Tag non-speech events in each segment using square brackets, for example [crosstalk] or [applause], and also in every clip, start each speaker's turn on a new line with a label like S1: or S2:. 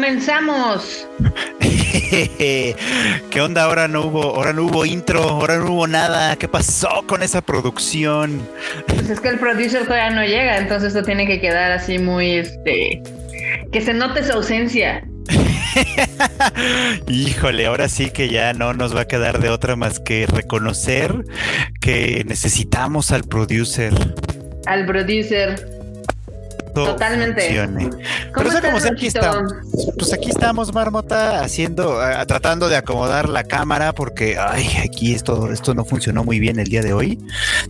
S1: Comenzamos. [laughs]
S2: ¿Qué onda? Ahora no hubo, ahora no hubo intro, ahora no hubo nada. ¿Qué pasó con esa producción?
S1: Pues es que el producer todavía no llega, entonces esto tiene que quedar así muy este que se note su ausencia. [laughs]
S2: Híjole, ahora sí que ya no nos va a quedar de otra más que reconocer que necesitamos al producer.
S1: Al producer. Totalmente.
S2: Pero sea como aquí estamos. Pues aquí estamos, Marmota, haciendo, tratando de acomodar la cámara porque ay, aquí esto, esto no funcionó muy bien el día de hoy.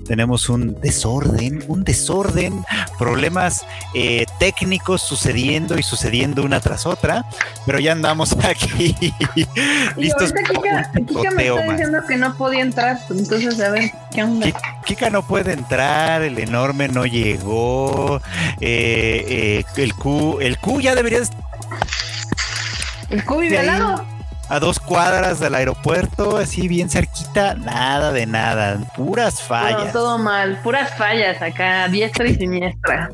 S2: Tenemos un desorden, un desorden, problemas eh, técnicos sucediendo y sucediendo una tras otra, pero ya andamos [laughs] aquí listos.
S1: Kika, Kika me está diciendo que no podía entrar, entonces a ver qué onda.
S2: Kika no puede entrar, el enorme no llegó. Eh, eh, el Q, el Q ya debería.
S1: El Q vive al lado.
S2: A dos cuadras del aeropuerto, así bien cerquita, nada de nada, puras fallas.
S1: todo mal, puras fallas acá, diestra y siniestra.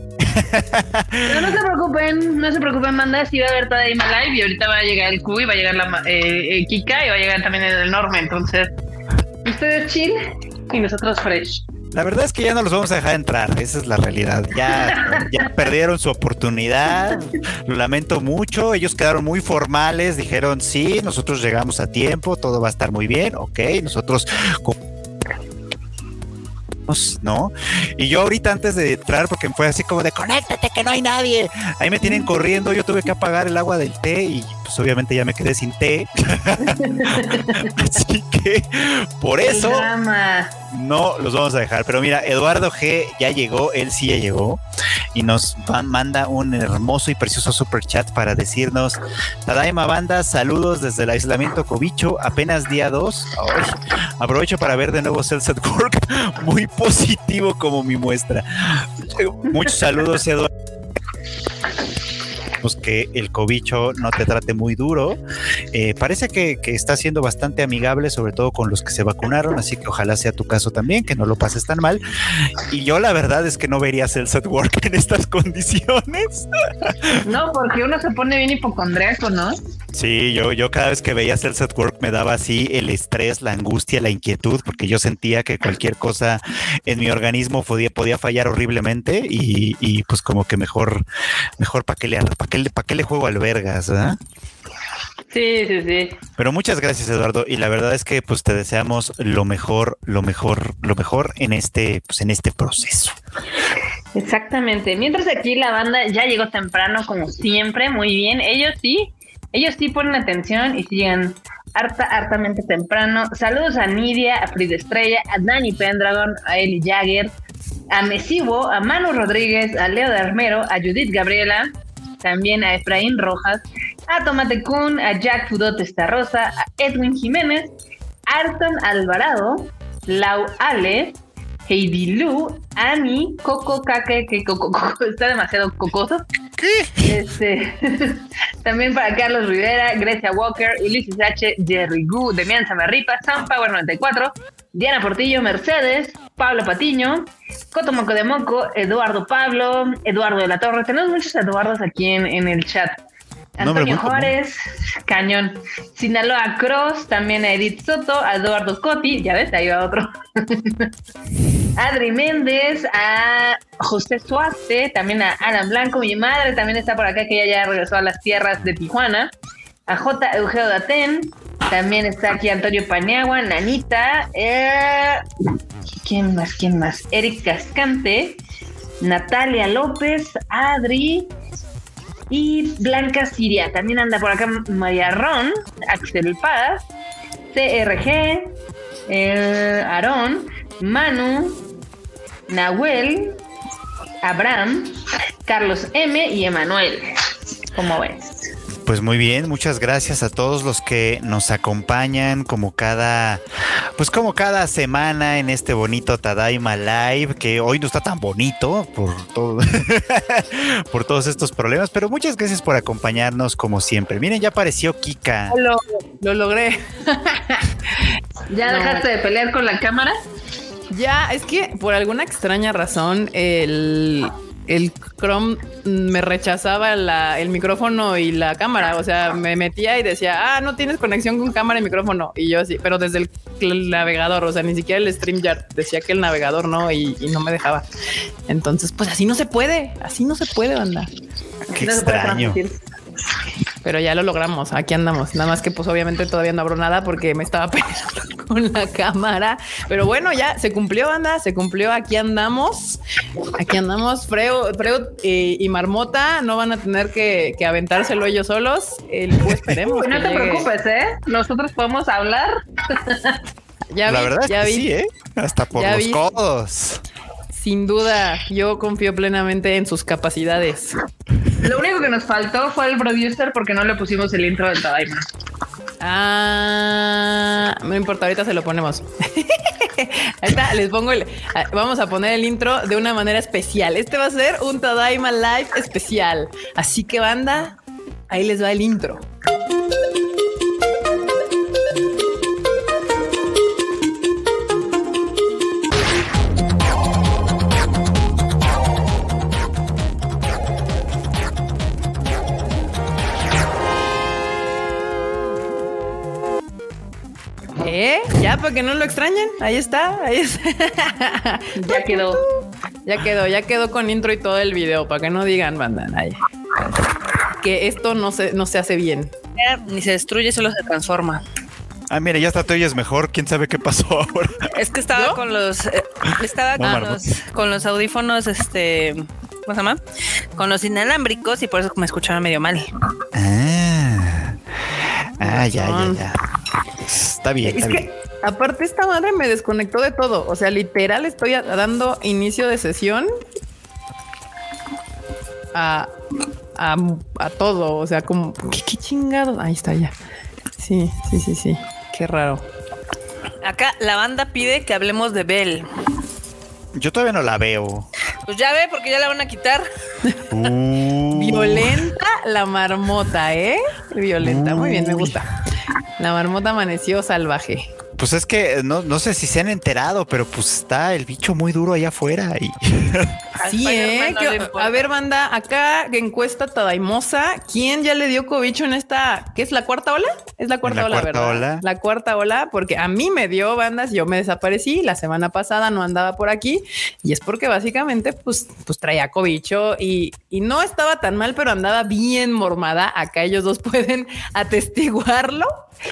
S1: Pero no se preocupen, no se preocupen, manda, si va a haber toda Ima Live y ahorita va a llegar el Q y va a llegar la eh, eh, Kika y va a llegar también el enorme, entonces ustedes chill y nosotros fresh.
S2: La verdad es que ya no los vamos a dejar entrar, esa es la realidad. Ya, ya perdieron su oportunidad, lo lamento mucho. Ellos quedaron muy formales, dijeron sí, nosotros llegamos a tiempo, todo va a estar muy bien, ok, nosotros ¿no? Y yo ahorita antes de entrar, porque fue así como de conéctate que no hay nadie, ahí me tienen corriendo, yo tuve que apagar el agua del té y pues obviamente ya me quedé sin té. [laughs] así que por eso no los vamos a dejar. Pero mira, Eduardo G ya llegó, él sí ya llegó y nos manda un hermoso y precioso super chat para decirnos, Tadaima Banda, saludos desde el aislamiento Cobicho, apenas día 2. Aprovecho para ver de nuevo Cells at Work, [laughs] muy positivo como mi muestra. Muchos saludos, Eduardo que el cobicho no te trate muy duro. Eh, parece que, está siendo bastante amigable, sobre todo con los que se vacunaron, así que ojalá sea tu caso también, que no lo pases tan mal. Y yo la verdad es que no verías el set work [laughs] en estas condiciones.
S1: No, porque uno se pone bien hipocondriaco, ¿no?
S2: Sí, yo, yo cada vez que veía el set work me daba así el estrés, la angustia, la inquietud, porque yo sentía que cualquier cosa en mi organismo podía, podía fallar horriblemente y, pues como que mejor, mejor para que le, para ¿para qué le juego al Vergas?
S1: Sí, sí, sí.
S2: Pero muchas gracias, Eduardo. Y la verdad es que pues te deseamos lo mejor, lo mejor, lo mejor en este, pues en este proceso.
S1: Exactamente. Mientras aquí la banda ya llegó temprano, como siempre, muy bien. Ellos sí, ellos sí ponen atención y siguen harta, hartamente temprano. Saludos a Nidia, a Frida Estrella, a Dani Pendragon, a Eli Jagger, a Mesivo, a Manu Rodríguez, a Leo de Armero, a Judith Gabriela, también a Efraín Rojas, a Tomate Kun, a Jack Fudot Rosa, a Edwin Jiménez, Arton Alvarado, Lau Ale, Heidi Lu, Ami, Coco Caque, que Coco, [laughs] Coco está demasiado cocoso. ¿Qué? Este, [laughs] también para Carlos Rivera, Grecia Walker, Ulises H, Jerry Gu, Demian Samarripa, Power 94, Diana Portillo, Mercedes, Pablo Patiño, Cotomoco de Moco, Eduardo Pablo, Eduardo de la Torre. Tenemos muchos Eduardos aquí en, el chat. Antonio Juárez, Cañón. Sinaloa Cross, también a Edith Soto, a Eduardo Coti, ya ves, ahí va otro. [laughs] Adri Méndez, a José Suaste, también a Alan Blanco, mi madre también está por acá, que ella ya regresó a las tierras de Tijuana. A J. Eugenio Datén, también está aquí Antonio Paniagua, Nanita. Eh, ¿Quién más? ¿Quién más? Eric Cascante, Natalia López, Adri y Blanca Siria. También anda por acá María Ron, Axel Paz, CRG, eh, Aarón, Manu, Nahuel, Abraham, Carlos M y Emanuel. ¿Cómo ves?
S2: Pues muy bien, muchas gracias a todos los que nos acompañan como cada, pues como cada semana en este bonito Tadaima Live, que hoy no está tan bonito por todo, [laughs] por todos estos problemas, pero muchas gracias por acompañarnos como siempre. Miren, ya apareció Kika.
S1: Lo, lo logré. ¿Ya dejaste de pelear con la cámara?
S3: Ya, es que por alguna extraña razón el el Chrome me rechazaba el micrófono y la cámara. O sea, me metía y decía, ah, no tienes conexión con cámara y micrófono. Y yo sí, pero desde el, navegador, o sea, ni siquiera el StreamYard decía que el navegador no y, no me dejaba. Entonces, pues así no se puede, así no se puede, banda.
S2: Qué extraño
S3: pero ya lo logramos. Aquí andamos. Nada más que pues obviamente todavía no abro nada porque me estaba [laughs] peleando con la cámara. Pero bueno, ya se cumplió, banda, se cumplió. Aquí andamos. Aquí andamos. Freo, Freo eh, y Marmota no van a tener que, aventárselo ellos solos. El, pues esperemos.
S4: no te preocupes, ¿eh? Nosotros podemos hablar.
S2: ya la verdad ya vi. sí, ¿eh? Hasta por los codos.
S3: Sin duda, yo confío plenamente en sus capacidades.
S4: Lo único que nos faltó fue el producer porque no le pusimos el intro del Tadaima.
S3: Ah, no importa, ahorita se lo ponemos. [laughs] Ahí está, les pongo el. Ah, vamos a poner el intro de una manera especial. Este va a ser un Tadaima Live especial. Así que, banda, ahí les va el intro. ¿Eh? Ya, para que no lo extrañen. Ahí está. Ahí está.
S4: ya quedó.
S3: Ya quedó, ya quedó con intro y todo el video, para que no digan, banda. Que esto no se, no se hace bien.
S4: Ni se destruye, solo se transforma.
S2: Ah, mira, ya está te oyes mejor. ¿Quién sabe qué pasó ahora?
S4: Es que estaba con los... Eh, estaba con, los, con los audífonos, este... ¿Cómo se llama? Con los inalámbricos y por eso me escuchaba medio mal.
S2: Ah, ah ya, ya, ya. Está bien. Es que
S3: aparte esta madre me desconectó de todo. O sea, literal estoy dando inicio de sesión a, a, todo. O sea, como ¿qué, qué chingado. Ahí está ya. Sí, sí, sí, sí. Qué raro.
S4: Acá la banda pide que hablemos de Bell.
S2: Yo todavía no la veo.
S4: Pues ya ve, porque ya la van a quitar.
S3: Uh. [laughs] Violenta la marmota, ¿eh? Violenta. Muy bien, me gusta. La marmota amaneció salvaje.
S2: Pues es que no, no sé si se han enterado, pero pues está el bicho muy duro allá afuera. Y... [laughs]
S3: Sí, ¿eh? a ver, banda, acá encuesta Tadaimosa. ¿Quién ya le dio cobicho en esta? ¿Qué es la cuarta ola? Es la cuarta ola, ¿verdad? La cuarta ola, porque a mí me dio bandas, yo me desaparecí. La semana pasada no andaba por aquí y es porque básicamente, pues, pues traía cobicho y, y no estaba tan mal, pero andaba bien mormada. Acá ellos dos [laughs] pueden atestiguarlo.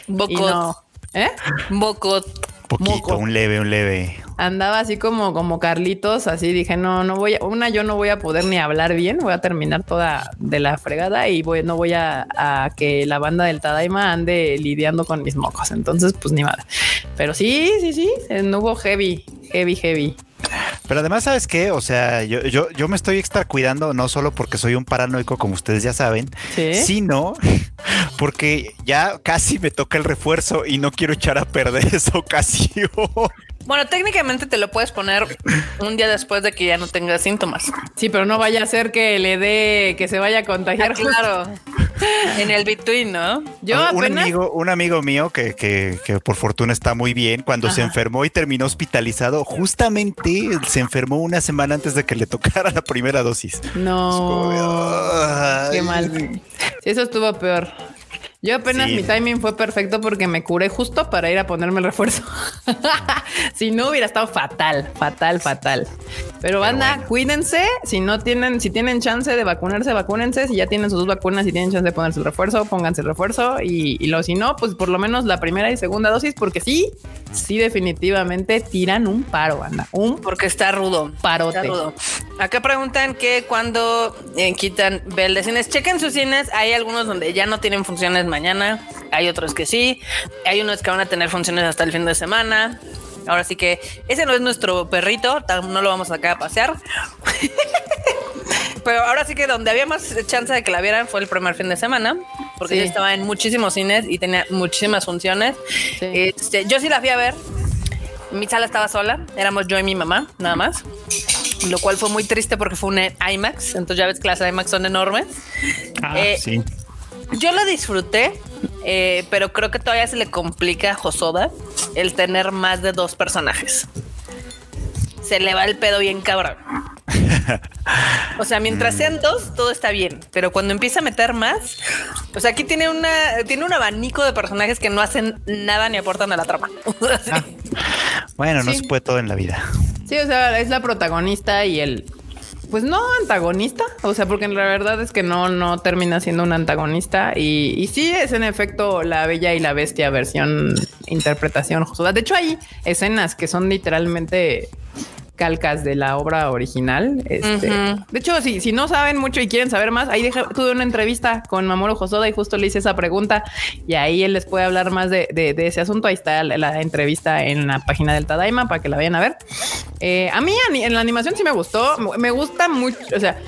S4: Bocot.
S3: ¿Eh?
S4: Bocot.
S2: Poquito, un leve, un leve.
S3: Andaba así como, como Carlitos, así dije, no, no voy a, una, yo no voy a poder ni hablar bien, voy a terminar toda de la fregada y voy, no voy a, a que la banda del Tadaima ande lidiando con mis mocos. Entonces, pues ni nada. Pero sí, sí, sí, no hubo heavy, heavy, heavy.
S2: Pero además, ¿sabes qué? O sea, yo, yo, yo me estoy extra cuidando no solo porque soy un paranoico, como ustedes ya saben, sino [laughs] porque ya casi me toca el refuerzo y no quiero echar a perder [laughs] esa ocasión.
S4: Bueno, técnicamente te lo puedes poner un día después de que ya no tengas síntomas.
S3: Sí, pero no vaya a ser que le dé, que se vaya a contagiar.
S4: Ah, claro. en el between, ¿no?
S2: Yo un amigo, un amigo mío que, que, que, por fortuna está muy bien, cuando se enfermó y terminó hospitalizado, justamente se enfermó una semana antes de que le tocara la primera dosis.
S3: No. Qué mal. eso estuvo peor. Yo apenas mi timing fue perfecto porque me curé justo para ir a ponerme el refuerzo. [laughs] si no hubiera estado fatal, fatal, fatal. Pero banda, cuídense. Si no tienen, si tienen chance de vacunarse, vacúnense. Si ya tienen sus dos vacunas y tienen chance de ponerse el refuerzo, pónganse el refuerzo. Y, y lo si no, pues por lo menos la primera y segunda dosis, porque sí, sí, definitivamente tiran un paro, banda. Un
S4: porque está rudo.
S3: Parote.
S4: Acá preguntan que cuando eh, quitan Bell de cines, chequen sus cines. Hay algunos donde ya no tienen funciones mañana, hay otros que sí, hay unos que van a tener funciones hasta el fin de semana. Ahora sí que ese no es nuestro perrito, no lo vamos a sacar a pasear. [laughs] Pero ahora sí que donde había más chance de que la vieran fue el primer fin de semana, porque yo estaba en muchísimos cines y tenía muchísimas funciones. Este, yo sí la fui a ver. Mi sala estaba sola, éramos yo y mi mamá, nada más. Lo cual fue muy triste porque fue un IMAX. Entonces ya ves que las IMAX son enormes.
S2: Ah, eh, sí.
S4: Yo lo disfruté, eh, pero creo que todavía se le complica a Josoda el tener más de dos personajes. Se le va el pedo bien cabrón. [laughs] o sea, mientras sean dos, todo está bien. Pero cuando empieza a meter más, o sea, aquí tiene una, tiene un abanico de personajes que no hacen nada ni aportan a la trama. [laughs]
S2: Ah. Bueno, no se puede todo en la vida.
S3: Sí, o sea, es la protagonista y el pues no antagonista, o sea, porque la verdad es que no, no termina siendo un antagonista y, y sí es en efecto la bella y la bestia versión interpretación. De hecho hay escenas que son literalmente calcas de la obra original. Este, De hecho, si, si no saben mucho y quieren saber más, ahí tuve una entrevista con Mamoru Hosoda y justo le hice esa pregunta y ahí él les puede hablar más de, ese asunto. Ahí está la, entrevista en la página del Tadaima para que la vayan a ver. Eh, a mí en la animación sí me gustó, me gusta mucho, o sea,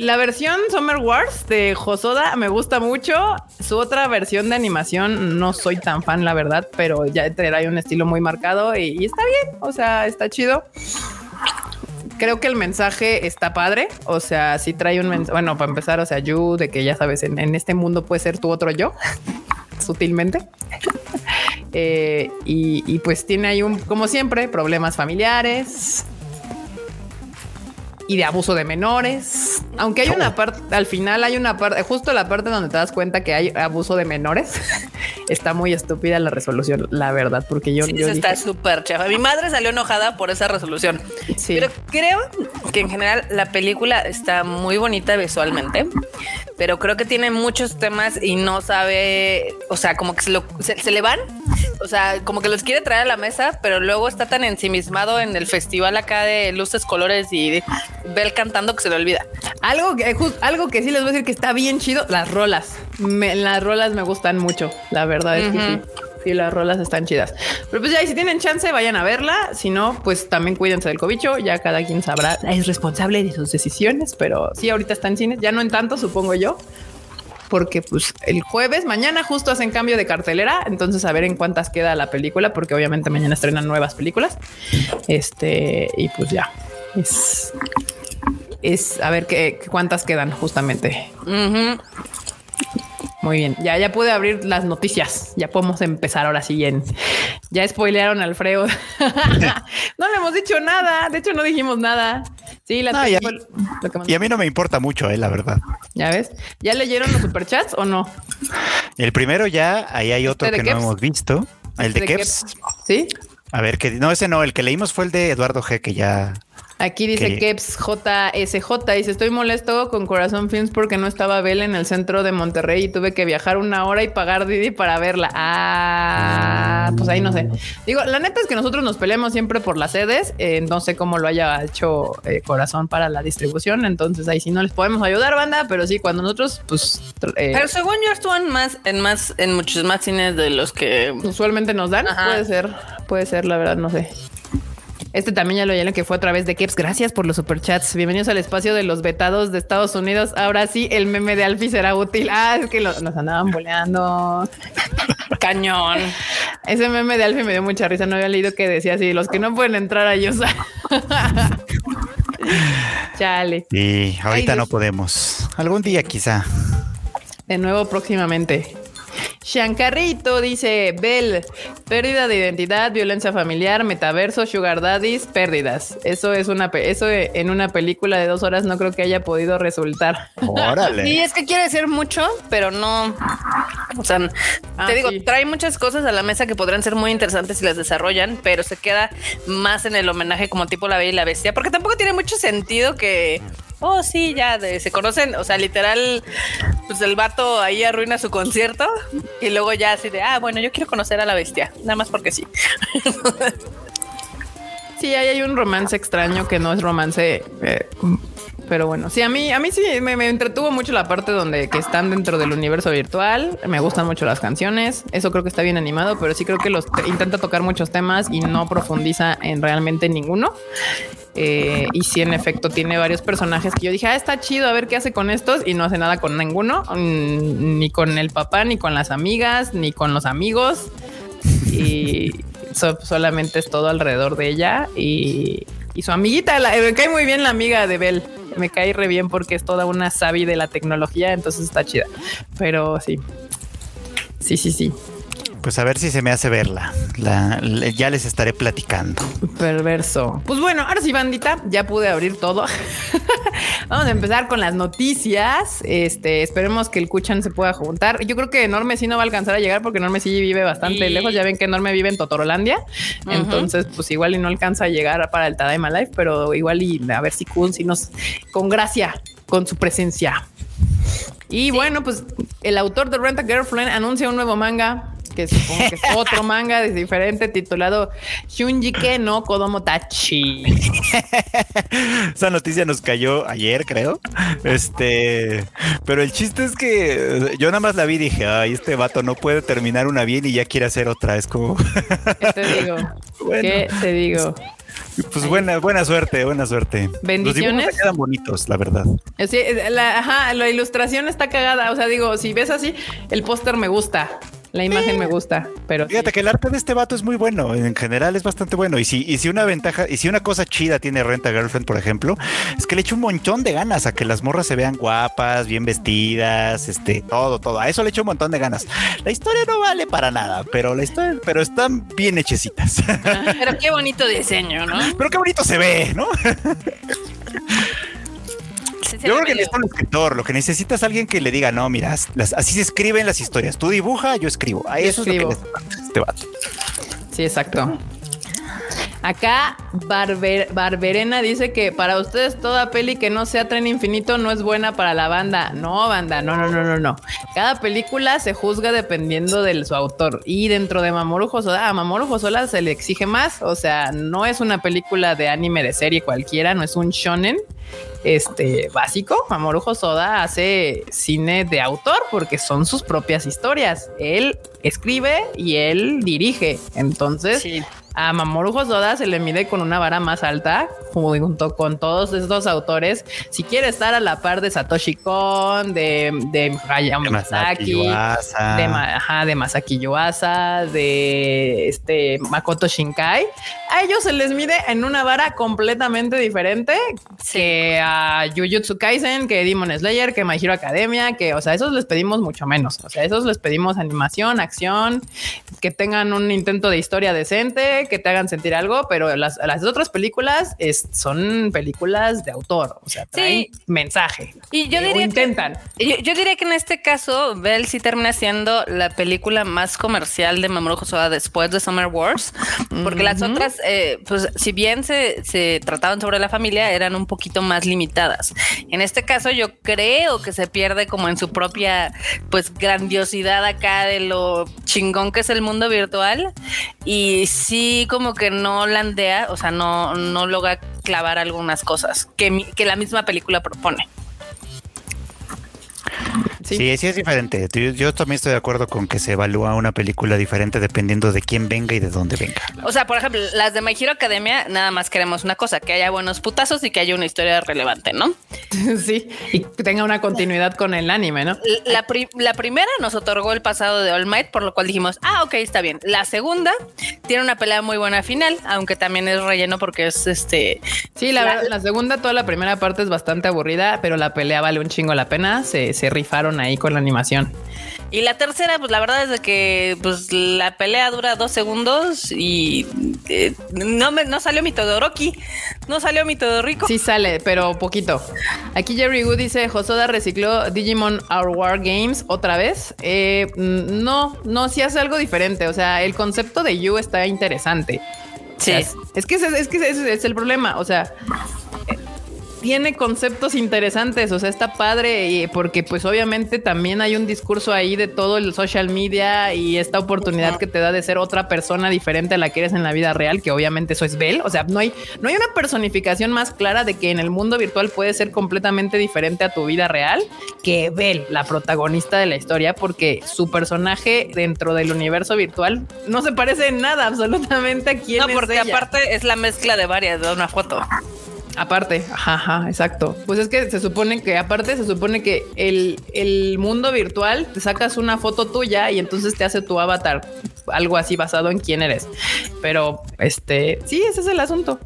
S3: la versión Summer Wars de Josoda me gusta mucho. Su otra versión de animación no soy tan fan, la verdad, pero ya trae un estilo muy marcado y, está bien. O sea, está chido. Creo que el mensaje está padre. O sea, sí trae un mensaje. Bueno, para empezar, o sea, you, de que ya sabes, en, este mundo puede ser tu otro yo, [laughs] sutilmente. [laughs] Eh, y, y pues tiene ahí un, como siempre, problemas familiares, y de abuso de menores. Aunque hay una parte, al final hay una parte, justo la parte donde te das cuenta que hay abuso de menores. [laughs] está muy estúpida la resolución, la verdad, porque yo,
S4: yo está súper chafa. Mi madre salió enojada por esa resolución. Sí. Pero creo que en general la película está muy bonita visualmente, pero creo que tiene muchos temas y no sabe, o sea, como que se, lo, se, le van, o sea, como que los quiere traer a la mesa, pero luego está tan ensimismado en el festival acá de luces, colores y Bel cantando que se le olvida.
S3: Algo que, algo que sí les voy a decir que está bien chido, las rolas. las rolas me gustan mucho, la verdad es que sí. Sí, las rolas están chidas. Pero pues ya, si tienen chance, vayan a verla. Si no, pues también cuídense del cobicho. Ya cada quien sabrá, es responsable de sus decisiones. Pero sí, ahorita está en cines. Ya no en tanto, supongo yo. Porque pues el jueves, mañana justo hacen cambio de cartelera. Entonces a ver en cuántas queda la película. Porque obviamente mañana estrenan nuevas películas. Este, y pues ya. Es, es a ver qué, cuántas quedan justamente. Muy bien, ya, ya pude abrir las noticias. Ya podemos empezar ahora sí en. Ya spoilearon al Alfredo. [laughs] no le hemos dicho nada. De hecho, no dijimos nada. Sí, la
S2: y, a mí, no me importa mucho, eh, la verdad.
S3: Ya ves. ¿Ya leyeron los superchats o no?
S2: El primero ya, ahí hay otro que no hemos visto. El de, de Keps.
S3: Sí.
S2: A ver, que no, ese no, el que leímos fue el de Eduardo G, que ya
S3: Aquí dice Keps JSJ. Dice: Estoy molesto con Corazón Films porque no estaba Bel en el centro de Monterrey y tuve que viajar una hora y pagar Didi para verla. Ah, pues ahí no sé. Digo, la neta es que nosotros nos peleamos siempre por las sedes. Eh, no sé cómo lo haya hecho eh, Corazón para la distribución. Entonces ahí sí no les podemos ayudar, banda, pero sí, cuando nosotros, pues.
S4: Eh, pero según yo, estuvo más, en más, en muchos más cines de los que
S3: usualmente nos dan. Puede ser, puede ser, la verdad, no sé. Este también ya lo llené que fue a través de Keps. Gracias por los superchats. Bienvenidos al espacio de los vetados de Estados Unidos. Ahora sí, el meme de Alfie será útil. Ah, es que nos andaban boleando. [laughs]
S4: Cañón.
S3: Ese meme de Alfie me dio mucha risa. No había leído que decía así: los que no pueden entrar a Yosa. [laughs] Chale.
S2: Y ahorita no podemos. Algún día quizá.
S3: De nuevo próximamente. Shankarrito dice, Bell, pérdida de identidad, violencia familiar, metaverso, sugar daddies, pérdidas. Eso es una, eso en una película de dos horas no creo que haya podido resultar.
S2: Órale.
S4: Sí, es que quiere decir mucho, pero no, o sea, ah, te digo, trae muchas cosas a la mesa que podrían ser muy interesantes si las desarrollan, pero se queda más en el homenaje como tipo La Bella y la Bestia, porque tampoco tiene mucho sentido que oh, sí, ya se conocen, o sea, literal, pues el vato ahí arruina su concierto y luego ya así de, ah, bueno, yo quiero conocer a la bestia, nada más porque sí.
S3: sí, ahí hay un romance extraño que no es romance eh, pero bueno, sí, a mí, a mí sí me, entretuvo mucho la parte donde que están dentro del universo virtual. Me gustan mucho las canciones. Eso creo que está bien animado, pero sí creo que los intenta tocar muchos temas y no profundiza en realmente ninguno. Eh, y sí, en efecto, tiene varios personajes que yo dije, ah, está chido, a ver qué hace con estos. Y no hace nada con ninguno, mm, ni con el papá, ni con las amigas, ni con los amigos. Y solamente es todo alrededor de ella. Y, y su amiguita, me cae muy bien la amiga de Belle me cae re bien porque es toda una sabi de la tecnología, entonces está chida. Pero sí. Sí, sí, sí.
S2: Pues a ver si se me hace verla. La, ya les estaré platicando.
S3: Perverso. Pues bueno, ahora sí, bandita, ya pude abrir todo. [laughs] Vamos a empezar con las noticias. Este, esperemos que el Kuchan se pueda juntar. Yo creo que Enorme sí no va a alcanzar a llegar porque Enorme sí vive bastante lejos. Ya ven que Enorme vive en Totorolandia. Entonces, pues igual y no alcanza a llegar para el Tadaima Life, pero igual y a ver si Kun si nos con gracia con su presencia. Y bueno, pues el autor de Rent a Girlfriend anuncia un nuevo manga que supongo que es otro [laughs] manga diferente titulado Shunjike no Kodomo Tachi.
S2: Esa noticia nos cayó ayer, creo. Este, pero el chiste es que yo nada más la vi y dije, ay, este vato no puede terminar una bien y ya quiere hacer otra. Es como.
S3: ¿Qué te digo? [laughs] ¿Qué te digo?
S2: Pues buena, buena suerte, buena suerte.
S3: Bendiciones.
S2: Los quedan bonitos, la verdad.
S3: Sí, la, ajá, la ilustración está cagada. O sea, digo, si ves así, el póster me gusta. La imagen me gusta, pero
S2: fíjate que el arte de este vato es muy bueno. En general es bastante bueno. Y si, y si una ventaja, y si una cosa chida tiene Renta Girlfriend, por ejemplo, es que le echa un montón de ganas a que las morras se vean guapas, bien vestidas, este, todo, todo. A eso le echa un montón de ganas. La historia no vale para nada, pero la historia, pero están bien hechecitas.
S4: Pero qué bonito diseño, ¿no?
S2: Pero qué bonito se ve, ¿no? [laughs] Yo creo que necesitas un escritor, lo que necesitas es alguien que le diga, no, mira, así se escriben las historias. Tú dibuja, yo escribo. A eso es lo que este vato.
S3: Sí, exacto. Acá Barberena dice que para ustedes toda peli que no sea tren infinito no es buena para la banda. No, banda, no, no, no, no, no. Cada película se juzga dependiendo de su autor. Y dentro de Mamoru Hosoda, a Mamoru Hosoda se le exige más. O sea, no es una película de anime de serie cualquiera, no es un shonen este básico. Mamoru Hosoda hace cine de autor porque son sus propias historias. Él escribe y él dirige. Entonces, a Mamoru Hosoda se le mide con una vara más alta, junto con todos estos autores. Si quiere estar a la par de Satoshi Kon, de, de Hayao Miyazaki, de, ajá, de Masaki Yuasa, de este Makoto Shinkai, a ellos se les mide en una vara completamente diferente que a Jujutsu Kaisen, que Demon Slayer, que My Hero Academia, que, o sea, esos les pedimos mucho menos. O sea, esos les pedimos animación, acción, que tengan un intento de historia decente, que te hagan sentir algo, pero las, otras películas son películas de autor, o sea, traen mensaje.
S4: Y yo diría intentan. Que, yo, diría que en este caso, Bell sí termina siendo la película más comercial de Mamoru Hosoda después de Summer Wars, porque las otras, eh, pues si bien se, se trataban sobre la familia, eran un poquito más limitadas. En este caso, yo creo que se pierde como en su propia, pues, grandiosidad acá de lo chingón que es el mundo virtual. Y sí como que no landea, o sea, no, no logra clavar algunas cosas que, que la misma película propone.
S2: Sí, sí, es diferente. Yo, también estoy de acuerdo con que se evalúa una película diferente dependiendo de quién venga y de dónde venga.
S4: O sea, por ejemplo, las de My Hero Academia, nada más queremos una cosa, que haya buenos putazos y que haya una historia relevante, ¿no? [laughs]
S3: Sí, y que tenga una continuidad con el anime, ¿no?
S4: La, la primera nos otorgó el pasado de All Might, por lo cual dijimos, ah, ok, está bien. La segunda tiene una pelea muy buena final, aunque también es relleno porque es este...
S3: Sí, la, verdad, la segunda, toda la primera parte es bastante aburrida, pero la pelea vale un chingo la pena. Se, se rifaron ahí con la animación.
S4: Y la tercera, pues la verdad es de que pues la pelea dura dos segundos y eh, no me no salió mi Todoroki, no salió mi Todorico.
S3: Sí sale, pero poquito. Aquí Jerry Wood dice, Josoda recicló Digimon Our War Games otra vez. Eh, mm, no, no, si hace algo diferente. O sea, el concepto de You está interesante. Sí. es, que es que ese es el problema. O sea, tiene conceptos interesantes, o sea, está padre porque pues obviamente también hay un discurso ahí de todo el social media y esta oportunidad que te da de ser otra persona diferente a la que eres en la vida real, que obviamente eso es Bell, o sea, no hay no hay una personificación más clara de que en el mundo virtual puede ser completamente diferente a tu vida real que Bell, la protagonista de la historia, porque su personaje dentro del universo virtual no se parece en nada absolutamente a quién
S4: No, porque aparte es la mezcla de varias de una foto.
S3: Aparte, ajá, exacto. Pues es que se supone que, aparte, se supone que el, el, mundo virtual te sacas una foto tuya y entonces te hace tu avatar, algo así basado en quién eres. Pero, este, sí, ese es el asunto.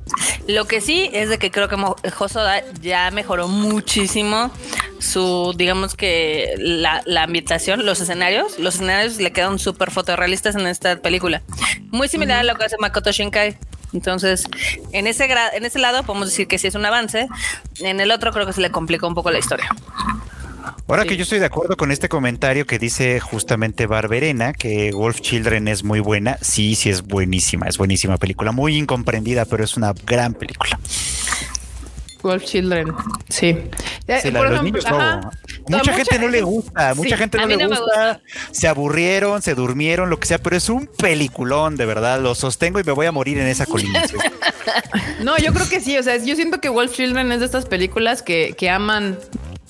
S4: Lo que sí es de que creo que Hosoda ya mejoró muchísimo su, digamos que la, ambientación, los escenarios, los escenarios le quedan súper fotorrealistas en esta película. Muy similar a lo que hace Makoto Shinkai. Entonces, en ese, en ese lado podemos decir que sí es un avance. En el otro creo que se le complicó un poco la historia.
S2: Ahora que yo estoy de acuerdo con este comentario que dice justamente Barberena, que Wolf Children es muy buena, sí, sí es buenísima, es buenísima película, muy incomprendida, pero es una gran película.
S3: Wolf Children, sí.
S2: Mucha gente no le gusta, mucha gente no le gusta, se aburrieron, se durmieron, lo que sea, pero es un peliculón, de verdad, lo sostengo y me voy a morir en esa colina. [laughs]
S3: no, yo creo que sí, o sea, yo siento que Wolf Children es de estas películas que, que aman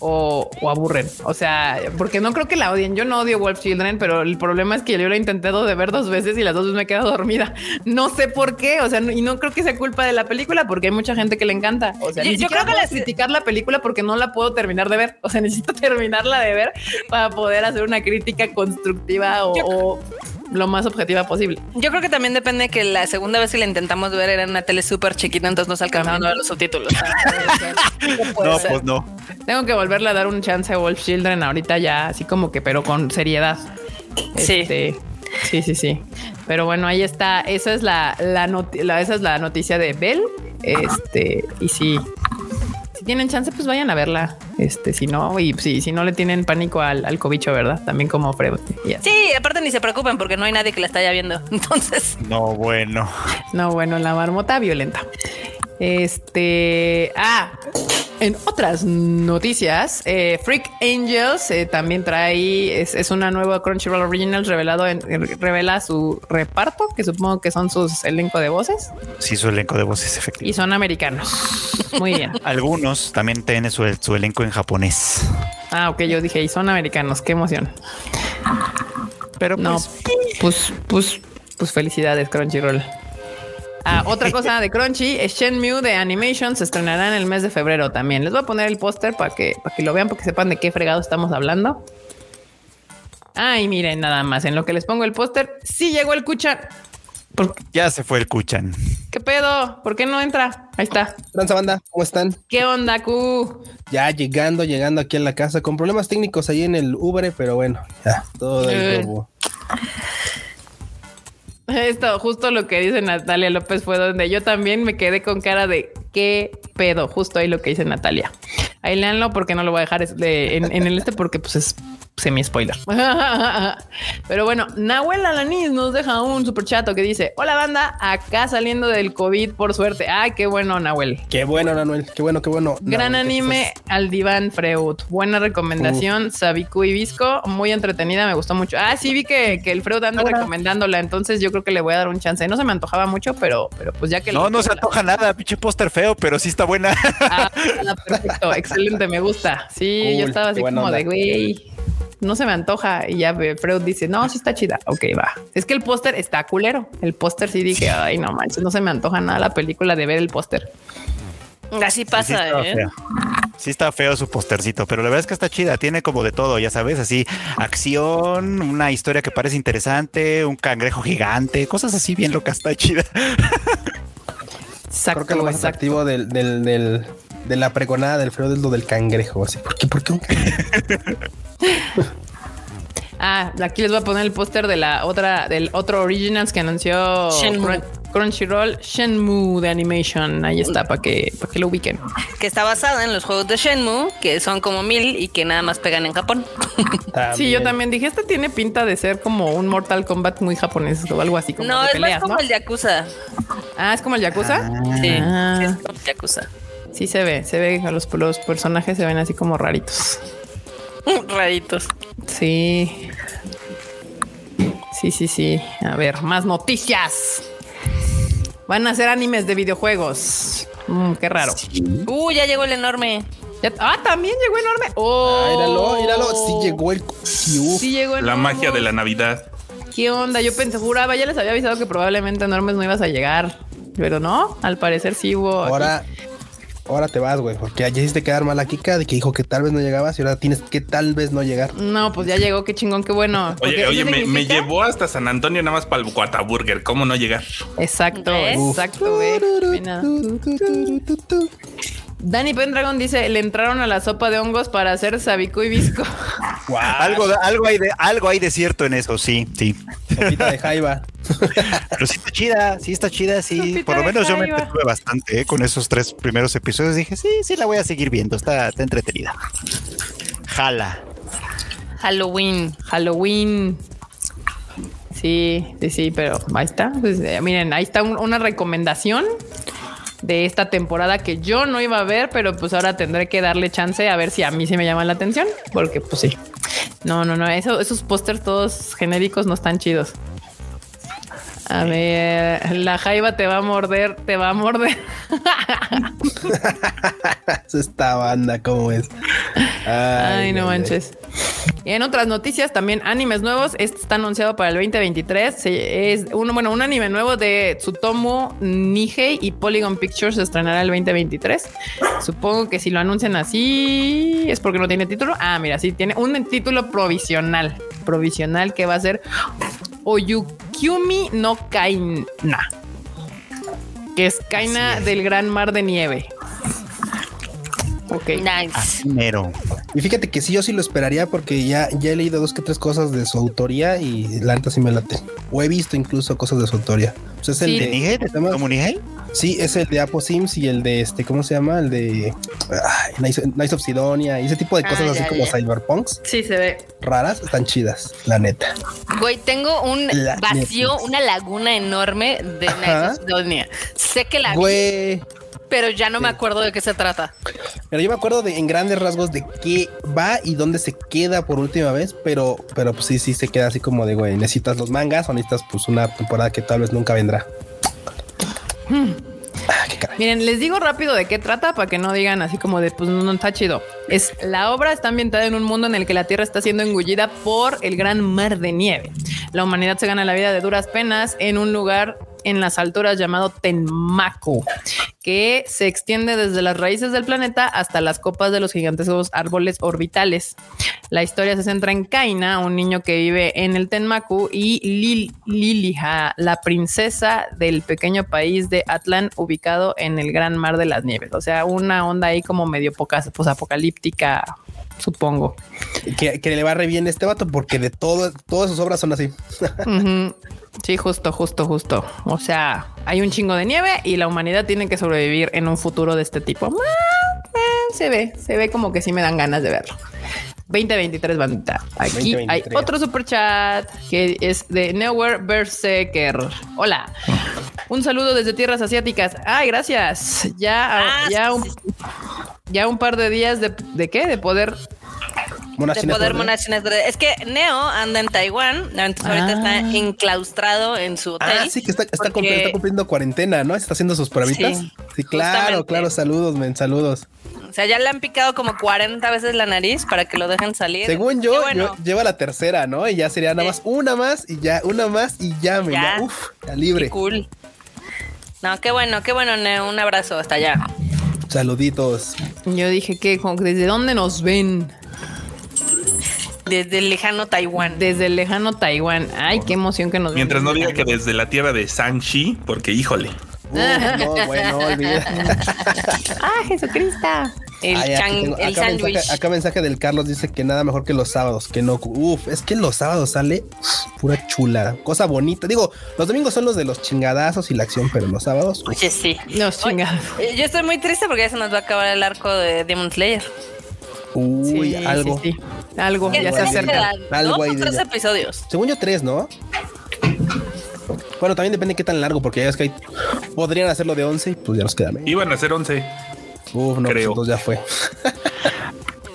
S3: o, aburren. O sea, porque no creo que la odien. Yo no odio Wolf Children, pero el problema es que yo lo he intentado de ver dos veces y las dos veces me he quedado dormida. No sé por qué. O sea, y no creo que sea culpa de la película porque hay mucha gente que le encanta. O sea, yo, creo que la criticar la película porque no la puedo terminar de ver. O sea, [laughs] necesito terminarla de ver para poder hacer una crítica constructiva o lo más objetiva posible.
S4: Yo creo que también depende que la segunda vez que la intentamos ver era en una tele súper chiquita, entonces nos alcanzaron a ver los subtítulos.
S2: no, pues no.
S3: Tengo que volverle a dar un chance a Wolf Children ahorita ya, así como que, pero con seriedad.
S4: Sí. Este,
S3: sí, sí, sí. Pero bueno, ahí está. Esa es la, la, esa es la noticia de Bell. Este, y sí, tienen chance, pues vayan a verla. Este, si no, y si, si no le tienen pánico al, al cobicho, ¿verdad? También como Freud.
S4: Sí, aparte ni se preocupen porque no hay nadie que la esté viendo. [laughs] Entonces.
S2: No, bueno.
S3: No, bueno, la marmota violenta. Este. Ah, en otras noticias, eh, Freak Angels eh, también trae, es, una nueva Crunchyroll Original revelado en, revela su reparto, que supongo que son sus elenco de voces.
S2: Sí, su elenco de voces, efectivamente.
S3: Y son americanos. [laughs] Muy bien.
S2: Algunos también tienen su, su elenco en japonés.
S3: Ah, ok, yo dije, y son americanos, qué emoción. Pero no, pues, pues, pues, pues felicidades, Crunchyroll. Ah, [laughs] otra cosa de Crunchy es Shenmue de Animation. Se estrenará en el mes de febrero también. Les voy a poner el póster para que, para que lo vean, para que sepan de qué fregado estamos hablando. Ay, miren, nada más. En lo que les pongo el póster, sí llegó el Kuchan.
S2: Ya se fue el Kuchan.
S3: ¿Qué pedo? ¿Por qué no entra? Ahí está.
S5: Transa banda, ¿cómo están?
S3: ¿Qué onda, Q?
S5: Ya llegando, llegando aquí a la casa con problemas técnicos ahí en el Uber, pero bueno, ya todo el globo.
S3: Esto, justo lo que dice Natalia López fue donde yo también me quedé con cara de qué pedo. Justo ahí lo que dice Natalia. Ahí leanlo porque no lo voy a dejar en, en el este porque pues es semi spoiler. [laughs] Pero bueno, Nahuel Alanis nos deja un super chato que dice: Hola banda, acá saliendo del COVID por suerte. Ay, qué bueno, Nahuel.
S5: Qué bueno, Nahuel. Qué bueno, qué bueno.
S3: Gran anime al diván Freud. Buena recomendación. Sabiku y Visco. Muy entretenida, me gustó mucho. Ah, sí, vi que, el Freud anda recomendándola. Entonces yo creo que le voy a dar un chance. No se me antojaba mucho, pero, pero pues ya que.
S2: No, no se antoja nada, pinche póster feo, pero sí está buena.
S3: Ah, perfecto, excelente, me gusta. Sí, yo estaba así como de güey no se me antoja. Y ya Freud dice, no, sí está chida. Ok, va. Es que el póster está culero. El póster sí dije, ay, no manches, no se me antoja nada la película de ver el póster.
S4: Así pasa, sí, ¿eh?
S2: Sí está feo su postercito, pero la verdad es que está chida. Tiene como de todo, ya sabes, así acción, una historia que parece interesante, un cangrejo gigante, cosas así bien locas. Está chida.
S5: Exacto, Creo que lo más atractivo del, de la pregonada del Freud es lo del cangrejo. Así, ¿por qué? ¿Por qué un cangrejo?
S3: ah, aquí les voy a poner el póster de la otra, del otro Originals que anunció Crunchyroll, Shenmue de Animation. Ahí está, para que, para que lo ubiquen.
S4: Que está basada en los juegos de Shenmue, que son como mil y que nada más pegan en Japón.
S3: sí, yo también dije, este tiene pinta de ser como un Mortal Kombat muy japonés o algo así como
S4: no, es más como el Yakuza.
S3: Ah, ¿es como el Yakuza?
S4: sí, ah. es como el Yakuza.
S3: Sí se ve, se ve, los, los personajes se ven así como raritos. [laughs]
S4: Raritos.
S3: Sí. Sí, sí, sí. A ver, más noticias. Van a hacer animes de videojuegos. Mm, qué raro.
S4: Uh, ya llegó el enorme.
S3: ah, también llegó enorme.
S5: Oh, ah, míralo, míralo. Sí llegó el. Sí,
S3: llegó
S6: La magia de la Navidad.
S3: ¿Qué onda? Yo pensé, juraba, ya les había avisado que probablemente enormes no ibas a llegar. Pero no, al parecer sí hubo.
S5: Ahora, ahora te vas, güey, porque ayer hiciste quedar mal a Kika de que dijo que tal vez no llegabas y ahora tienes que tal vez no llegar.
S3: No, pues ya llegó, qué chingón, qué bueno.
S6: Oye, oye, me, llevó hasta San Antonio nada más para el Guataburger, ¿cómo no llegar?
S3: Exacto, exacto, güey. Dani Pendragon dice, le entraron a la sopa de hongos para hacer sabico y visco. [laughs]
S2: Algo, algo, hay de, algo hay de cierto en eso, sí, sí.
S5: Sopita de jaiba. [laughs]
S2: Pero sí está chida, sí está chida, sí. Por lo menos yo me entretuve bastante eh, con esos tres primeros episodios. Dije, sí, sí, la voy a seguir viendo, está, está entretenida. Jala.
S3: Halloween, Halloween. Sí, sí, sí, pero ahí está. Pues, eh, miren, ahí está una recomendación de esta temporada que yo no iba a ver, pero pues ahora tendré que darle chance a ver si a mí sí me llama la atención, porque pues sí. No, no, no, esos pósters todos genéricos no están chidos. A ver, la jaiba te va a morder, te va a morder. [laughs]
S5: Esta banda, ¿cómo es?
S3: Ay, no manches. Y en otras noticias, también animes nuevos. Este está anunciado para el 2023. Es uno, bueno, un anime nuevo de Tsutomu Nihei y Polygon Pictures se estrenará el 2023. Supongo que si lo anuncian así es porque no tiene título. Ah, mira, sí tiene un título provisional. Provisional que va a ser Oyukyumi no Kaina. Que es Kaina del Gran Mar de Nieve.
S4: Ok. Nice.
S5: Y fíjate que sí, yo sí lo esperaría porque ya, ya he leído dos que tres cosas de su autoría y la neta sí me late. O he visto incluso cosas de su autoría. Pues es el de,
S2: Nihei, ¿Cómo Nihei?
S5: Sí, es el de Apo Sims y el de este, ¿cómo se llama? El de Nice, of Sidonia y ese tipo de ah, cosas así como cyberpunks.
S3: Sí, se ve.
S5: Raras, están chidas, la neta.
S4: Güey, tengo un vacío, una laguna enorme de Nice of Sidonia. Sé que la
S5: Güey
S4: pero ya no me acuerdo de qué se trata.
S5: Pero yo me acuerdo de en grandes rasgos de qué va y dónde se queda por última vez, pero, pero pues sí, sí se queda así como de güey, necesitas los mangas o necesitas pues una temporada que tal vez nunca vendrá.
S3: Hmm. Ah, Miren, les digo rápido de qué trata para que no digan así como de pues no, está chido. Es la obra está ambientada en un mundo en el que la Tierra está siendo engullida por el gran mar de nieve. La humanidad se gana la vida de duras penas en un lugar en las alturas llamado Tenmaku, que se extiende desde las raíces del planeta hasta las copas de los gigantescos árboles orbitales. La historia se centra en Kaina, un niño que vive en el Tenmaku, y Lil la princesa del pequeño país de Atlan, ubicado en el Gran Mar de las Nieves. O sea, una onda ahí como medio pocas, pues apocalíptica, supongo.
S5: Que, le va re bien este vato porque de todo, todas sus obras son así.
S3: Sí, justo, justo, justo. O sea, hay un chingo de nieve y la humanidad tiene que sobrevivir en un futuro de este tipo. Ah, eh, se ve, se ve como que sí me dan ganas de verlo. 2023 bandita. Aquí hay otro super chat que es de Nowhere Berserker. Hola. Un saludo desde tierras asiáticas. Ay, gracias. Ya, ah, ya, un, ya un par de días de, de qué? De poder
S4: de poder Es que Neo anda en Taiwán, entonces ahorita está ah. enclaustrado en su hotel.
S5: Ah, sí, que está, cumpliendo, cuarentena, ¿no? Está haciendo sus pruebitas. Sí, claro, claro. Saludos, men, saludos.
S4: O sea, ya le han picado como 40 veces la nariz para que lo dejen salir.
S5: Según yo, lleva la tercera, ¿no? Y ya sería nada más una más y ya, una más y ya, me ya. Uf, ya libre.
S4: cool. No, qué bueno, qué bueno, Neo. Un abrazo hasta allá.
S5: Saluditos.
S3: Yo dije que, ¿desde dónde nos ven?
S4: Desde el lejano Taiwán.
S3: Desde el lejano Taiwán. Ay, qué emoción que nos
S6: Mientras no diga que desde la tierra de Sanchi, porque híjole.
S5: No, bueno, [laughs]
S3: ah, Jesucristo.
S4: El, el
S5: acá, mensaje, acá, mensaje, del Carlos dice que nada mejor que los sábados, que no. Uf, es que los sábados sale pura chula, cosa bonita. Digo, los domingos son los de los chingadazos y la acción, pero los sábados.
S4: Oye, sí.
S3: Los chingados.
S4: Eh, yo estoy muy triste porque ya se nos va a acabar el arco de Demon Slayer.
S5: Uy, algo.
S3: Algo, ya se acerca.
S4: Algo hay tres episodios.
S5: Según yo, tres, ¿no? Bueno, también depende de qué tan largo, porque ya es que podrían hacerlo de 11 y pues ya nos quedan.
S6: Iban a hacer 11.
S5: Uf, no, pues Creo. Pues ya fue. [laughs]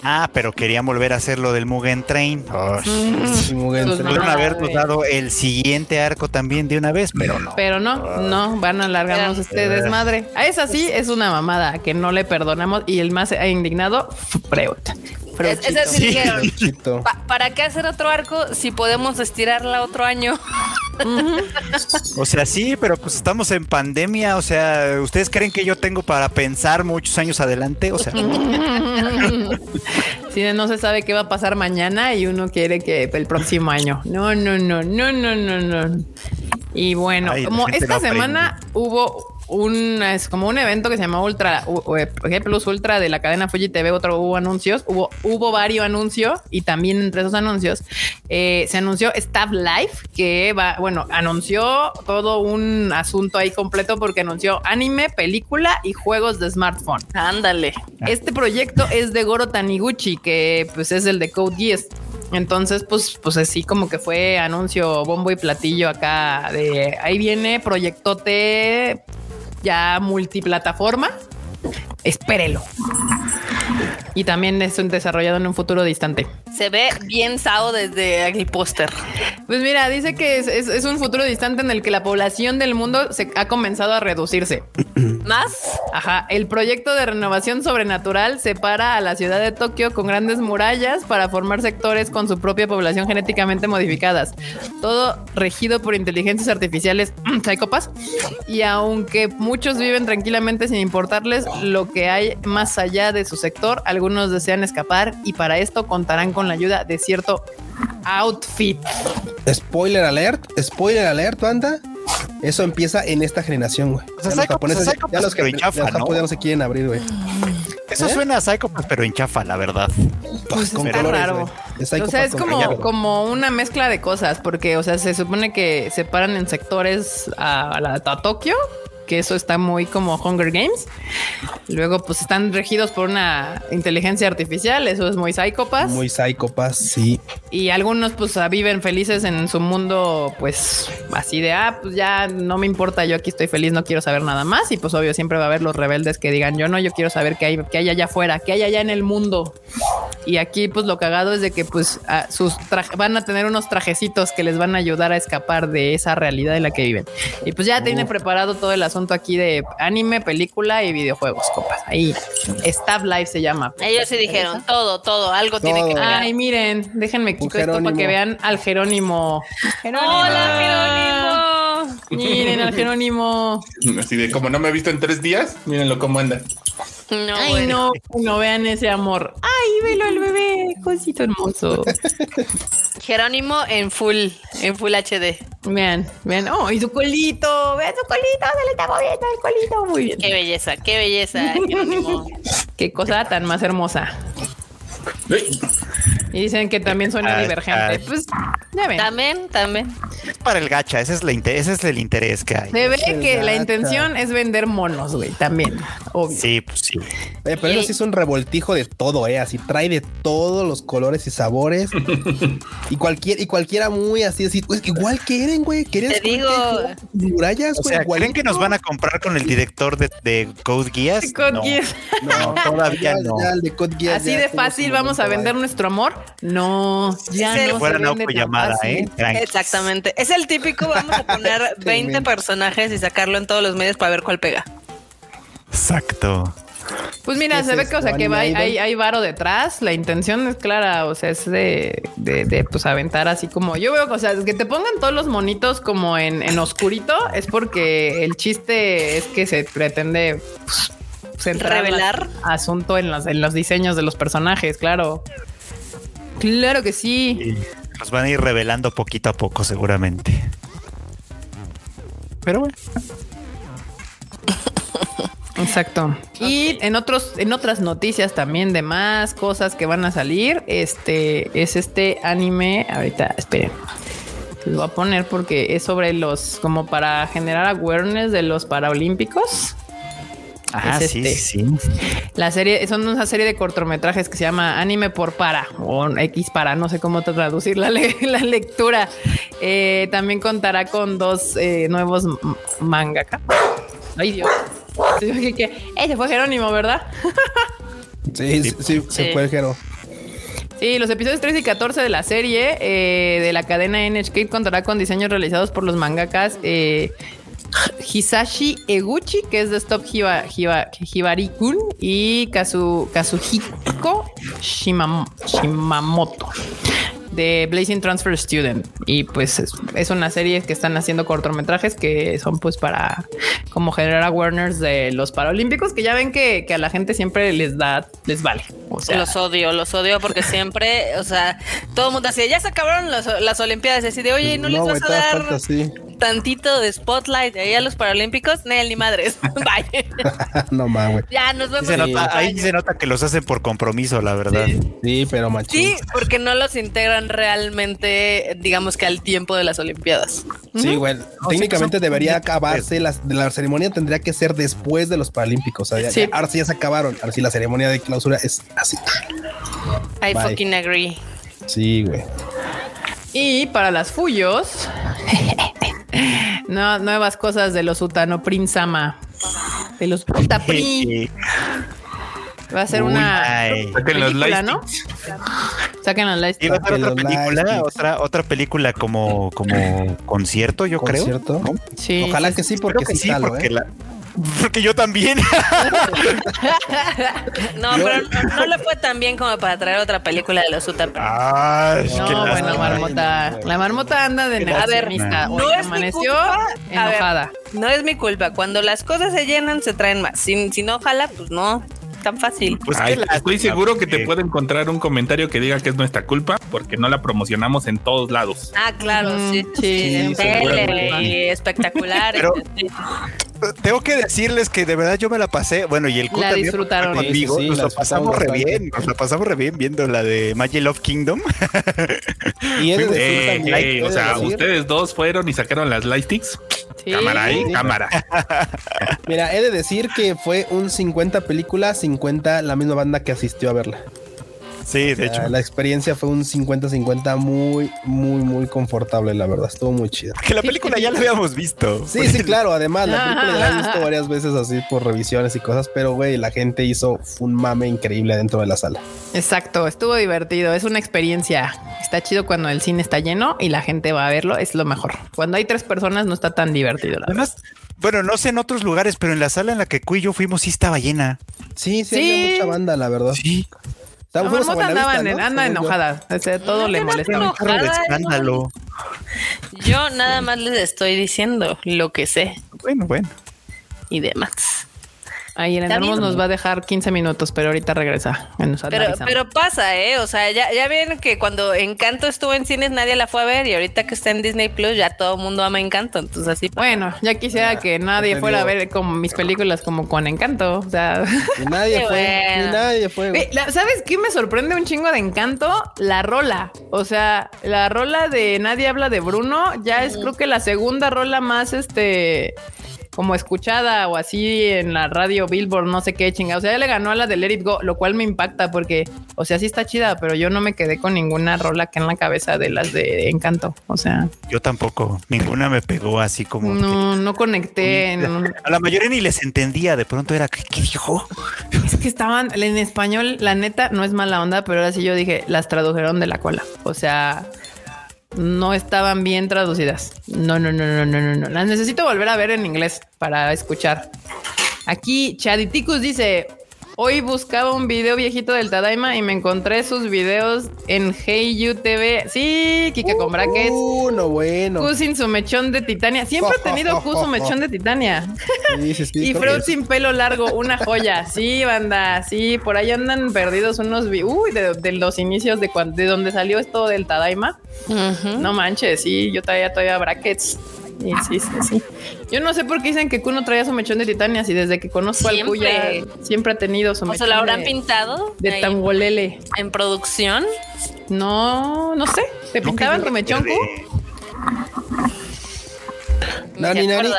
S2: Ah, pero querían volver a hacer lo del Mugen Train. Oh, sí, Mugen Train. Pudieron habernos dado el siguiente arco también de una vez, pero no.
S3: Pero no, no, van a alargarnos este desmadre. A esa sí es una mamada que no le perdonamos y el más indignado, Freud.
S4: Es, es ¿para qué hacer otro arco si podemos estirarla otro año?
S2: o sea, sí, pero pues estamos en pandemia. O sea, ¿ustedes creen que yo tengo para pensar muchos años adelante? O sea, [laughs]
S3: si no se sabe qué va a pasar mañana y uno quiere que el próximo año. No, no, no, no, no, no, no. Y bueno, como esta semana hubo un, es como un evento que se llamó Ultra, G Plus Ultra de la cadena Fuji TV, otro hubo anuncios, hubo, hubo varios anuncios y también entre esos anuncios eh, se anunció Staff Life, que va, bueno, anunció todo un asunto ahí completo porque anunció anime, película y juegos de smartphone.
S4: Ándale.
S3: Este proyecto es de Goro Taniguchi, que pues es el de Code Geass. Entonces, pues, pues así como que fue anuncio bombo y platillo acá de ahí viene proyectote ya multiplataforma. Espérelo. Y también es un desarrollado en un futuro distante.
S4: Se ve bien sao desde el póster.
S3: Pues mira, dice que es, un futuro distante en el que la población del mundo se ha comenzado a reducirse. [clears throat]
S4: ¿Más?
S3: Ajá. El proyecto de renovación sobrenatural separa a la ciudad de Tokio con grandes murallas para formar sectores con su propia población genéticamente modificadas. Todo regido por inteligencias artificiales [clears throat] psicópatas. Y aunque muchos viven tranquilamente sin importarles lo que hay más allá de su sector, algunos desean escapar y para esto contarán con la ayuda de cierto outfit.
S5: Spoiler alert, spoiler alert, banda. Eso empieza en esta generación, güey.
S2: O sea, los japoneses, ya, los, que, chafa,
S5: los japoneses ¿no? se quieren abrir, güey.
S2: Eso ¿Eh? suena a Psycho, pero en chafa, la verdad.
S3: Pues con está raro. o sea, es como, como una mezcla de cosas, porque, o sea, se supone que separan en sectores a, la, a Tokio que eso está muy como Hunger Games. Luego, pues están regidos por una inteligencia artificial, eso es muy psicópas.
S5: Muy psicópas, sí.
S3: Y algunos pues viven felices en su mundo, pues así de, ah, pues ya no me importa, yo aquí estoy feliz, no quiero saber nada más. Y pues obvio siempre va a haber los rebeldes que digan, yo no, yo quiero saber qué hay, qué hay allá afuera, qué hay allá en el mundo. Y aquí pues lo cagado es de que pues sus van a tener unos trajecitos que les van a ayudar a escapar de esa realidad en la que viven. Y pues ya tiene preparado todo el asunto aquí de anime, película y videojuegos, copas. Ahí, Staff Live se llama.
S4: Ellos se dijeron todo, todo, algo tiene que ver.
S3: Ay, miren, déjenme quitar esto para que vean al Jerónimo.
S4: Hola,
S3: Jerónimo. Miren al Jerónimo.
S6: Así de como no me he visto en tres días, mírenlo cómo anda.
S3: No, Ay, no, no vean ese amor. Ay, velo el bebé, cosito hermoso. [laughs]
S4: Jerónimo en full, en full HD.
S3: Vean, vean, oh, y su colito, vean su colito, se le está moviendo el colito, muy bien.
S4: Qué belleza, qué belleza, [laughs] Jerónimo.
S3: qué cosa tan más hermosa. Y dicen que también suena ah, divergente. Ah. Pues ya ven.
S4: También, también.
S2: Es para el gacha, ese es, ese es el interés que hay.
S3: Se ve que la intención es vender monos, güey, también. Obvio.
S2: Sí, pues sí.
S5: pero eso sí es un revoltijo de todo, eh. Así trae de todos los colores y sabores. [laughs] y cualquier, y cualquiera muy así, así, pues igual quieren, güey. ¿Quieren
S4: Te digo.
S2: Murallas, o sea, ¿Creen que nos van a comprar con el director de, de Code Geass?
S3: Code
S2: no.
S3: Geass.
S2: no, todavía no.
S3: así de fácil vamos a vender nuestro amor. No, ya no
S2: fuera se llamada, ¿eh?
S4: Exactamente. Es el típico, vamos a poner [laughs] 20 personajes y sacarlo en todos los medios para ver cuál pega.
S2: Exacto.
S3: Pues mira, se ve que, o sea, que hay, hay, varo detrás. La intención es clara, o sea, es de, de, pues aventar así como yo veo, o sea, que te pongan todos los monitos como en, en oscurito es porque el chiste es que se pretende pues,
S4: revelar
S3: asunto en los, en los diseños de los personajes, claro. Claro que sí.
S2: nos van a ir revelando poquito a poco, seguramente. Pero bueno.
S3: Exacto. Y en otros, en otras noticias también de más cosas que van a salir, este es este anime. Ahorita, esperen. Lo voy a poner porque es sobre los, como para generar awareness de los paraolímpicos.
S2: Ah, sí, este. sí.
S3: La serie, son una serie de cortometrajes que se llama Anime por Para o X para, no sé cómo traducir la, [laughs] la lectura. Eh, también contará con dos eh, nuevos mangaka. Ay, Dios. Ese fue Jerónimo, ¿verdad? [laughs]
S5: sí, sí, se fue Jerónimo.
S3: Sí, los episodios 3 y 14 de la serie eh, de la cadena NHK contará con diseños realizados por los mangakas eh, Hisashi Eguchi, que es de Stop Hiba, Hibari-kun, y Kazu, Kazuhiko Shimamoto de Blazing Transfer Student. Y pues es, una serie que están haciendo cortometrajes que son pues para como generar awareness de los Paralímpicos, que ya ven que, a la gente siempre les da, les vale.
S4: O sea, los odio, los odio porque siempre, o sea, todo el mundo así, ya se acabaron las, las Olimpiadas, así de, oye, no, les vas a dar... tantito de spotlight ahí a los Paralímpicos, Nel, ni madres. [laughs] Bye. [laughs]
S5: no mames.
S4: Ya nos vemos.
S2: Se nota, ahí se nota que los hacen por compromiso, la verdad.
S5: Sí, pero machín.
S4: Sí, porque no los integran realmente, digamos que al tiempo de las Olimpiadas.
S5: Sí, güey. Técnicamente debería acabarse, la, la, ceremonia tendría que ser después de los Paralímpicos. O sea, ya, ahora sí ya se acabaron. Ahora sí la ceremonia de clausura es así.
S4: I fucking agree.
S5: Sí, güey.
S3: Y para las Fuyos, [laughs] no, nuevas cosas de los Utano Prinsama. De los Utapri. [laughs] Va a ser una
S6: Saquen película,
S3: ¿no? Saquen los
S2: likes. Y va a ser otra película, otra, otra película como, como concierto, yo creo.
S5: ¿Concierto?
S3: Sí.
S5: Ojalá que sí, porque sí, sí porque ¿eh? la,
S2: porque yo también. [laughs]
S4: no, pero no, le fue tan bien como para traer otra película de los Utah.
S3: Ah, no, bueno, marmota. La marmota anda de
S4: negacionista. No es amaneció enojada. no es mi culpa. Cuando las cosas se llenan, se traen más. Si, si no ojalá, pues no tan fácil.
S6: Pues estoy seguro que te puede encontrar un comentario que diga que es nuestra culpa porque no la promocionamos en todos lados.
S4: Ah, claro, sí, sí, sí espectacular. Pero,
S2: tengo que decirles que de verdad yo me la pasé, bueno, y el
S3: la disfrutaron
S2: conmigo, nos la pasamos re bien, nos la pasamos re bien viendo la de Magic Love Kingdom.
S6: y o sea, ustedes dos fueron y sacaron las lightsticks. Cámara ahí, cámara.
S5: Mira, he de decir que fue un 50 películas, 50 la misma banda que asistió a verla.
S2: Sí, de hecho.
S5: La experiencia fue un 50-50 muy, muy, muy confortable, la verdad. Estuvo muy chido.
S2: Que la película ya la habíamos visto.
S5: Sí, sí, [laughs] claro. Además, la película la he visto varias veces así por revisiones y cosas, pero güey, la gente hizo un mame increíble dentro de la sala.
S3: Exacto, estuvo divertido. Es una experiencia. Está chido cuando el cine está lleno y la gente va a verlo. Es lo mejor. Cuando hay tres personas no está tan divertido. La Además,
S2: bueno, no sé en otros lugares, pero en la sala en la que Cu y yo fuimos sí estaba llena.
S5: Sí, sí, sí. había mucha banda, la verdad.
S2: Sí.
S3: La marmota andaba anda enojada. todo le molesta.
S2: escándalo.
S4: Yo nada más les estoy diciendo lo que sé.
S2: Bueno, bueno.
S4: Y demás.
S3: Ahí en el nos va a dejar 15 minutos, pero ahorita regresa.
S4: Pero, pero, pasa, ¿eh? O sea, ya, ya ven que cuando Encanto estuvo en cines nadie la fue a ver y ahorita que está en Disney Plus ya todo el mundo ama Encanto. Entonces así
S3: Bueno, ya quisiera que nadie fuera a ver como mis películas como con Encanto. O sea,
S5: nadie fue. Nadie fue.
S3: ¿Sabes qué me sorprende un chingo de Encanto? La rola. O sea, la rola de Nadie habla de Bruno ya es creo que la segunda rola más este como escuchada o así en la radio Billboard, no sé qué chinga. O sea, ya le ganó a la de Let It Go, lo cual me impacta porque, o sea, sí está chida, pero yo no me quedé con ninguna rola que en la cabeza de las de Encanto. O sea,
S2: yo tampoco, ninguna me pegó así como.
S3: No, no conecté.
S2: A la mayoría ni les entendía. De pronto era, ¿qué, qué dijo?
S3: Es que estaban en español, la neta, no es mala onda, pero ahora sí yo dije, las tradujeron de la cola. O sea, no estaban bien traducidas. No, no, no, no, no, no, no. Las necesito volver a ver en inglés para escuchar. Aquí Chaditicus dice, Hoy buscaba un video viejito del Tadaima y me encontré sus videos en Hey You TV. Sí, Kika con brackets.
S5: Uh, no bueno.
S3: Q sin su mechón de Titania. Siempre he tenido Q su mechón de Titania. [laughs] y Freud sin pelo largo, una joya. Sí, banda. Sí, por ahí andan perdidos unos. Uy, de, los inicios de, cuando, de donde salió esto del Tadaima. No manches, sí, yo todavía todavía brackets. Sí, sí, sí, Yo no sé por qué dicen que Kuno traía su mechón de titania, si desde que conozco al Kuya siempre ha tenido su mechón.
S4: ¿O se lo habrán pintado?
S3: De tangolele.
S4: ¿En producción?
S3: No, no sé. ¿Te pintaban tu mechón,
S5: Nani, nani.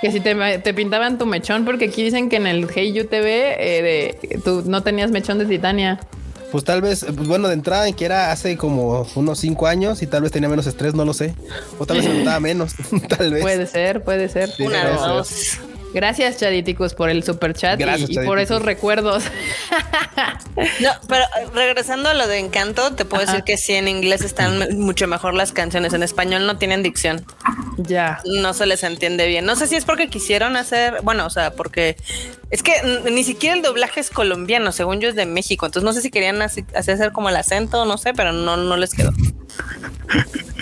S3: Que si te, pintaban tu mechón, porque aquí dicen que en el Hey You TV eh, tú no tenías mechón de titania.
S5: Pues tal vez, pues bueno, de entrada en que era hace como unos cinco años y tal vez tenía menos estrés, no lo sé. O tal vez se notaba menos, [laughs] tal vez.
S3: Puede ser, puede ser.
S4: Una dos.
S3: Gracias, Chaditicos, por el super chat y, por esos recuerdos. [laughs]
S4: no, pero eh, regresando a lo de Encanto, te puedo decir que sí, en inglés están mucho mejor las canciones. En español no tienen dicción.
S3: Ya.
S4: No se les entiende bien. No sé si es porque quisieron hacer, bueno, o sea, porque es que ni siquiera el doblaje es colombiano, según yo es de México. Entonces no sé si querían hacer como el acento, no sé, pero no, no les quedó. [laughs]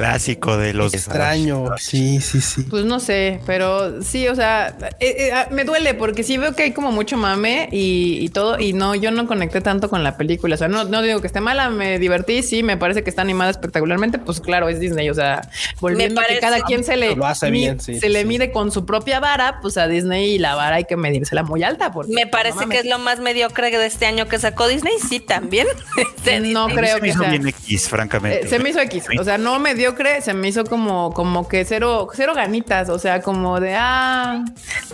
S2: clásico de los
S5: extraño. Sí, sí, sí.
S3: Pues no sé, pero sí, o sea, eh, eh, ah, me duele porque sí veo que hay como mucho mame y, todo. Y no, yo no conecté tanto con la película. O sea, no, no digo que esté mala, me divertí. Sí, me parece que está animada espectacularmente. Pues claro, es Disney. O sea, volviendo a que cada quien se le, se le mide con su propia vara, pues a Disney y la vara hay que medírsela muy alta. Porque,
S4: me parece que es lo más mediocre de este año que sacó Disney. Sí, también. [laughs]
S3: no creo que sea.
S2: X, francamente.
S3: Eh, se me hizo X. O sea, no mediocre, se me hizo como, como que cero, cero ganitas. O sea, como de ah.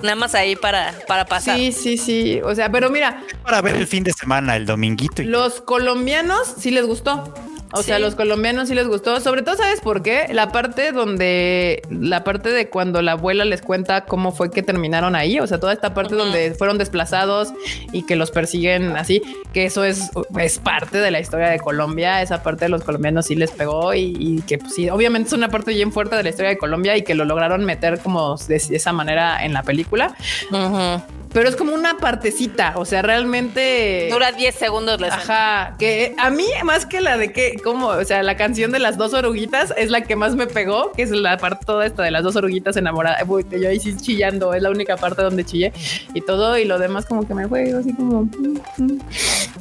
S4: Nada más ahí para, para pasar.
S3: Sí, sí, sí. O sea, pero mira.
S2: Para ver el fin de semana, el dominguito.
S3: Los colombianos sí les gustó. O sea, a los colombianos sí les gustó. Sobre todo, ¿sabes por qué? La parte donde, la parte de cuando la abuela les cuenta cómo fue que terminaron ahí. O sea, toda esta parte donde fueron desplazados y que los persiguen así, que eso es, es parte de la historia de Colombia. Esa parte de los colombianos sí les pegó y, que pues, sí, obviamente es una parte bien fuerte de la historia de Colombia y que lo lograron meter como de, esa manera en la película pero es como una partecita, o sea, realmente
S4: dura 10 segundos la
S3: Ajá, que a mí más que la de que como, o sea, la canción de las dos oruguitas es la que más me pegó, que es la parte toda esta de las dos oruguitas enamoradas. yo ahí sí chillando, es la única parte donde chillé y todo y lo demás como que me juego así como mm, mm.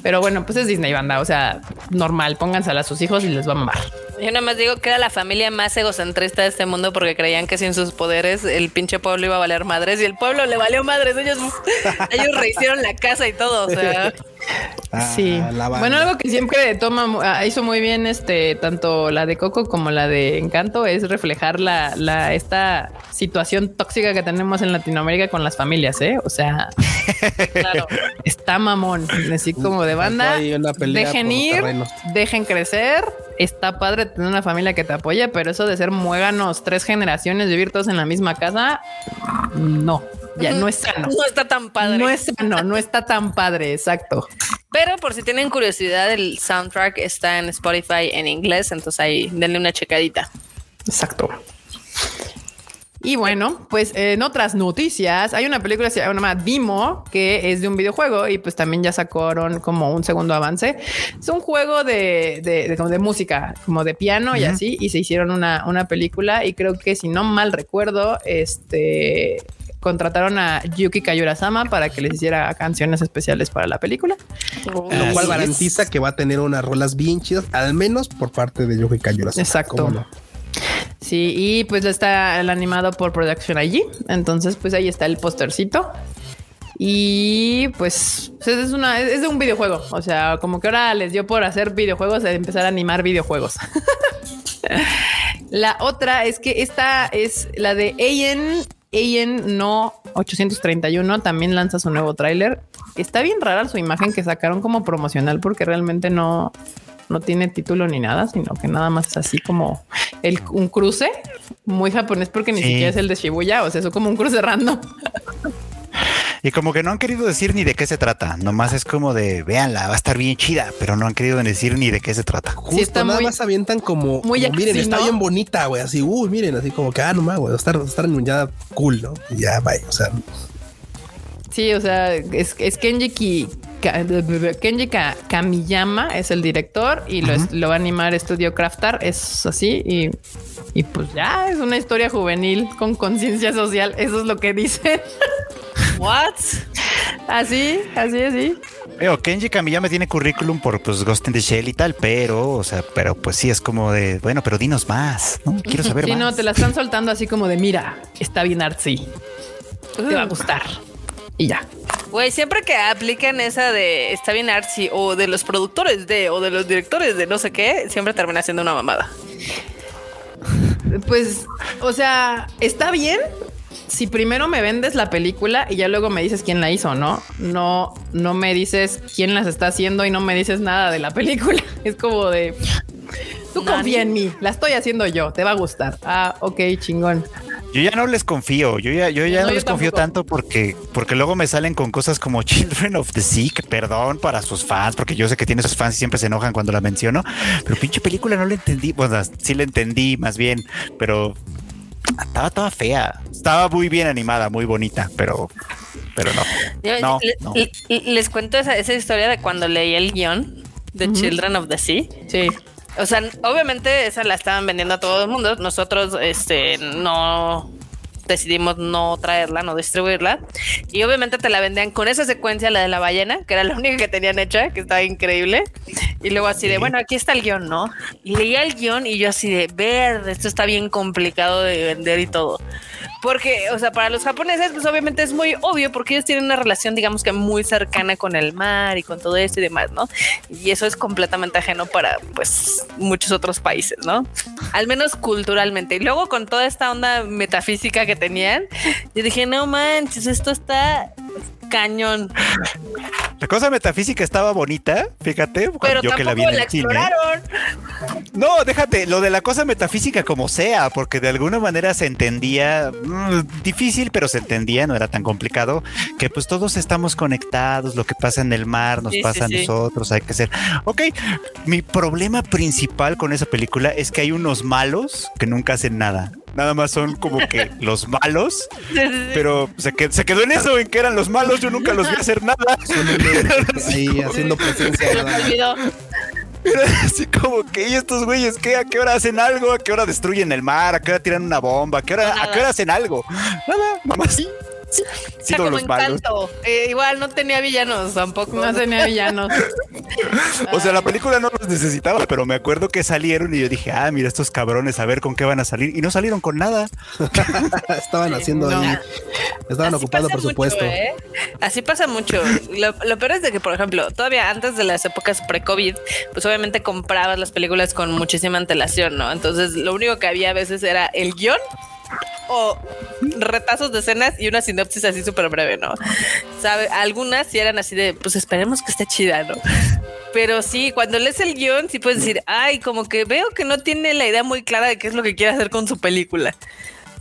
S3: Pero bueno, pues es Disney banda, o sea, normal, pónganse a sus hijos y les va a mamar.
S4: Yo nada más digo que era la familia más egocentrista de este mundo porque creían que sin sus poderes el pinche pueblo iba a valer madres y el pueblo le valió madres. Ellos, [laughs] ellos rehicieron la casa y todo. O sea.
S3: Ah, sí. Bueno, algo que siempre toma, ah, hizo muy bien este, tanto la de Coco como la de Encanto, es reflejar la, la, esta situación tóxica que tenemos en Latinoamérica con las familias, ¿eh? O sea, [laughs] claro, está mamón, así como de banda. Dejen ir, dejen crecer. Está padre tener una familia que te apoye, pero eso de ser muéganos tres generaciones, vivir todos en la misma casa, no ya no es sano.
S4: No está tan padre.
S3: No es sano, no está tan padre, exacto.
S4: Pero por si tienen curiosidad, el soundtrack está en Spotify en inglés, entonces ahí denle una checadita.
S3: Exacto. Y bueno, pues en otras noticias, hay una película que se llama Dimo, que es de un videojuego y pues también ya sacaron como un segundo avance. Es un juego de, de, de, música, como de piano y así, y se hicieron una, una película y creo que si no mal recuerdo, este contrataron a Yuki Kayurasama para que les hiciera canciones especiales para la película.
S5: Lo cual garantiza que va a tener unas rolas bien chidas, al menos por parte de Yuki Kayurasama.
S3: Exacto. Sí, y pues está el animado por Production allí. Entonces, pues ahí está el postercito. Y pues es una es de un videojuego. O sea, como que ahora les dio por hacer videojuegos de empezar a animar videojuegos. [laughs] la otra es que esta es la de Ayen Ayen No 831 también lanza su nuevo tráiler. Está bien rara su imagen que sacaron como promocional porque realmente no, no tiene título ni nada, sino que nada más es así como el, un cruce muy japonés porque ni siquiera es el de Shibuya, o sea, es como un cruce random. [laughs]
S2: Y como que no han querido decir ni de qué se trata. Nomás es como de véanla, va a estar bien chida, pero no han querido decir ni de qué se trata.
S5: Justo nada más avientan como, muy miren, está bien bonita, güey. Así, uy, miren, así como que ah, no más, güey, estar, estar ya cool, ¿no? Y ya, vaya, o sea.
S3: Sí, o sea, es, es Kenji Kenji Kamiyama es el director y lo, lo, va a animar Studio Craftar. Es así y, y, pues ya es una historia juvenil con conciencia social. Eso es lo que dicen. [laughs]
S4: What?
S3: Así, así, así.
S2: Veo, Kenji Kamiyama tiene currículum por pues Ghost in the Shell y tal, pero, o sea, pero pues sí es como de, bueno, pero dinos más, ¿no? Quiero saber más.
S3: Sí, no, te la están soltando así como de, mira, está bien artsy. Te va a gustar. [laughs] Y ya.
S4: Güey, siempre que apliquen esa de está bien artsy o de los productores de o de los directores de no sé qué, siempre termina siendo una mamada.
S3: Pues, o sea, está bien, si primero me vendes la película y ya luego me dices quién la hizo, ¿no? No, no me dices quién las está haciendo y no me dices nada de la película. [laughs] Es como de tú confía en mí, la estoy haciendo yo, te va a gustar. Ah, ok, chingón.
S2: Yo ya no les confío, yo ya, yo ya no, les confío tanto porque, porque luego me salen con cosas como [laughs] Children of the Sea, perdón para sus fans, porque yo sé que tiene sus fans y siempre se enojan cuando la menciono, pero pinche película no la entendí, bueno, sí la entendí más bien, pero estaba toda fea. Estaba muy bien animada, muy bonita, pero, pero no.
S4: Les cuento esa, historia de cuando leí el guion de Children of the Sea.
S3: Sí.
S4: O sea, obviamente esa la estaban vendiendo a todo el mundo. Nosotros, este, no decidimos no traerla, no distribuirla. Y obviamente te la vendían con esa secuencia, la de la ballena, que era la única que tenían hecha, que estaba increíble. Y luego así de, bueno, aquí está el guion, ¿no? Y leía el guion y yo así de, verde, esto está bien complicado de vender y todo. Porque, o sea, para los japoneses, pues obviamente es muy obvio porque ellos tienen una relación, digamos que muy cercana con el mar y con todo esto y demás, ¿no? Y eso es completamente ajeno para, pues, muchos otros países, ¿no? Al menos culturalmente. Y luego con toda esta onda metafísica que tenían, yo dije, no manches, esto está cañón.
S2: La cosa metafísica estaba bonita, fíjate,
S4: pero yo que la vi en el cine.
S2: No, déjate, lo de la cosa metafísica como sea, porque de alguna manera se entendía, mm, difícil, pero se entendía, no era tan complicado, que pues todos estamos conectados, lo que pasa en el mar nos pasa a nosotros, hay que ser. Ok, mi problema principal con esa película es que hay unos malos que nunca hacen nada nada más son como que [laughs] los malos, pero se, quedó en eso, en que eran los malos, yo nunca los vi hacer nada. [laughs]
S5: Ahí haciendo presencia.
S2: así como que, ¿y estos güeyes qué? ¿A qué hora hacen algo? ¿A qué hora destruyen el mar? ¿A qué hora tiran una bomba? ¿A qué hora, ¿a qué hora hacen algo? Nada, mamás.
S4: Sí, los encanto. Eh, igual no tenía villanos tampoco.
S3: No tenía villanos. [laughs]
S2: o sea, la película no los necesitaba, pero me acuerdo que salieron y yo dije, ah, mira estos cabrones, a ver con qué van a salir. Y no salieron con nada. [laughs]
S5: Estaban haciendo ahí. Estaban ocupando por supuesto.
S4: ¿eh? Así pasa mucho. Lo, lo, peor es de que, por ejemplo, todavía antes de las épocas pre-COVID, pues obviamente comprabas las películas con muchísima antelación, ¿no? Entonces, lo único que había a veces era el guion o retazos de escenas y una sinopsis así súper breve, ¿no? ¿Sabe? Algunas sí eran así de, pues esperemos que esté chida, ¿no? Pero sí, cuando lees el guion, sí puedes decir, ay, como que veo que no tiene la idea muy clara de qué es lo que quiere hacer con su película.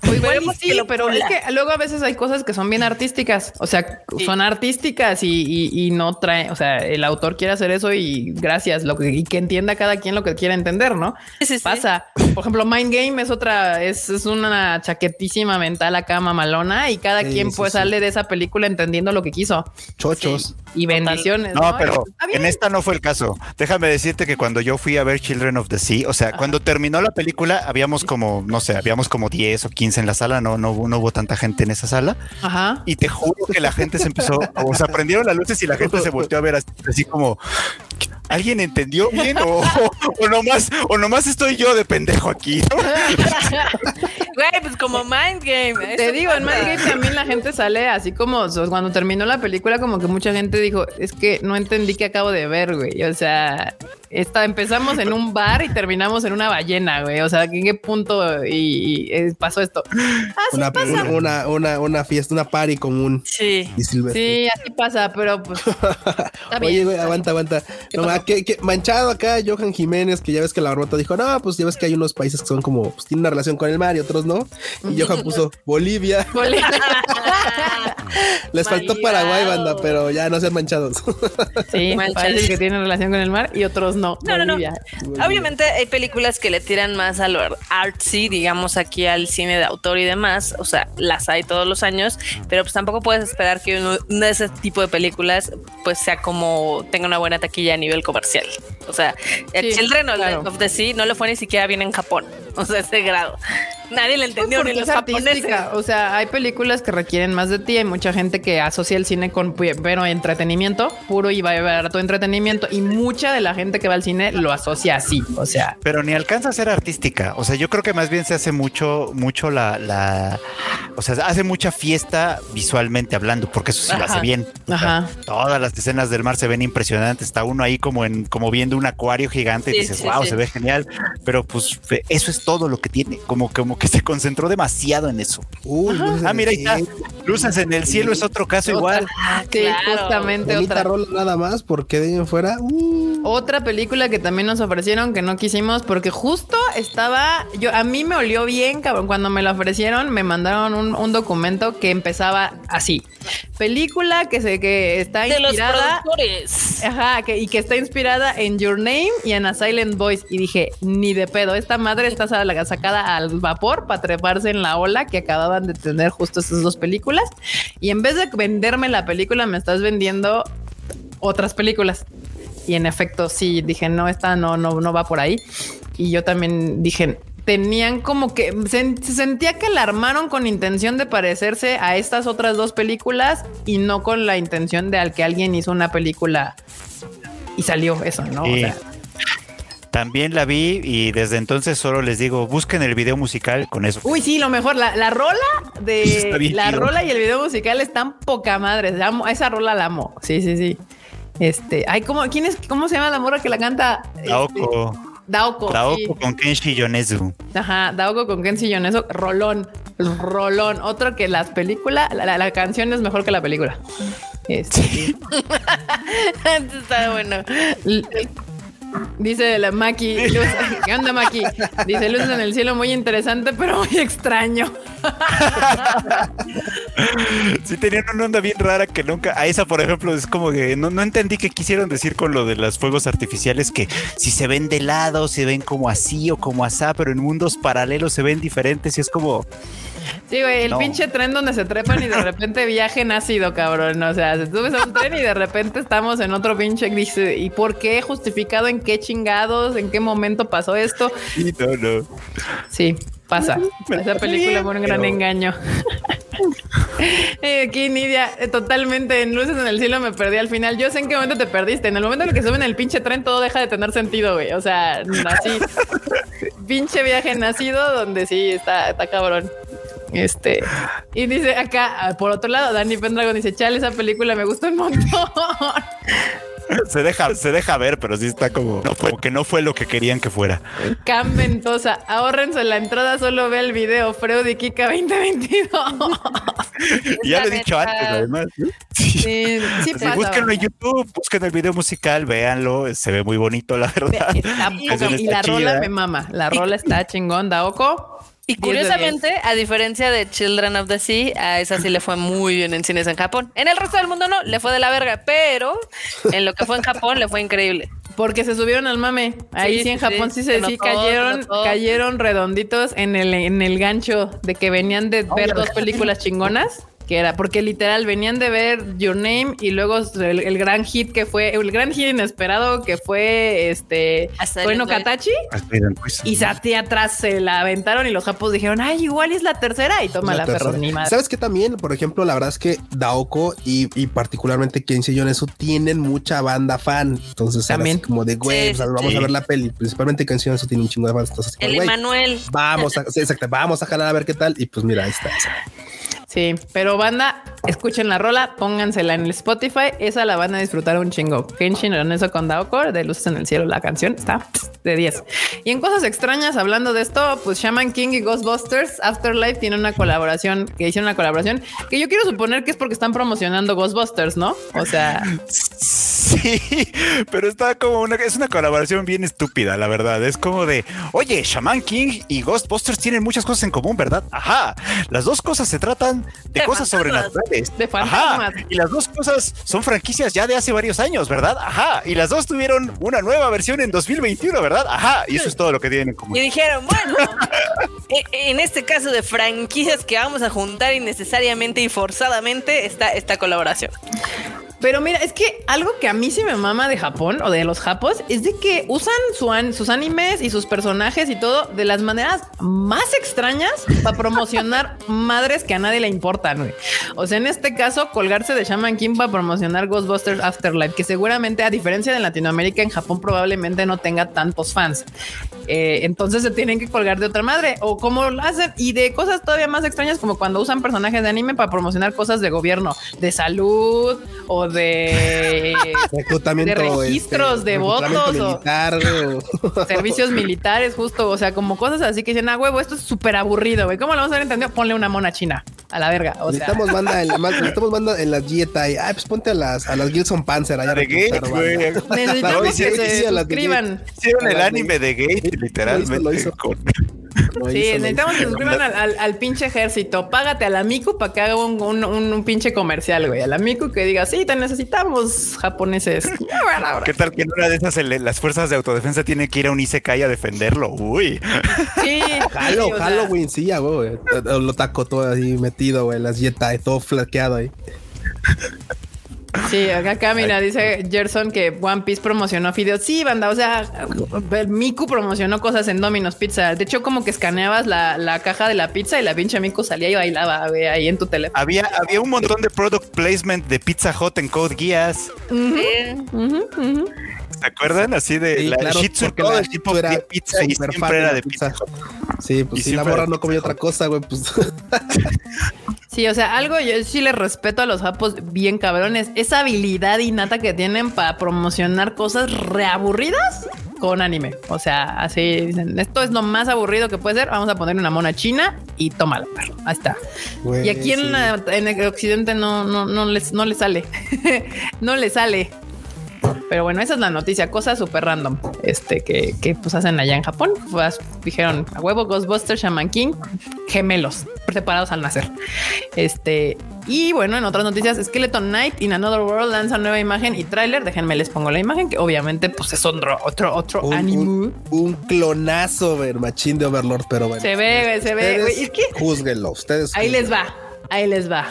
S3: Pues sí, pero es que luego a veces hay cosas que son bien artísticas, o sea, son artísticas y, no trae, o sea, el autor quiere hacer eso y gracias, lo que, y que entienda cada quien lo que quiera entender, ¿no? Sí, Pasa. Por ejemplo, Mind Game es otra, es, una chaquetísima mental acá mamalona y cada quien pues sale de esa película entendiendo lo que quiso.
S5: Chochos.
S3: Y bendiciones.
S2: No, pero en esta no fue el caso. Déjame decirte que cuando yo fui a ver Children of the Sea, o sea, cuando terminó la película, habíamos como, no sé, habíamos como 10 o 15 en la sala, no, no, no hubo tanta gente en esa sala. Ajá. Y te juro que la gente se empezó, o sea, prendieron las luces y la gente se volteó a ver así, como, ¿alguien entendió bien? O, o, nomás, o nomás estoy yo de pendejo aquí. [laughs]
S4: Güey, pues como Mind Game.
S3: Te digo, en Mind Game también la gente sale así como cuando terminó la película, como que mucha gente dijo, es que no entendí que acabo de ver, güey. O sea, esta, empezamos en un bar y terminamos en una ballena, güey. O sea, ¿en qué punto y, pasó esto?
S5: una, Una, una, una, fiesta, una party común.
S3: Sí. Sí, así pasa, pero pues. [laughs]
S5: Oye, güey, aguanta, aguanta. No, manchado acá, Johan Jiménez, que ya ves que la barbota dijo, no, pues ya ves que hay unos países que son como, pues tienen una relación con el mar y otros no. Y Johan puso Bolivia. [laughs] Bolivia. Les faltó Paraguay, banda, pero ya no sean manchados.
S3: sí, países que tienen relación con el mar y otros no.
S4: No, no, no. Obviamente hay películas que le tiran más a lo artsy, digamos aquí al cine de autor y demás. O sea, las hay todos los años, pero pues tampoco puedes esperar que uno de ese tipo de películas pues sea como tenga una buena taquilla a nivel comercial. O sea, el Children of the Sea no le fue ni siquiera bien en Japón. [laughs] O sea, ese grado. Nadie le entendió ni los japoneses.
S3: O sea, hay películas que requieren más de ti. Hay mucha gente que asocia el cine con bueno, entretenimiento puro y va a ver tu entretenimiento. Y mucha de la gente que va al cine lo asocia así. O sea,
S2: pero ni alcanza a ser artística. O sea, yo creo que más bien se hace mucho, mucho la, la o sea, hace mucha fiesta visualmente hablando, porque eso sí lo hace bien. Ajá. Todas las escenas del mar se ven impresionantes. Está uno ahí como en, como viendo un acuario gigante y dices, wow, se ve genial. Pero pues eso es todo lo que tiene. Como, como que se concentró demasiado en eso. ah, mira, ahí está. Luces en el cielo es otro caso igual.
S3: sí, justamente
S5: otra. rola nada más, porque de ahí fuera.
S3: Uh. Otra película que también nos ofrecieron que no quisimos, porque justo estaba. Yo, a mí me olió bien, cabrón. Cuando me la ofrecieron, me mandaron un, un documento que empezaba así. Película que se que está inspirada. Ajá, que, y que está inspirada en Your Name y en A Silent Voice. Y dije, ni de pedo, esta madre está sacada al vapor para treparse en la ola que acababan de tener justo estas dos películas. Y en vez de venderme la película, me estás vendiendo otras películas. y en efecto sí dije, no, esta no, no, no va por ahí. Y yo también dije, tenían como que se, sentía que la armaron con intención de parecerse a estas otras dos películas y no con la intención de al que alguien hizo una película y salió eso, ¿no?
S2: También la vi y desde entonces solo les digo, busquen el video musical con eso.
S3: Uy, sí, lo mejor, la, rola de [laughs] la rola y el video musical están poca madre. esa rola la amo. Sí, sí, sí. Este, ay, ¿cómo, quién es, cómo se llama la morra que la canta? Este, Daoko.
S2: Daoko con Kenshi Yonezu.
S3: Ajá, Daoko con Kenshi Yonezu. Rolón, rolón. Otro que las películas, la, canción es mejor que la película.
S4: Este. [laughs] Está bueno.
S3: Dice la Maki, ¿qué onda Maki? Dice luces en el cielo muy interesante, pero muy extraño. [laughs]
S2: sí, tenían una onda bien rara que nunca. A esa, por ejemplo, es como que no, entendí qué quisieron decir con lo de los fuegos artificiales, que si se ven de lado, se ven como así o como asá, pero en mundos paralelos se ven diferentes y es como.
S3: Sí, güey, el pinche tren donde se trepan y de [laughs] repente viaje ácido, cabrón. O sea, se subes a un tren y de repente estamos en otro pinche. Dice, ¿y por qué? ¿Justificado en qué chingados? ¿En qué momento pasó esto?
S2: Sí, no, no.
S3: Sí, pasa. Esa película fue un gran engaño. eh, aquí Nidia, eh, totalmente en luces en el cielo me perdí al final. Yo sé en qué momento te perdiste. En el momento en el que suben el pinche tren, todo deja de tener sentido, güey. O sea, así. [laughs] pinche viaje nacido donde sí está, está cabrón. Este, y dice acá, por otro lado, Dani Pendragon dice, chale, esa película me gusta un montón. [laughs]
S2: se deja, se deja ver, pero sí está como, no fue, que no fue lo que querían que fuera.
S3: Cam Ventosa, ahórrense la entrada, solo ve el video, Freud y Kika 2022. [laughs]
S2: ya lo he dicho antes, además. [laughs] Sí, sí, Búsquenlo en YouTube, busquen el video musical, véanlo, se ve muy bonito, la verdad.
S3: y la rola me mama, la rola está chingón, Daoko.
S4: Y curiosamente, a diferencia de Children of the Sea, a esa sí le fue muy bien en cines en Japón. En el resto del mundo no, le fue de la verga, pero en lo que fue en Japón le fue increíble.
S3: Porque se subieron al mame. Ahí sí, en Japón sí, se sí, cayeron, cayeron redonditos en el, en el gancho de que venían de ver dos películas chingonas que era porque literal venían de ver Your Name y luego el, gran hit que fue el gran hit inesperado que fue este bueno Katachi. Y Sati atrás se la aventaron y los japos dijeron ay igual es la tercera y toma la, perro ni más
S5: sabes que también por ejemplo la verdad es que Daoko y, y particularmente Kenshi Yonesu tienen mucha banda fan. Entonces también. como de güey vamos a ver la peli principalmente Kenshi Yonesu tiene un chingo de fans
S4: el Emanuel
S5: vamos a exacto vamos a jalar a ver qué tal y pues mira ahí está
S3: Sí, pero banda, escuchen la rola, póngansela en el Spotify, esa la van a disfrutar un chingo. Kenshin eso con Daoko, de Luces en el Cielo, la canción está de 10. Y en cosas extrañas, hablando de esto, pues Shaman King y Ghostbusters Afterlife tienen una colaboración, que hicieron una colaboración, que yo quiero suponer que es porque están promocionando Ghostbusters, ¿no? O sea... [laughs]
S2: Sí, [laughs] pero está como una, es una colaboración bien estúpida, la verdad. Es como de, oye, Shaman King y Ghostbusters tienen muchas cosas en común, ¿verdad? Ajá, las dos cosas se tratan de, cosas sobrenaturales.
S3: De fantasmas.
S2: Y las dos cosas son franquicias ya de hace varios años, ¿verdad? Ajá. Y las dos tuvieron una nueva versión en 2021, ¿verdad? Ajá. Y eso es todo lo que tienen en común.
S4: Y dijeron, bueno, [laughs] e, en este caso de franquicias que vamos a juntar innecesariamente y forzadamente está esta colaboración.
S3: Pero mira, es que algo que a mí sí me mama de Japón o de los japos es de que usan sus animes y sus personajes y todo de las maneras más extrañas para promocionar [laughs] madres que a nadie le importan. O sea, en este caso, colgarse de Shaman King para promocionar Ghostbusters Afterlife, que seguramente, a diferencia de Latinoamérica, en Japón probablemente no tenga tantos fans. Eh, entonces se tienen que colgar de otra madre o como lo hacen y de cosas todavía más extrañas, como cuando usan personajes de anime para promocionar cosas de gobierno, de salud o de,
S5: de
S3: registros este, de votos o, [laughs] servicios militares, justo. O sea, como cosas así que dicen, ah, huevo, esto es súper aburrido, güey. ¿Cómo lo vamos a haber entendido? Ponle una mona china a la verga. O
S5: necesitamos, sea. Banda en, necesitamos banda en las dieta y, ah, pues ponte a las, a las Gilson Panzer allá
S2: de Gate, güey. [laughs]
S3: Necesitamos que se suscriban.
S2: Hicieron el anime de Gate, literalmente. Lo hizo, lo hizo
S3: sí, necesitamos que suscriban al, al, pinche ejército. Págate a la Miku para que haga un, un, un, pinche comercial, güey. A la Miku que diga, sí, te necesitamos japoneses. [laughs]
S2: ¿Qué tal que en una de esas las fuerzas de autodefensa tienen que ir a un Isekai a defenderlo? Uy.
S3: Sí. [laughs]
S5: Halo, Halloween, sí, güey. Lo taco todo ahí metido, güey. Las y todo flaqueado ahí.
S3: Sí, acá mira, dice Gerson que One Piece promocionó videos. Sí, banda, o sea, Miku promocionó cosas en Domino's Pizza. De hecho, como que escaneabas la, caja de la pizza y la pinche Miku salía y bailaba ahí en tu teléfono.
S2: Había, había un montón de product placement de Pizza Hut en Code Guías. ¿Se acuerdan? Así de
S5: la claro, todo el tipo era de pizza y siempre era de pizza. Sí, pues si la morra no comía otra cosa, güey, pues.
S3: Sí, o sea, algo yo sí les respeto a los japos bien cabrones. Esa habilidad innata que tienen para promocionar cosas reaburridas con anime. O sea, así dicen, esto es lo más aburrido que puede ser. Vamos a poner una mona china y tómala, perro. Ahí está. y aquí en, en, el occidente no, no, no les, no les sale. [laughs] no les sale. Pero bueno, esa es la noticia, cosa súper random. Este que, que, pues hacen allá en Japón. Pues, dijeron a huevo Ghostbusters, Shaman King, gemelos separados al nacer. Este y bueno, en otras noticias, Skeleton Knight in Another World lanza nueva imagen y tráiler. Déjenme les pongo la imagen que obviamente pues es otro otro otro
S5: anime. Un, clonazo, ver machín de Overlord, pero bueno.
S3: Se ve, se ve.
S5: Es que juzguenlo, ustedes.
S3: Ahí les va, ahí les va.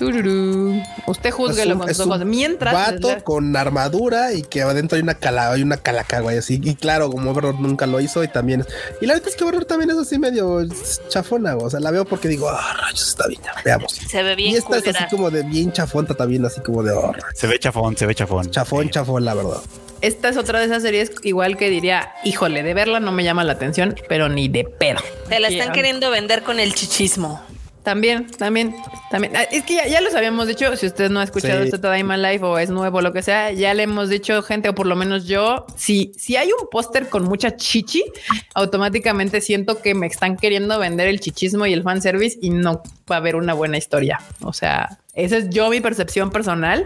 S3: Usted juzgue con sus ojos. Mientras.
S5: Vato con armadura y que adentro hay una cala, hay una calaca, güey. Así. Y claro, como Overlord nunca lo hizo y también. Y la verdad es que Overlord también es así medio chafona. O sea, la veo porque digo, ah, rayos, está bien. Veamos.
S4: Se ve bien.
S5: Y esta es así como de bien chafonta también, así como de. Oh,
S2: se ve chafón, se ve chafón.
S5: Chafón, chafón, la verdad.
S3: Esta es otra de esas series igual que diría, híjole, de verla no me llama la atención, pero ni de pedo.
S4: Te la están queriendo vender con el chichismo.
S3: También, también, también. Ah, es que ya, los habíamos dicho, si usted no ha escuchado sí. este My Life o es nuevo, lo que sea, ya le hemos dicho gente, o por lo menos yo, si, si hay un póster con mucha chichi, automáticamente siento que me están queriendo vender el chichismo y el fanservice y no va a haber una buena historia. O sea, esa es yo mi percepción personal.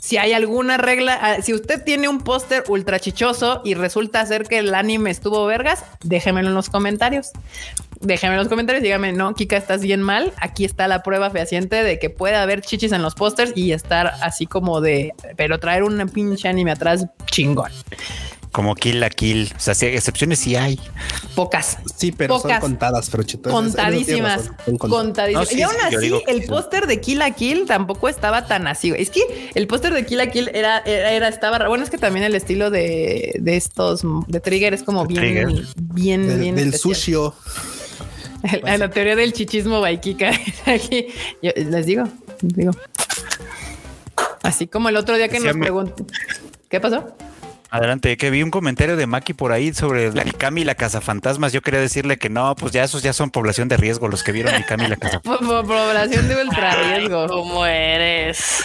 S3: Si hay alguna regla, ah, si usted tiene un póster ultra chichoso y resulta ser que el anime estuvo vergas, déjemelo en los comentarios déjenme en los comentarios, dígame, no, Kika, estás bien mal. Aquí está la prueba fehaciente de que puede haber chichis en los pósters y estar así como de, pero traer una pinche anime atrás chingón.
S2: Como Kill la Kill. O sea, si hay excepciones sí hay.
S3: Pocas.
S5: Sí, pero son contadas, Frochito.
S3: Contadísimas. Contadísimas. y aún así, el póster de Kill la Kill tampoco estaba tan así. Es que el póster de Kill la Kill era, era, estaba. Bueno, es que también el estilo de, de estos de Trigger es como bien, bien, bien.
S5: Del sushi. [laughs]
S3: La, la teoría del chichismo baikika. [laughs] Aquí les digo, digo. Así como el otro día que nos preguntó. ¿Qué pasó?
S2: Adelante, que vi un comentario de Maki por ahí sobre la Mikami y la Cazafantasmas. Yo quería decirle que no, pues ya esos ya son población de riesgo, los que vieron Mikami y la [laughs] Cazafantasmas.
S3: población de ultra riesgo.
S4: ¿Cómo eres?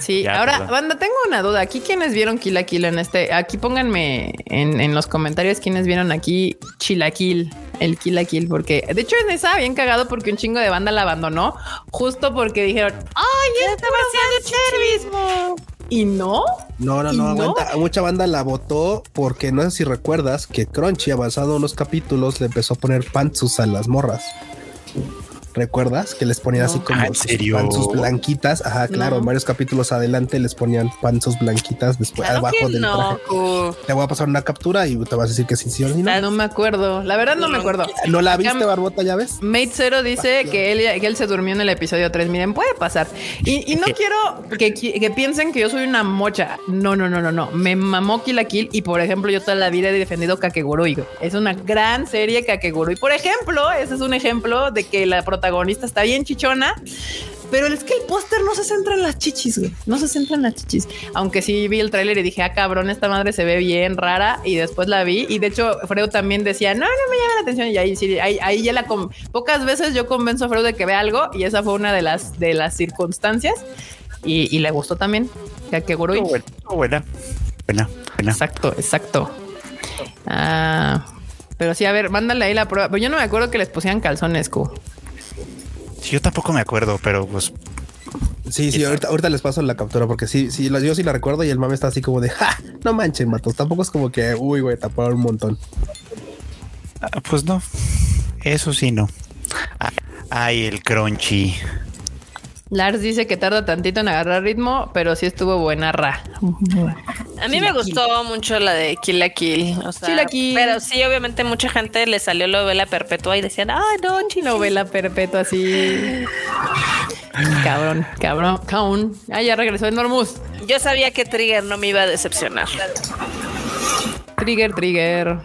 S3: Sí, ahora, banda, tengo una duda. Aquí, ¿quiénes vieron Kill en este? Aquí pónganme en, los comentarios quiénes vieron aquí Chilaquil, el Kill, porque de hecho en esa bien cagado porque un chingo de banda la abandonó justo porque dijeron, ¡ay, estaba haciendo servicio! ¿Y no?
S5: No, no, no, Mucha banda la votó porque no sé si recuerdas que Crunchy, avanzado unos capítulos, le empezó a poner pantsus a las morras. ¿Recuerdas? Que les ponían así como
S2: ah,
S5: sus blanquitas. Ajá, claro, en varios capítulos adelante les ponían panzos blanquitas después abajo del traje. Te voy a pasar una captura y te vas a decir que sí, sí o
S3: no. Ah, no me acuerdo. La verdad no, me acuerdo.
S5: ¿No la viste, Barbota, ya ves?
S3: Mate Zero dice que él, que él se durmió en el episodio 3. Miren, puede pasar. Y, no [laughs] quiero que, que, piensen que yo soy una mocha. No, no, no, no, no. Me mamó Kill la Kill y, por ejemplo, yo toda la vida he defendido Kakegurui. Es una gran serie Kakegurui. Por ejemplo, ese es un ejemplo de que la protagonista protagonista está bien chichona, pero es que el póster no se centra en las chichis, güey. No se centra en las chichis. Aunque sí vi el tráiler y dije, ah, cabrón, esta madre se ve bien rara. Y después la vi. Y de hecho, Freud también decía, no, no me llama la atención. Y ahí sí, ahí, ya la... Pocas veces yo convenzo a Freud de que vea algo. Y esa fue una de las, de las circunstancias. Y, le gustó también. Ya que
S2: Buena, buena, buena.
S3: Exacto, exacto. Ah, pero sí, a ver, mándale ahí la prueba. Pero yo no me acuerdo que les pusieran calzones, Q
S2: yo tampoco me acuerdo, pero pues.
S5: Sí, sí, ahorita, les paso la captura porque sí, sí, yo sí la recuerdo y el mame está así como de, ja, no manchen, matos. Tampoco es como que, uy, güey, taparon un montón.
S2: Ah, pues no, eso sí no. Ah, ay, el crunchy.
S3: Lars dice que tarda tantito en agarrar ritmo, pero sí estuvo buena ra.
S4: A mí me gustó mucho la de Kill la Kill. O sea, Pero sí, obviamente mucha gente le salió la novela perpetua y decían, ay, no,
S3: novela perpetua, sí. cabrón, cabrón, cabrón. Ah, ya regresó Enormous.
S4: Yo sabía que Trigger no me iba a decepcionar.
S3: Trigger, Trigger.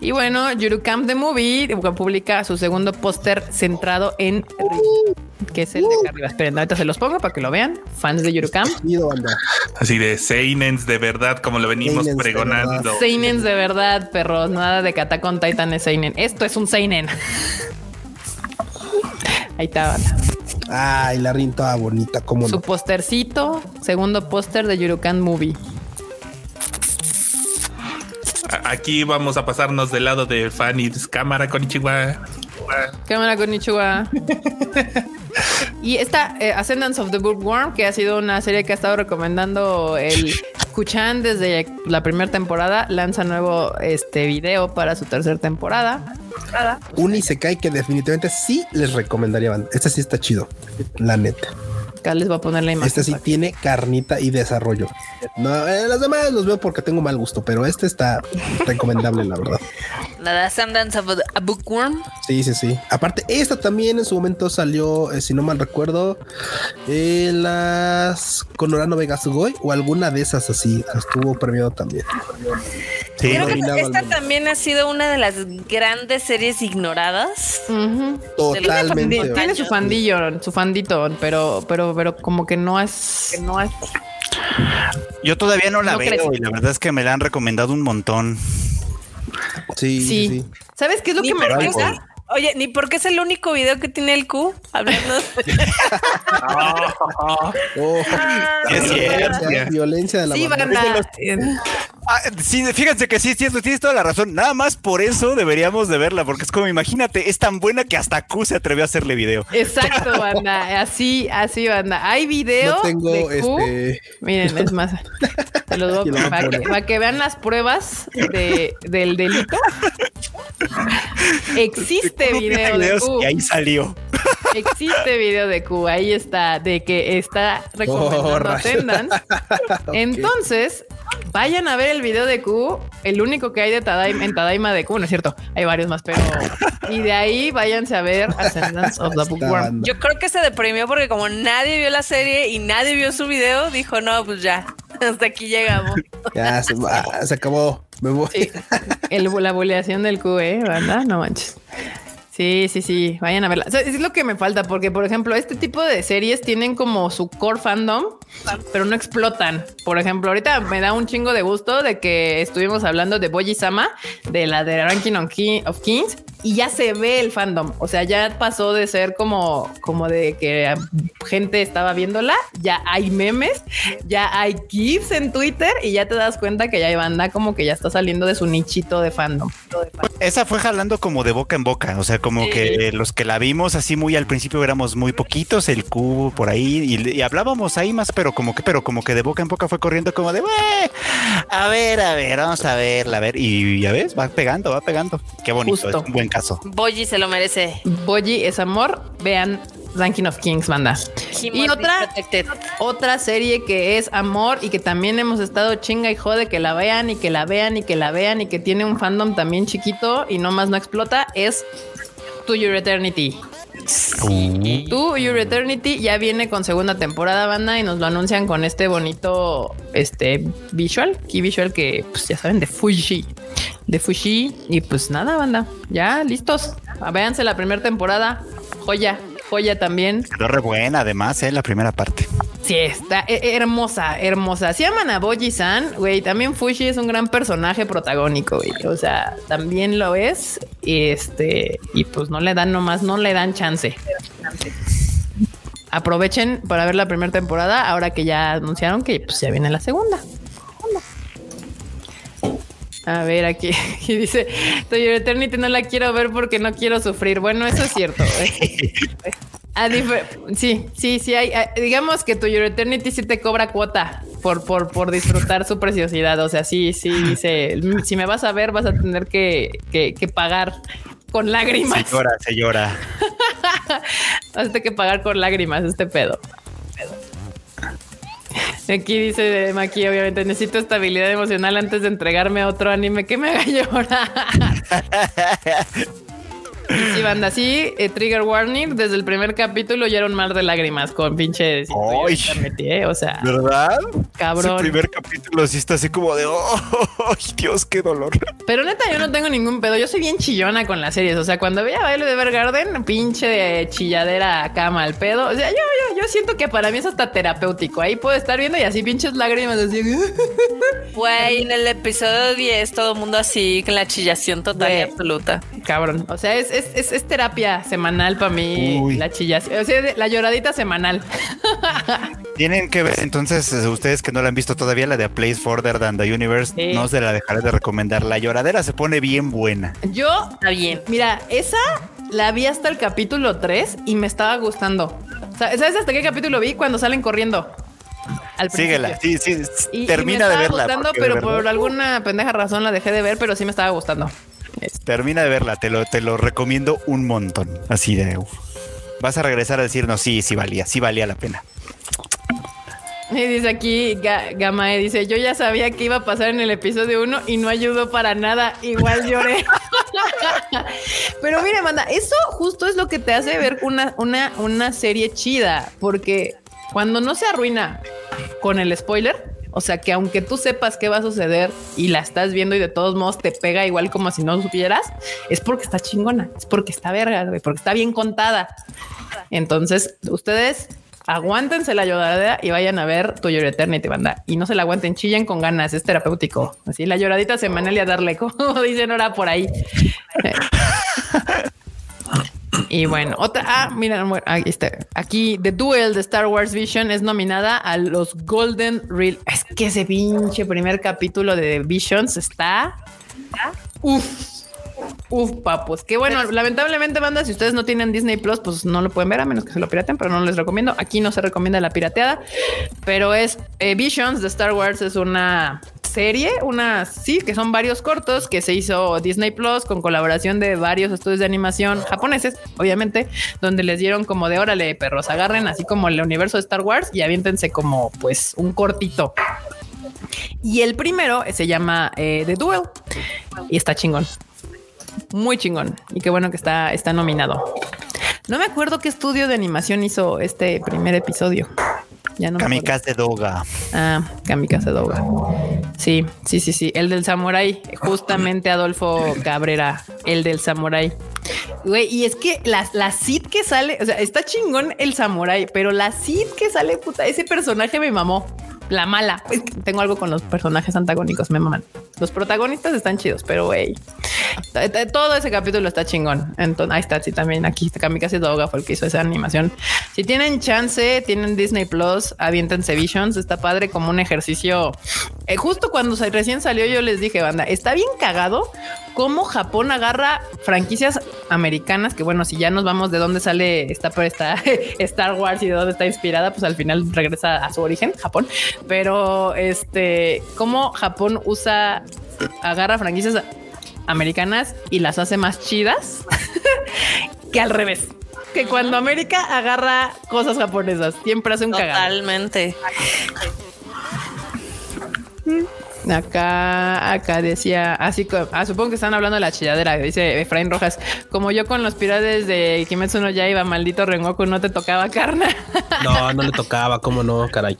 S3: Y bueno, Camp The Movie publica su segundo póster centrado en que es el de acá arriba. Esperen, ahorita se los pongo para que lo vean. Fans de Yurukam.
S6: Así de Seinens de verdad, como lo venimos pregonando.
S3: Seinens de verdad, perros. Nada de Katakon Titan es Seinen. Esto es un Seinen. Ahí está.
S5: Ay, la rinta bonita, como
S3: Su postercito, segundo póster de Yurukan Movie.
S6: Aquí vamos a pasarnos del lado de Fanny. Cámara con Ichiwa.
S3: Cámara con Ichiwa. y esta eh, Ascendance of the Bookworm, que ha sido una serie que ha estado recomendando el Kuchan desde la primera temporada, lanza nuevo este video para su tercera temporada.
S5: Un Isekai que definitivamente sí les recomendaría. Este sí está chido, la neta
S3: les voy a poner la imagen.
S5: Este sí tiene carnita y desarrollo. No, eh, las demás los veo porque tengo mal gusto, pero este está recomendable, la verdad.
S4: La de Ascendance of a Bookworm.
S5: Sí, sí, sí. Aparte, esta también en su momento salió, eh, si no mal recuerdo, en las Conorano Vegasugoi o alguna de esas así. Estuvo premiado también.
S4: Sí, Creo que esta también ha sido una de las grandes series ignoradas.
S5: Totalmente.
S3: Tiene su fandillo, su fandito, pero, pero, pero como que no es, no es.
S2: Yo todavía no la veo y la verdad es que me la han recomendado un montón.
S5: Sí, sí. sí.
S3: ¿Sabes qué es lo que me pasa?
S4: Oye, ni porque es el único video que tiene el Q hablando. [laughs]
S5: oh, es cierto. Violencia de la
S3: sí,
S2: ah, sí, fíjense que sí, sí, tienes toda la razón. Nada más por eso deberíamos de verla, porque es como, imagínate, es tan buena que hasta Q se atrevió a hacerle video.
S3: Exacto, banda. Así, así, banda. Hay video no tengo de Q. Este... Miren, es más. Te los voy a [laughs] para, que, para que vean las pruebas de, del delito. Existe [laughs] video de Q.
S2: Y ahí salió.
S3: Existe video de Q, ahí está, de que está recomendando oh, [laughs] Entonces, vayan a ver el video de Q, el único que hay de Tadaima, en Tadaima de Q, no es cierto, hay varios más, pero y de ahí váyanse a ver Ascendance of the Bookworm.
S4: Yo creo que se deprimió porque como nadie vio la serie y nadie vio su video, dijo, no, pues ya, [laughs] hasta aquí llegamos.
S5: Ya, se, acabó, me voy.
S3: la boleación del Q, ¿eh? ¿Verdad? No manches. Sí, sí, sí, vayan a verla. es lo que me falta, porque por ejemplo, este tipo de series tienen como su core fandom, pero no explotan. Por ejemplo, ahorita me da un chingo de gusto de que estuvimos hablando de Boji Sama, de la de Ranking of Kings, y ya se ve el fandom. O sea, ya pasó de ser como, como de que gente estaba viéndola, ya hay memes, ya hay GIFs en Twitter y ya te das cuenta que ya hay banda como que ya está saliendo de su nichito de fandom.
S2: Esa fue jalando como de boca en boca, o sea, como que los que la vimos así muy al principio éramos muy poquitos, el cubo por ahí y, hablábamos ahí más, pero como que, pero como que de boca en boca fue corriendo como de, a ver, a ver, vamos a verla, a ver, y ya ves, va pegando, va pegando. Qué bonito, es un buen caso.
S4: Boji se lo merece.
S3: Boji es amor. Vean Ranking of Kings, banda. y otra, otra serie que es amor y que también hemos estado chinga y jode que la vean y que la vean y que la vean y que tiene un fandom también chiquito y no más no explota es To Your Eternity. Uh. To Your Eternity ya viene con segunda temporada, banda, y nos lo anuncian con este bonito este visual, key visual que pues ya saben de Fuji de Fushi. Y pues nada, banda, ya listos. Véanse la primera temporada. Joya, joya también.
S2: Quedó re buena, además, ¿eh? la primera parte.
S3: Sí, está hermosa, hermosa. Se llaman a Boji-san, güey. También Fushi es un gran personaje protagónico, güey. O sea, también lo es. Y este, y pues no le dan nomás, no le dan chance. Aprovechen para ver la primera temporada ahora que ya anunciaron que pues ya viene la segunda. A ver, aquí, dice, Toyo Eternity no la quiero ver porque no quiero sufrir. Bueno, eso es cierto. sí, sí, sí hay. digamos que tu Eternity sí te cobra cuota por, por, por disfrutar su preciosidad. O sea, sí, sí, dice, si me vas a ver, vas a tener que, que, pagar con lágrimas.
S2: Se llora, se llora. [laughs]
S3: vas a tener que pagar con lágrimas este pedo. [laughs] Aquí dice Maki, obviamente, necesito estabilidad emocional antes de entregarme a otro anime que me haga [laughs] llorar. Sí, banda, sí, eh, trigger warning, desde el primer capítulo ya era un mar de lágrimas con pinche...
S2: ¿eh? o sea... ¿Verdad?
S3: Cabrón.
S2: El primer capítulo sí está así como de... ¡Oh, Dios, qué dolor!
S3: Pero neta, yo no tengo ningún pedo. Yo soy bien chillona con las series. O sea, cuando veía Baile de Vergarden, pinche chilladera cama al pedo. O sea, yo, yo, yo siento que para mí es hasta terapéutico. Ahí puedo estar viendo y así pinches lágrimas así.
S4: Güey, en el episodio 10 todo el mundo así, con la chillación total y absoluta.
S3: Cabrón. O sea, es es, terapia semanal para mí. La chillas. O sea, la lloradita semanal. [laughs]
S2: Tienen que ver, entonces, ustedes que no la han visto todavía, la de A Place Further Than the Universe, no se la dejaré de recomendar. La lloradera se pone bien buena.
S3: Yo, Está bien. Mira, esa la vi hasta el capítulo 3 y me estaba gustando. ¿Sabes hasta qué capítulo vi? Cuando salen corriendo.
S2: Al Síguela, sí, sí. termina de verla.
S3: Gustando, pero por alguna pendeja razón la dejé de ver, pero sí me estaba gustando.
S2: Termina de verla, te lo, te lo recomiendo un montón. Así de. Vas a regresar a decirnos, sí, sí valía, sí valía la pena.
S3: Y dice aquí Gamae, dice, yo ya sabía que iba a pasar en el episodio 1 y no ayudó para nada, igual lloré. [laughs] Pero mire, manda, eso justo es lo que te hace ver una, una, una serie chida, porque cuando no se arruina con el spoiler, o sea que aunque tú sepas qué va a suceder y la estás viendo y de todos modos te pega igual como si no supieras, es porque está chingona, es porque está verga, porque está bien contada. Entonces, ustedes aguántense la lloradera y vayan a ver tu Your Eternity, banda. Y no se la aguanten, chillen con ganas, es terapéutico. Así la lloradita semanal y a darle, [laughs] como dicen ahora por ahí. [laughs] Y bueno, otra. Ah, mira, aquí está. Aquí, The Duel de Star Wars Vision es nominada a los Golden Reel. Es que ese pinche primer capítulo de Visions está. Uf. Uf, papos. Que bueno, lamentablemente, banda, si ustedes no tienen Disney Plus, pues no lo pueden ver a menos que se lo piraten, pero no les recomiendo. Aquí no se recomienda la pirateada, pero es eh, Visions de Star Wars. Es una serie, una sí, que son varios cortos que se hizo Disney Plus con colaboración de varios estudios de animación japoneses, obviamente, donde les dieron como de órale, perros, agarren así como el universo de Star Wars y aviéntense como pues un cortito. Y el primero se llama eh, The Duel y está chingón. Muy chingón. Y qué bueno que está, está nominado. No me acuerdo qué estudio de animación hizo este primer episodio.
S2: Ya no Kamikaze Doga.
S3: Ah, Kamikaze Doga. Sí, sí, sí, sí. El del Samurai. Justamente Adolfo Cabrera. El del Samurai. Güey, y es que la, la Sid que sale, o sea, está chingón el Samurai, pero la Sid que sale, puta, ese personaje me mamó la mala. tengo algo con los personajes antagónicos, me maman. Los protagonistas están chidos, pero güey, todo ese capítulo está chingón. Entonces, ahí está, sí, también aquí Kamikaze Doga fue el hizo esa animación. Si tienen chance, tienen Disney Plus, aviéntense Visions, está padre como un ejercicio. Eh, justo cuando recién salió, yo les dije, banda, está bien cagado cómo Japón agarra franquicias americanas, que bueno, si ya nos vamos de dónde sale esta, [laughs] esta Star Wars y de dónde está inspirada, pues al final regresa a su origen, Japón. Pero este, cómo Japón usa, agarra franquicias americanas y las hace más chidas [laughs] que al revés. Que cuando América agarra cosas japonesas, siempre hace un cagado.
S4: Totalmente.
S3: Acá, acá decía, así como, ah, supongo que están hablando de la chilladera, dice Efraín Rojas, como yo con los pirates de Kimetsu no iba maldito Rengoku, no te tocaba [laughs] carne.
S5: No, no le tocaba, cómo no, caray.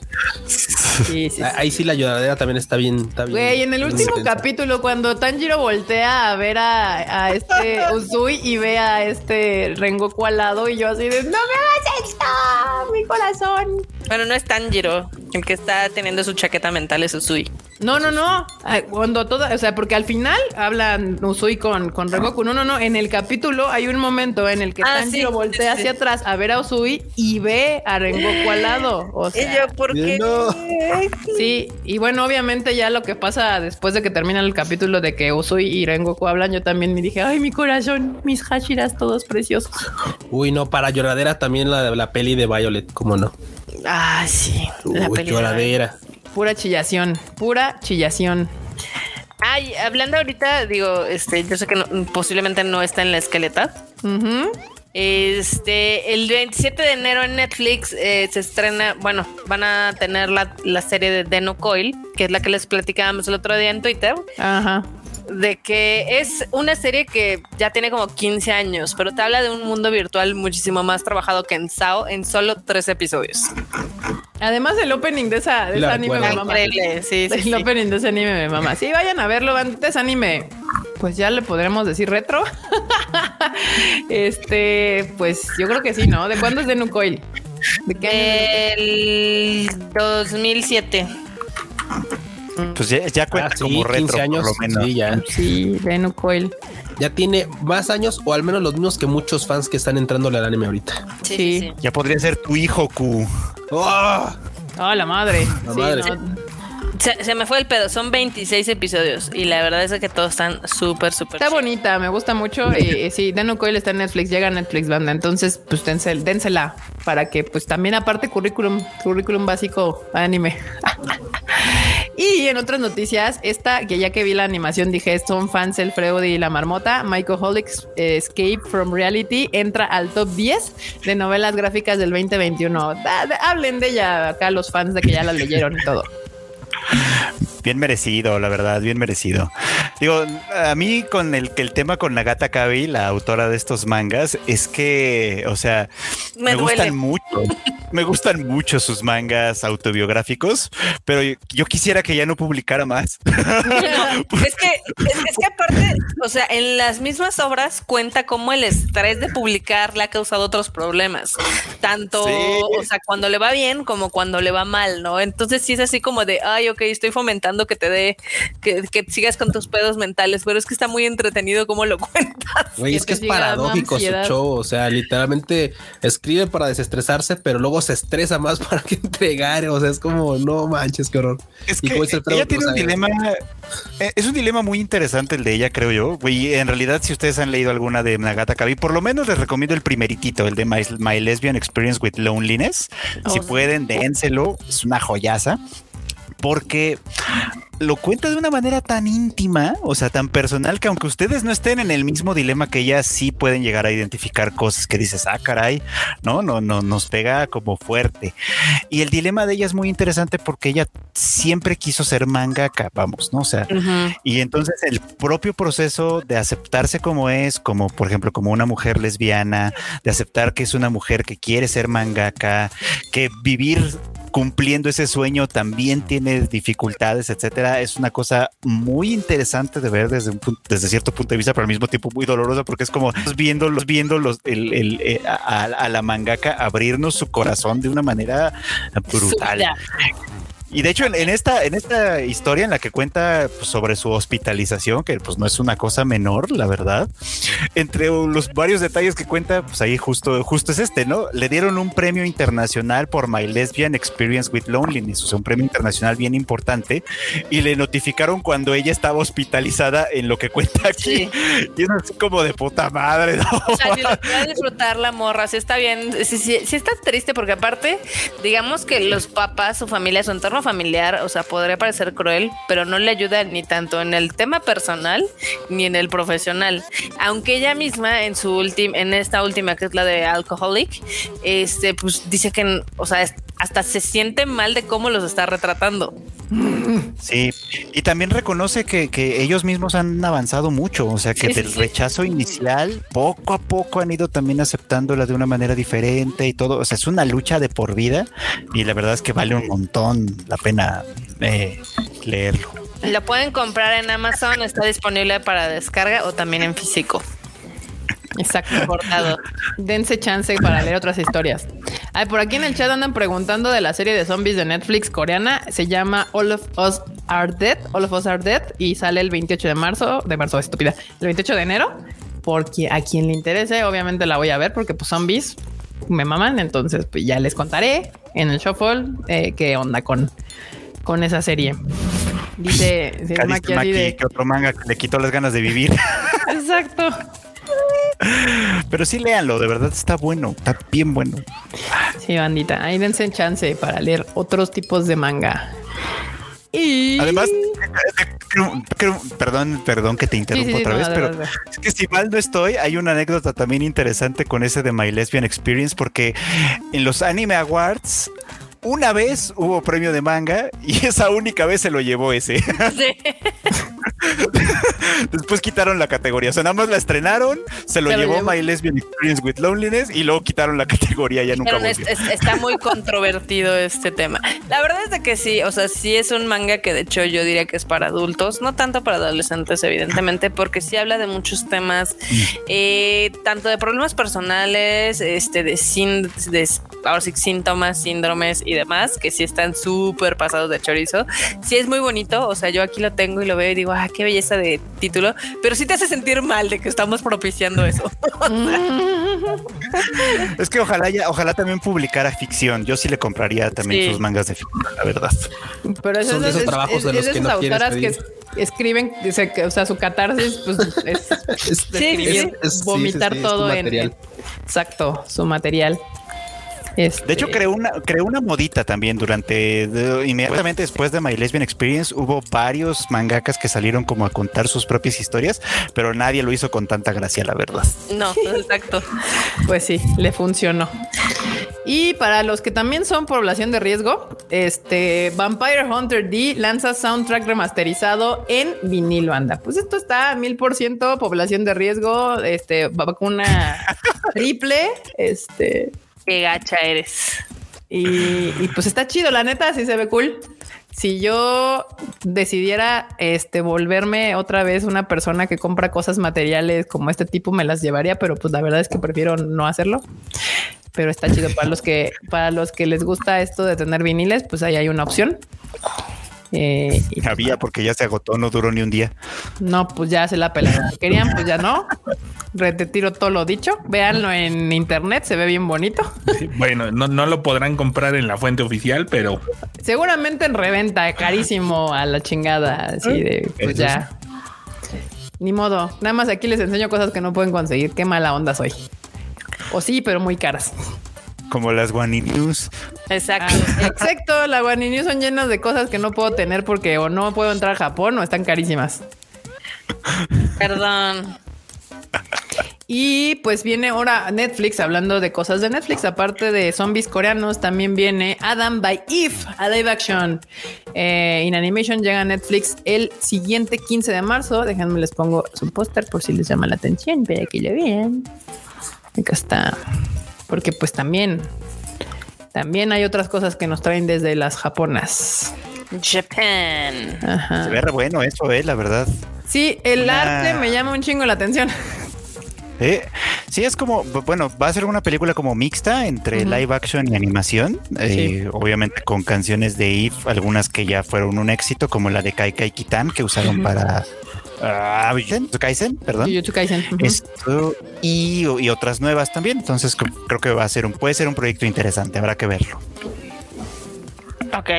S5: Ahí sí la lloradera también está bien, está bien.
S3: Güey, en el último capítulo, cuando Tanjiro voltea a ver a, este Uzui y ve a este Rengoku al lado y yo así de, no me hagas esto, mi corazón.
S4: Bueno, no es Tanjiro, el que está teniendo su chaqueta mental es Uzui.
S3: No, no, no. Cuando toda, o sea, porque al final hablan Usui con, con Rengoku. No, no, no. En el capítulo hay un momento en el que ah, Tanjiro voltea hacia atrás a ver a Usui y ve a Rengoku al lado. O sea,
S4: ¿por qué?
S3: Sí, y bueno, obviamente ya lo que pasa después de que termina el capítulo de que Usui y Rengoku hablan, yo también me dije, ay, mi corazón, mis Hashiras todos preciosos.
S5: Uy, no, para lloradera también la, la peli de Violet, ¿cómo no?
S3: Ah, sí.
S5: La Uy, lloradera.
S3: Pura chillación, pura chillación.
S4: Ay, hablando ahorita, digo, este, yo sé que posiblemente no está en la esqueleta. Este, el 27 de enero en Netflix eh, se estrena, bueno, van a tener la, la serie de Deno Coil, que es la que les platicábamos el otro día en Twitter.
S3: Ajá
S4: de que es una serie que ya tiene como 15 años, pero te habla de un mundo virtual muchísimo más trabajado que en SAO en solo tres episodios.
S3: Además el opening de esa, de anime me mama. Sí, sí, el opening de ese anime me mama. Sí, vayan a verlo antes anime. Pues ya le podremos decir retro. [laughs] este, pues yo creo que sí, ¿no? ¿De cuándo es de Nucoil?
S4: ¿De qué El 2007.
S2: Pues ya, cuenta ah, como retro, años, por lo menos.
S3: Sí, ya. Sí, Coil.
S5: Ya tiene más años, o al menos los mismos que muchos fans que están entrando al anime ahorita.
S2: Sí. Ya podría ser tu hijo, Q.
S3: ¡Oh! la madre! La madre.
S4: Se, me fue el pedo, son 26 episodios y la verdad es que todos están súper, súper.
S3: Está bonita, me gusta mucho. y, [laughs] sí, Dano Coil está en Netflix, llega a Netflix banda, entonces pues dénsela para que pues también aparte currículum, currículum básico anime. [laughs] y en otras noticias, esta que ya que vi la animación dije son fans el Freud y la marmota, Michael Holics Escape from Reality entra al top 10 de novelas gráficas del 2021. hablen de ella acá los fans de que ya la leyeron y todo. [laughs]
S2: Bien merecido, la verdad, bien merecido. Digo, a mí con el que el tema con Nagata Kabi, la autora de estos mangas, es que, o sea, me, gustan mucho. Me gustan mucho sus mangas autobiográficos, pero yo, quisiera que ya no publicara más. [laughs] [laughs]
S4: es que es, que aparte, o sea, en las mismas obras cuenta cómo el estrés de publicar le ha causado otros problemas, tanto, o sea, cuando le va bien como cuando le va mal, ¿no? Entonces sí es así como de, ay, ok, estoy fomentando que te dé, que, sigas con tus pedos mentales, pero es que está muy entretenido como lo [laughs] cuentas.
S5: Güey, es que es paradójico su show, o sea, literalmente escribe para desestresarse, pero luego se estresa más [laughs] para que entregar, o sea, es como, no manches, qué horror.
S2: Es que ella tiene un dilema, eh, es un dilema muy interesante el de ella, creo yo, güey, en realidad si ustedes han leído alguna de Nagata Kabi, por lo menos les recomiendo el primeritito, el de My, Lesbian Experience with Loneliness, si oh, pueden, dénselo, es una joyaza porque lo cuenta de una manera tan íntima, o sea, tan personal, que aunque ustedes no estén en el mismo dilema que ella, sí pueden llegar a identificar cosas que dices, ah, caray, no, no, no, nos pega como fuerte. Y el dilema de ella es muy interesante porque ella siempre quiso ser mangaka, vamos, ¿no? O sea, y entonces el propio proceso de aceptarse como es, como por ejemplo, como una mujer lesbiana, de aceptar que es una mujer que quiere ser mangaka, que vivir cumpliendo ese sueño también tiene dificultades, etcétera. Es una cosa muy interesante de ver desde un desde cierto punto de vista, pero al mismo tiempo muy dolorosa porque es como viendo los los el, eh, a, la mangaka abrirnos su corazón de una manera brutal. Y de hecho, en, esta, en esta historia en la que cuenta pues, sobre su hospitalización, que pues no es una cosa menor, la verdad, entre los varios detalles que cuenta, pues ahí justo, justo es este, ¿no? Le dieron un premio internacional por My Lesbian Experience with Loneliness, o sea, un premio internacional bien importante, y le notificaron cuando ella estaba hospitalizada en lo que cuenta aquí. Y es así como de puta madre, ¿no?
S4: O sea, si lo disfrutar la morra, si está bien, si, si, está triste, porque aparte, digamos que los papás, su familia, su entorno familiar, o sea, podría parecer cruel, pero no le ayuda ni tanto en el tema personal ni en el profesional. Aunque ella misma en su última, en esta última que es la de Alcoholic, este, pues dice que, o sea, hasta se siente mal de cómo los está retratando.
S2: Sí, y también reconoce que, ellos mismos han avanzado mucho, o sea que del rechazo inicial, poco a poco han ido también aceptándola de una manera diferente y todo, o sea, es una lucha de por vida y la verdad es que vale un montón la pena eh, leerlo.
S4: Lo pueden comprar en Amazon, está disponible para descarga o también en físico.
S3: Exacto. Cortado. Dense chance para leer otras historias. Ay, por aquí en el chat andan preguntando de la serie de zombies de Netflix coreana. Se llama All of Us Are Dead. All of Us Are Dead. Y sale el 28 de marzo. De marzo, estúpida. El 28 de enero. Porque a quien le interese, obviamente la voy a ver porque pues zombies me maman. Entonces, pues ya les contaré en el shuffle eh, qué onda con, con esa serie. Dice,
S2: dice que otro manga le quitó las ganas de vivir. [laughs]
S3: Exacto.
S2: Pero sí léanlo, de verdad está bueno, está bien bueno.
S3: Sí, bandita, ahí dense chance para leer otros tipos de manga. Y
S2: además, perdón, perdón que te interrumpa otra vez, pero es que si mal no estoy, hay una anécdota también interesante con ese de My Lesbian Experience, porque en los Anime Awards una vez hubo premio de manga y [laughs] esa única vez se lo llevó ese. Sí. [laughs] Después quitaron la categoría. O sea, nada más la estrenaron, se lo, llevó, My Lesbian Experience with Loneliness y luego quitaron la [laughs] categoría. Ya nunca volvió.
S4: está muy controvertido este tema. La verdad es de que sí, o sea, sí es un manga que de hecho yo diría que es para adultos, no tanto para adolescentes, evidentemente, porque sí habla de muchos temas, eh, tanto de problemas personales, este, de, sin, de ahora sí, síntomas, síndromes y demás, que sí están súper pasados de chorizo. Sí es muy bonito, o sea, yo aquí lo tengo y lo veo y digo, ah, qué belleza de título, pero sí te hace sentir mal de que estamos propiciando eso. [laughs] [laughs]
S2: es que ojalá ya, ojalá también publicara ficción. Yo sí le compraría también sus mangas de ficción, la verdad.
S3: Pero esos, son esos trabajos de los que no autoras que escriben, o sea, su catarsis pues, es, vomitar todo en, exacto, su material.
S2: De hecho, creó una, creó una modita también durante, inmediatamente después de My Lesbian Experience, hubo varios mangakas que salieron como a contar sus propias historias, pero nadie lo hizo con tanta gracia, la verdad.
S4: No, exacto.
S3: Pues sí, le funcionó. Y para los que también son población de riesgo, este Vampire Hunter D lanza soundtrack remasterizado en vinilo, anda. Pues esto está mil por ciento población de riesgo, este vacuna triple, este
S4: Qué gacha eres.
S3: Y, pues está chido, la neta, sí se ve cool. Si yo decidiera este volverme otra vez una persona que compra cosas materiales como este tipo, me las llevaría, pero pues la verdad es que prefiero no hacerlo. Pero está chido para los que para los que les gusta esto de tener viniles, pues ahí hay una opción.
S2: Eh, Había porque ya se agotó, no duró ni un día.
S3: No, pues ya se la pelaron. querían, pues ya no. Retiro todo lo dicho. Véanlo en internet, se ve bien bonito.
S6: bueno, no, lo podrán comprar en la fuente oficial, pero
S3: seguramente en reventa, carísimo a la chingada. Así de pues ya. Ni modo. Nada más aquí les enseño cosas que no pueden conseguir. Qué mala onda soy. O sí, pero muy caras.
S2: Como las Guani News.
S3: Exacto. Ah, [laughs] exacto. Las Guani News son llenas de cosas que no puedo tener porque o no puedo entrar a Japón o están carísimas.
S4: Perdón.
S3: Y pues viene ahora Netflix, hablando de cosas de Netflix, aparte de zombies coreanos, también viene Adam by Eve, a live action. Eh, in Animation llega a Netflix el siguiente 15 de marzo. Déjenme les pongo su póster por si les llama la atención, para que lo vean. Acá está porque pues también, también hay otras cosas que nos traen desde las japonas.
S4: Japan.
S2: Se ve re bueno eso, eh, la verdad.
S3: Sí, el arte me llama un chingo la atención. [laughs]
S2: Eh, sí, es como, bueno, va a ser una película como mixta entre live action y animación, eh, obviamente con canciones de Eve, algunas que ya fueron un éxito, como la de Kai Kai Kitan, que usaron para Ah, Kaisen, perdón. y, y, otras nuevas también. Entonces creo que va a ser un, puede ser un proyecto interesante, habrá que verlo.
S4: Ok.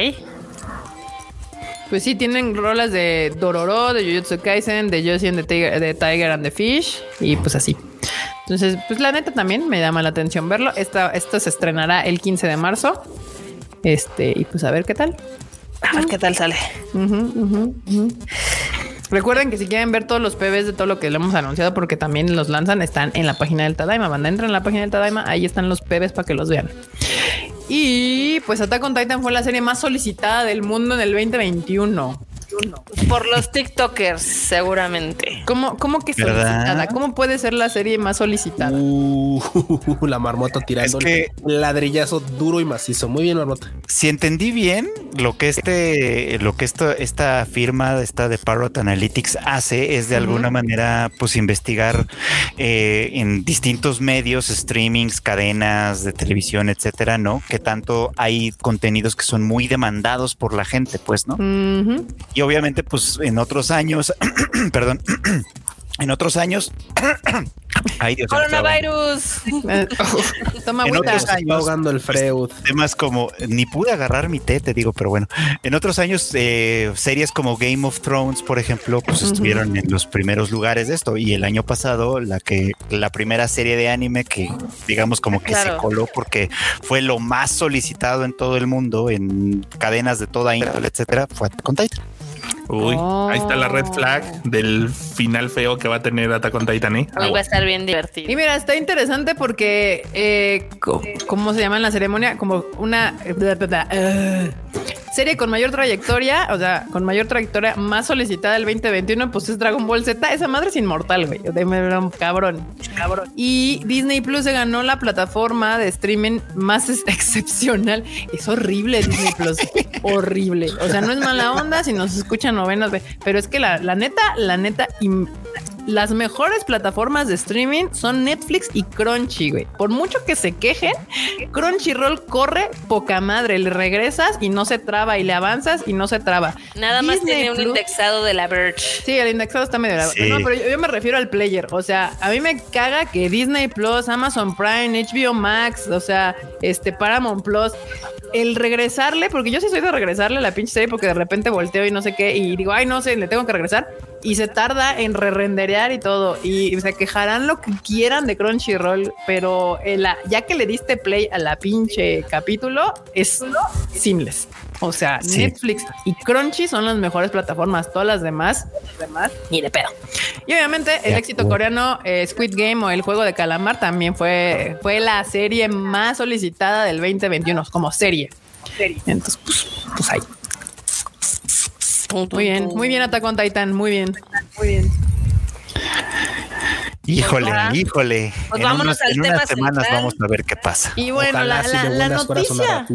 S3: Pues sí, tienen rolas de Dororo, de Jujutsu Kaisen, de Josie and the Tiger, de Tiger and the Fish, y pues así. Entonces, pues la neta también me llama la atención verlo. Esta, esto se estrenará el 15 de marzo. Este, y pues a ver qué tal.
S4: A ver qué tal sale.
S3: Recuerden que si quieren ver todos los PBs de todo lo que le hemos anunciado, porque también los lanzan, están en la página del Tadaima. Banda, entran en la página del Tadaima, ahí están los PBs para que los vean. Y pues Attack on Titan fue la serie más solicitada del mundo en el 2021.
S4: Por los TikTokers, seguramente.
S3: ¿Cómo, cómo que solicitada? ¿Cómo puede ser la serie más solicitada?
S5: Uh, [laughs] la marmota tirando es ladrillazo duro y macizo. Muy bien, marmota.
S2: Si entendí bien, lo que este, lo que esto, esta firma, esta de Parrot Analytics hace es de alguna manera, pues investigar eh, en distintos medios, streamings, cadenas de televisión, etcétera, ¿no? Que tanto hay contenidos que son muy demandados por la gente, pues, ¿no? Y obviamente, pues en otros años, [clears throat] perdón, [clears throat] en otros años. [clears throat]
S4: Ay, Dios Coronavirus. [laughs]
S3: Toma en otros
S5: años, ahogando el Freud.
S2: Temas como ni pude agarrar mi té, te digo, pero bueno. En otros años, eh, series como Game of Thrones, por ejemplo, pues estuvieron en los primeros lugares de esto. Y el año pasado, la que la primera serie de anime que, digamos, como que se coló porque fue lo más solicitado en todo el mundo, en cadenas de toda índole, etcétera, fue con Titan.
S6: Uy, ahí está la red oh. flag del final feo que va a tener Attack on Titan. ¿eh?
S4: va a estar bien divertido.
S3: Y mira, está interesante porque, eh, ¿cómo se llama en la ceremonia? Como una uh, serie con mayor trayectoria, o sea, con mayor trayectoria más solicitada del 2021, pues es Dragon Ball Z. Esa madre es inmortal, güey. Cabrón, cabrón. Y Disney Plus se ganó la plataforma de streaming más [laughs] excepcional. Es horrible Disney Plus. [laughs] horrible. O sea, no es mala onda si nos escuchan novenas, pero es que la, la neta, la neta, las mejores plataformas de streaming son Netflix y Crunchy, güey. Por mucho que se quejen, Crunchyroll corre poca madre. Le regresas y no se traba y le avanzas y no se traba.
S4: Nada más tiene un indexado de la Verge.
S3: Sí, el indexado está medio No, pero yo, me refiero al player. O sea, a mí me caga que Disney Plus, Amazon Prime, HBO Max, o sea, este Paramount Plus, el regresarle, porque yo sí soy de regresarle a la pinche serie porque de repente volteo y no sé qué y digo, ay, no sé, le tengo que regresar y se tarda en re-renderear y todo. Y se quejarán lo que quieran de Crunchyroll, pero ya que le diste play a la pinche capítulo, es seamless. O sea, Netflix y Crunchy son las mejores plataformas. Todas las demás, demás ni de pedo. Y obviamente el éxito coreano eh, Squid Game o el juego de calamar también fue, fue la serie más solicitada del 2021 como serie. Entonces, pues, pues ahí. Muy bien, muy bien Attack on Titan, muy bien. Muy bien.
S2: Híjole, híjole. Pues en, unas semanas vamos a ver qué pasa.
S3: Y bueno, la, la, noticia.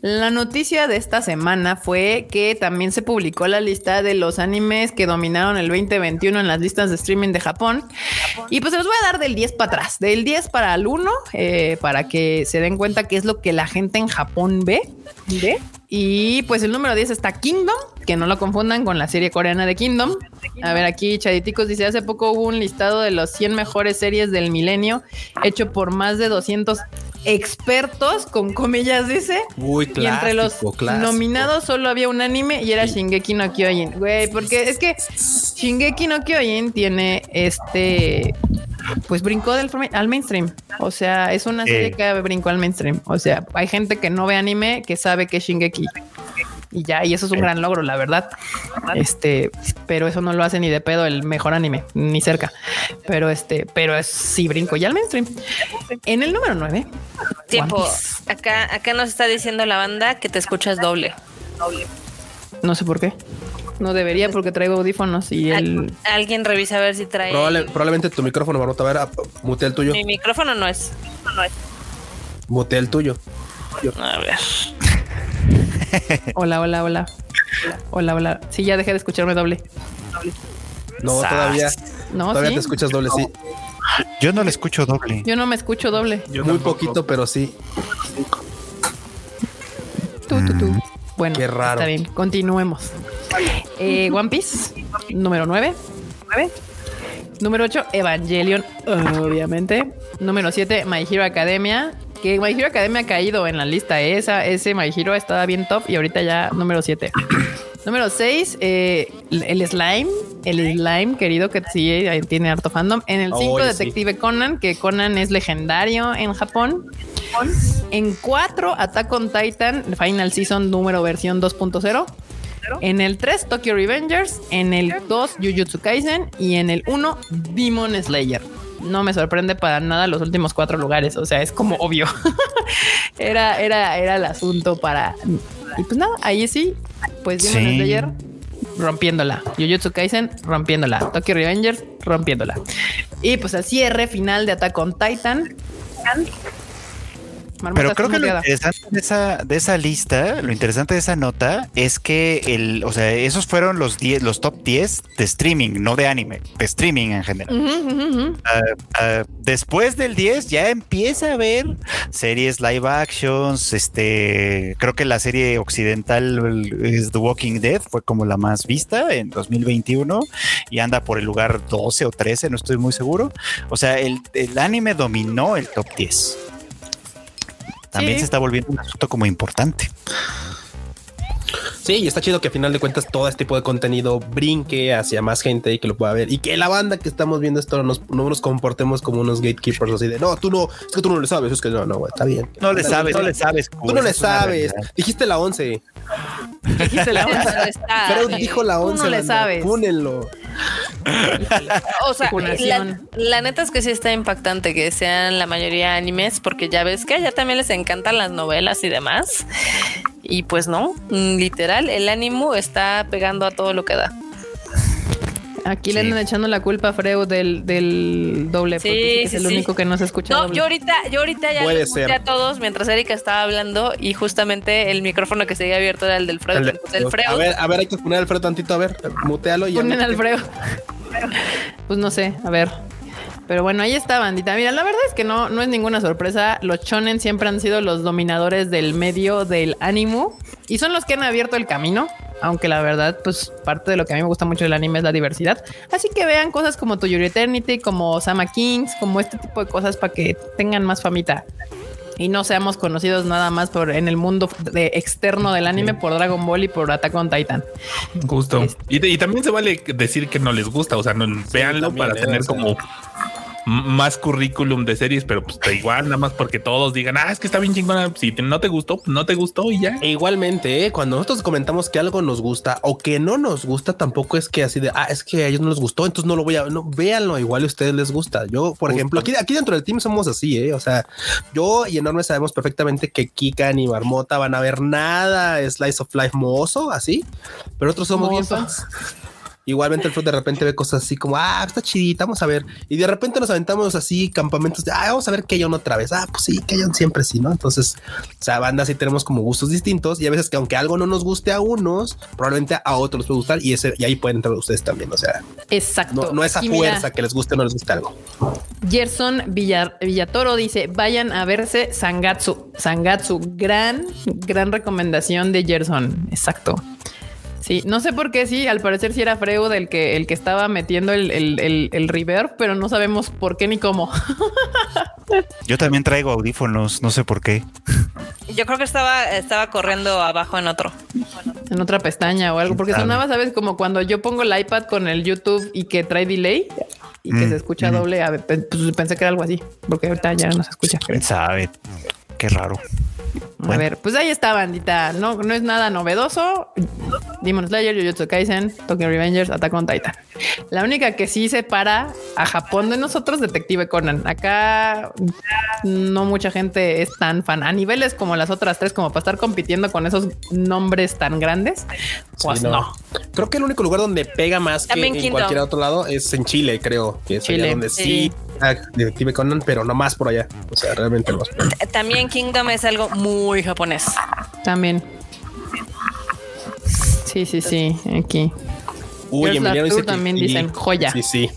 S3: La noticia de esta semana fue que también se publicó la lista de los animes que dominaron el 2021 en las listas de streaming de Japón. Y pues se los voy a dar del 10 para atrás, del 10 para el 1, eh, para que se den cuenta qué es lo que la gente en Japón ve. Y pues el número 10 está Kingdom, que no lo confundan con la serie coreana de Kingdom. A ver, aquí Chaditicos dice, hace poco hubo un listado de los 100 mejores series del milenio, hecho por más de 200 expertos, con comillas dice. y entre los nominados solo había un anime y era Shingeki no Kyojin. Güey, porque es que Shingeki no Kyojin tiene este pues brincó del al mainstream. O sea, es una serie que brincó al mainstream. O sea, hay gente que no ve anime que sabe que es Shingeki y ya, y eso es un gran logro, la verdad. Este, pero eso no lo hace ni de pedo el mejor anime, ni cerca. Pero este, pero es sí brinco ya al mainstream. En el número 9.
S4: Tiempo. Acá, acá nos está diciendo la banda que te escuchas doble.
S3: No sé por qué. No debería porque traigo audífonos y el...
S4: Alguien revisa a ver si trae...
S5: probablemente tu micrófono, Marmota. A ver, mutea el tuyo.
S4: Mi micrófono no es. No es.
S5: El tuyo.
S4: A ver.
S3: hola, hola, hola. Hola, hola. Sí, ya dejé de escucharme doble.
S5: No, todavía. No, todavía te escuchas doble, sí.
S2: Yo no le escucho doble.
S3: Yo no me escucho doble.
S5: Muy poquito, pero sí.
S3: Tú, tú, tú. Bueno, Qué raro. está bien. Continuemos. Eh, One Piece, número 9. Número 8, Evangelion, obviamente. Número 7, My Hero Academia que My Hero Academia ha caído en la lista. ¿eh? Esa, ese My Hero estaba bien top y ahorita ya número 7. [clears throat] número 6, eh, el Slime. El Slime, querido, que sí tiene harto fandom. En el 5, Detective Conan, que Conan es legendario en Japón. En 4, Attack on Titan, Final Season número versión 2.0. En el 3, Tokyo Revengers. En el 2, Jujutsu Kaisen. Y en el 1, Demon Slayer no me sorprende para nada los últimos cuatro lugares. O sea, es como obvio. [laughs] era, era, era el asunto para. Y pues nada, ahí sí, pues vimos sí. ayer rompiéndola. Jujutsu Kaisen rompiéndola. Tokyo Revengers rompiéndola. Y pues el cierre final de Attack on Titan.
S2: Pero creo que lo interesante de esa, de esa lista, lo interesante de esa nota es que el, o sea, esos fueron los 10, los top 10 de streaming, no de anime, de streaming en general. Ah, ah, después del 10 ya empieza a haber series live actions, este, creo que la serie occidental es The Walking Dead, fue como la más vista en 2021 y anda por el lugar 12 o 13, no estoy muy seguro. O sea, el, el anime dominó el top 10 también se está volviendo un asunto como importante.
S5: Sí, y está chido que al final de cuentas todo este tipo de contenido brinque hacia más gente y que lo pueda ver y que la banda que estamos viendo esto nos, no nos comportemos como unos gatekeepers así de no, tú no, es que tú no le sabes, es que no, no, está bien.
S2: No le sabes, no le sabes.
S5: Tú no le sabes. Dijiste la 11.
S3: Dijiste la [laughs] 11.
S5: Pero dijo la 11.
S3: Tú no le sabes.
S5: Púnenlo.
S4: o sea, la, la, neta es que sí está impactante que sean la mayoría animes, porque ya ves que a ella también les encantan las novelas y demás. Y pues no, mm, el ánimo está pegando a todo lo que da.
S3: Aquí le andan echando la culpa a Freud del, del doble, porque es el único que no se escucha.
S4: No, yo ahorita, yo ahorita ya le escuché a todos mientras Erika estaba hablando y justamente el micrófono que seguía abierto era el del Freud. El,
S5: A ver, a ver, hay que poner al Freud tantito, a ver, mutealo y
S3: Ponen al Freud. pues no sé, a ver. Pero bueno, ahí está, bandita. Mira, la verdad es que no, no es ninguna sorpresa. Los chonen siempre han sido los dominadores del medio del ánimo y son los que han abierto el camino. Aunque la verdad, pues parte de lo que a mí me gusta mucho del anime es la diversidad. Así que vean cosas como To Your Eternity, como Sama Kings, como este tipo de cosas para que tengan más famita y no seamos conocidos nada más por en el mundo de externo del anime por Dragon Ball y por Attack on Titan.
S6: Justo. Este. Y, también se vale decir que no les gusta, o sea, no, véanlo para tener como más currículum de series, pero pues da igual, nada más porque todos digan, ah, es que está bien chingona. Si no te gustó, pues no te gustó y ya.
S5: E igualmente, ¿eh? cuando nosotros comentamos que algo nos gusta o que no nos gusta, tampoco es que así de, ah, es que a ellos no les gustó, entonces no lo voy a, no, véanlo, igual a ustedes les gusta. Yo, por ejemplo, aquí, aquí dentro del team somos así, ¿eh? O sea, yo y Enorme sabemos perfectamente que Kika ni Marmota van a ver nada Slice of Life mozo, así, pero otros somos bien fans. Igualmente el Fruit de repente ve cosas así como, ah, está chidita, vamos a ver. Y de repente nos aventamos así campamentos de, ah, vamos a ver que Keyon otra vez. Ah, pues sí, Keyon siempre sí, ¿no? Entonces, o sea, banda sí tenemos como gustos distintos y a veces que aunque algo no nos guste a unos, probablemente a otros les puede gustar y ese y ahí pueden entrar ustedes también, o sea.
S3: Exacto.
S5: No, es a fuerza que les guste o no les guste algo.
S3: Gerson Villatoro dice, vayan a verse Sangatsu. Sangatsu, gran, gran recomendación de Gerson. Exacto. Sí, no sé por qué sí, al parecer sí era Freud el que, el que estaba metiendo el, el, el, reverb, pero no sabemos por qué ni cómo. [laughs]
S2: Yo también traigo audífonos, no sé por qué.
S4: Yo creo que estaba, estaba corriendo abajo en otro.
S3: En otra pestaña o algo, porque sonaba, ¿sabes? Como cuando yo pongo el iPad con el YouTube y que trae delay y que mm, se escucha mm. doble. A ver, pues pensé que era algo así, porque ahorita ya no se escucha.
S2: ¿Quién sabe? Qué raro.
S3: A ver, pues ahí está, bandita. No, no es nada novedoso. Demon Slayer, Jujutsu Kaisen, Tokyo Revengers, Attack on Titan. La única que sí separa a Japón de nosotros, Detective Conan. Acá no mucha gente es tan fan a niveles como las otras tres, como para estar compitiendo con esos nombres tan grandes. Pues no.
S5: Creo que el único lugar donde pega más que en cualquier otro lado es en Chile, creo. Que es Chile. donde sí. Detective Conan, pero no más por allá. O sea, realmente no.
S4: También Kingdom es algo muy japonés.
S3: También. Sí, sí, sí, aquí.
S5: Uy, Emiliano dice
S3: también dicen joya.
S5: Sí, sí.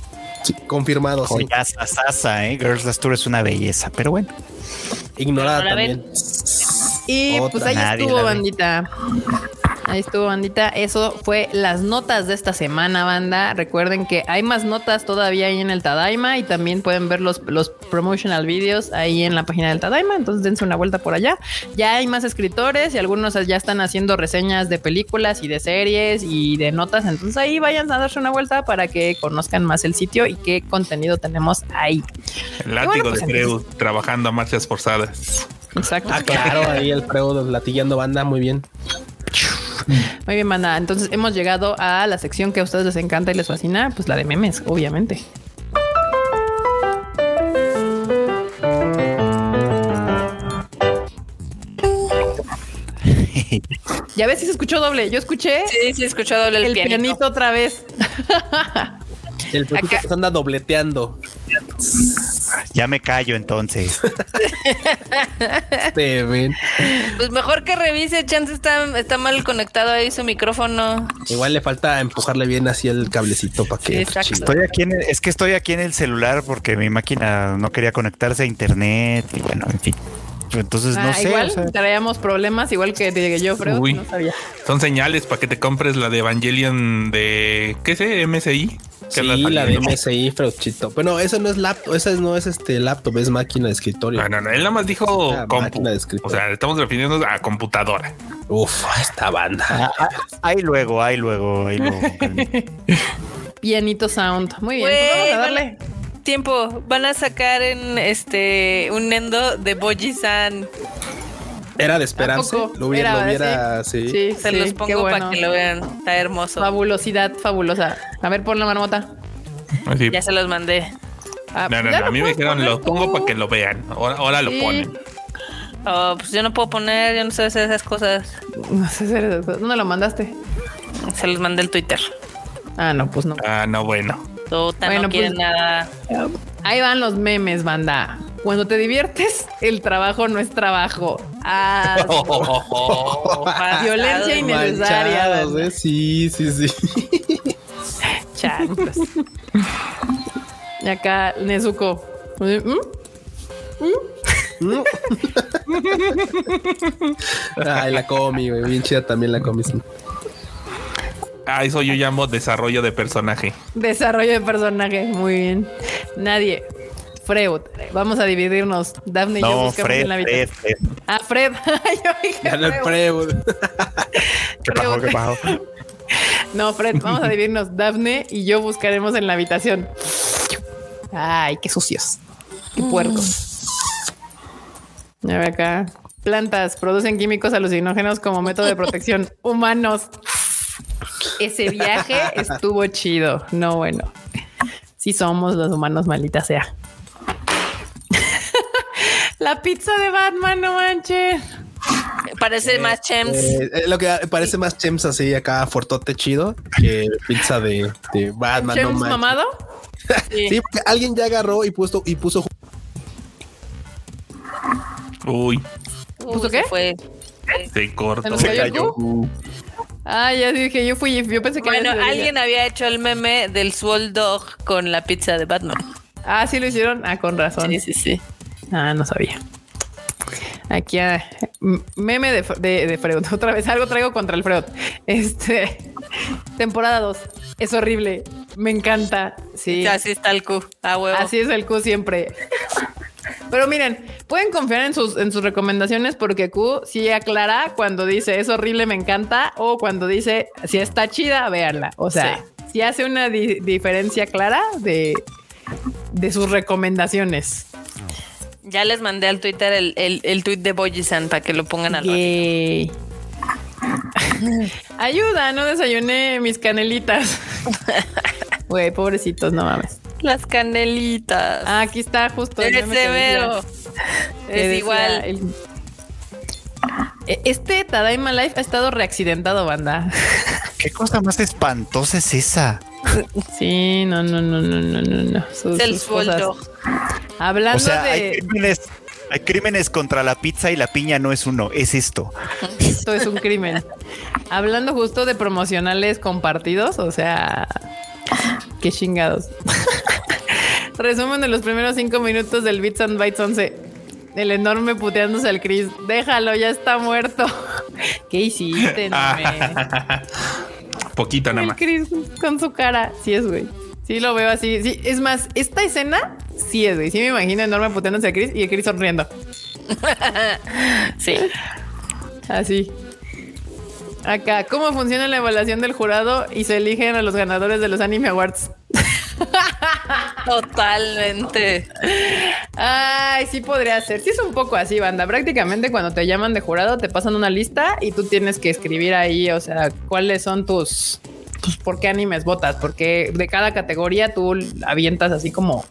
S5: confirmado.
S2: Joya, sí. Sasa, eh. Girls Last Tour es una belleza, pero bueno.
S5: Ignorada también.
S3: Y pues ahí estuvo, bandita. Ahí estuvo, bandita. Eso fue las notas de esta semana, banda. Recuerden que hay más notas todavía ahí en el Tadaima y también pueden ver los, los promotional videos ahí en la página del Tadaima. Entonces dense una vuelta por allá. Ya hay más escritores y algunos ya están haciendo reseñas de películas y de series y de notas. Entonces ahí vayan a darse una vuelta para que conozcan más el sitio y qué contenido tenemos ahí.
S6: El látigo de Freud pues, trabajando a marchas forzadas.
S3: Exacto.
S5: Ah, claro, ahí el Freud latillando banda, muy bien. [laughs]
S3: Muy bien, banda. Entonces hemos llegado a la sección que a ustedes les encanta y les fascina, pues la de memes, obviamente. [laughs] ya ves si se escuchó doble. Yo escuché.
S4: Sí, sí, escuchó doble
S3: el, pianito. otra vez.
S5: el se anda dobleteando. [laughs]
S2: Ya me callo entonces.
S4: pues mejor que revise, chance está, está mal conectado ahí su micrófono.
S5: Igual le falta empujarle bien así el cablecito para que.
S2: Estoy aquí en es que estoy aquí en el celular porque mi máquina no quería conectarse a internet y bueno, en fin. Entonces no ah, sé.
S3: Igual traíamos problemas, igual que te yo, pero no sabía.
S6: Son señales para que te compres la de Evangelion de ¿qué sé? MSI.
S5: Sí, la, de MSI, Frauchito. Bueno, eso no es laptop, esa no es este laptop, es máquina de escritorio.
S6: No, no, no, él nada más dijo ah, máquina de escritorio. O sea, estamos refiriéndonos a computadora.
S5: Uf, esta banda. Ah,
S2: ah, ahí luego, ahí luego, ahí luego. [laughs]
S3: Pianito Sound. Muy bien. Pues vamos a darle.
S4: Tiempo, van a sacar en este un Nendo de Boji-san.
S5: Era de esperanza. Lo hubiera, lo hubiera sí.
S4: sí. Se los pongo para que lo vean. Está hermoso.
S3: Fabulosidad, fabulosa. A ver, pon la marmota.
S4: Ya se los mandé.
S6: Ah, no, no, no. A mí me dijeron, lo pongo para que lo vean. Ahora, ahora lo ponen.
S4: Oh, pues yo no puedo poner, yo no sé hacer esas cosas.
S3: No sé hacer esas cosas. ¿Dónde lo mandaste?
S4: Se los mandé el Twitter.
S3: Ah, no, pues no.
S6: Ah, no, bueno.
S4: Bueno, no quieres pues, nada.
S3: Ahí van los memes, banda. Cuando te diviertes, el trabajo no es trabajo. Ah, [laughs] violencia innecesaria.
S5: ¿eh? Sí, sí, sí.
S3: Chancos. Y acá, Nezuko. ¿Mm?
S5: ¿Mm? [laughs] Ay, la comi, güey. Bien chida también la comi.
S6: Ah, eso yo llamo desarrollo de personaje.
S3: Desarrollo de personaje, muy bien. Nadie. Freud, vamos a dividirnos. Daphne y yo buscamos Fred, en la habitación. Fred, Fred. Ah, Fred. [laughs] yo dije no Freud. [laughs] ¿Qué pasó? ¿Qué pasó? No, Fred, vamos a dividirnos. Daphne y yo buscaremos en la habitación. Ay, qué sucios. Qué puercos. A ver acá. Plantas producen químicos alucinógenos como método de protección. [laughs] Humanos. Ese viaje estuvo chido. No, bueno. Sí somos los humanos, maldita sea. [laughs] La pizza de Batman, no manches.
S4: Parece más eh, chems.
S5: Eh, lo que parece más chems así acá, fortote chido que pizza de, Batman. ¿Chems
S3: no mamado? [laughs]
S5: Sí. porque alguien ya agarró y puso y puso.
S6: Uy.
S3: ¿Puso qué?
S4: Fue.
S6: Se cortó. Se, cayó.
S3: Ah, ya dije, yo fui, yo pensé que
S4: Bueno, alguien había hecho el meme del Swole Dog con la pizza de Batman.
S3: Ah, sí lo hicieron. Ah, con razón.
S4: Sí, sí, sí.
S3: Ah, no sabía. Aquí ah, meme de, de, Freud. [laughs] Otra vez algo traigo contra el Freud. Este [laughs] temporada 2. Es horrible. Me encanta. Sí.
S4: Así está el Q.
S3: Así es el Q siempre. Pero miren, pueden confiar en sus, en sus recomendaciones porque Q sí aclara cuando dice es horrible, me encanta, o cuando dice si está chida, véanla. O sea, si hace una diferencia clara de, de sus recomendaciones.
S4: Ya les mandé al Twitter el, el, tweet de Bojisan para que lo pongan al [laughs]
S3: Ayuda, no desayuné mis canelitas. [laughs] Güey, pobrecitos, no mames.
S4: Las canelitas.
S3: Ah, aquí está justo.
S4: Es severo. Es igual.
S3: Este Tadaima Life ha estado reaccidentado, banda. [laughs]
S2: ¿Qué cosa más espantosa es esa?
S3: Sí, no, no, no, no, no, no, no.
S4: el sueldo.
S3: Hablando de.
S2: Hay crímenes, hay crímenes contra la pizza y la piña no es uno, es esto.
S3: Esto es un crimen. Hablando justo de promocionales compartidos, o sea, qué chingados. [laughs] Resumen de los primeros cinco minutos del Bits and Bytes 11. El enorme puteándose al Chris. Déjalo, ya está muerto. [laughs] ¿Qué hiciste? [laughs]
S6: Poquito nada más.
S3: Chris con su cara. Sí es, güey. Sí lo veo así. Sí, es más, esta escena sí es, güey. Sí me imagino enorme puteándose a Chris y a Chris sonriendo.
S4: sí.
S3: Así. Acá, ¿cómo funciona la evaluación del jurado y se eligen a los ganadores de los Anime Awards? [laughs]
S4: Totalmente.
S3: Ay, sí podría ser. Sí es un poco así, banda. Prácticamente cuando te llaman de jurado te pasan una lista y tú tienes que escribir ahí, o sea, cuáles son tus, tus por qué animes votas, porque de cada categoría tú avientas así como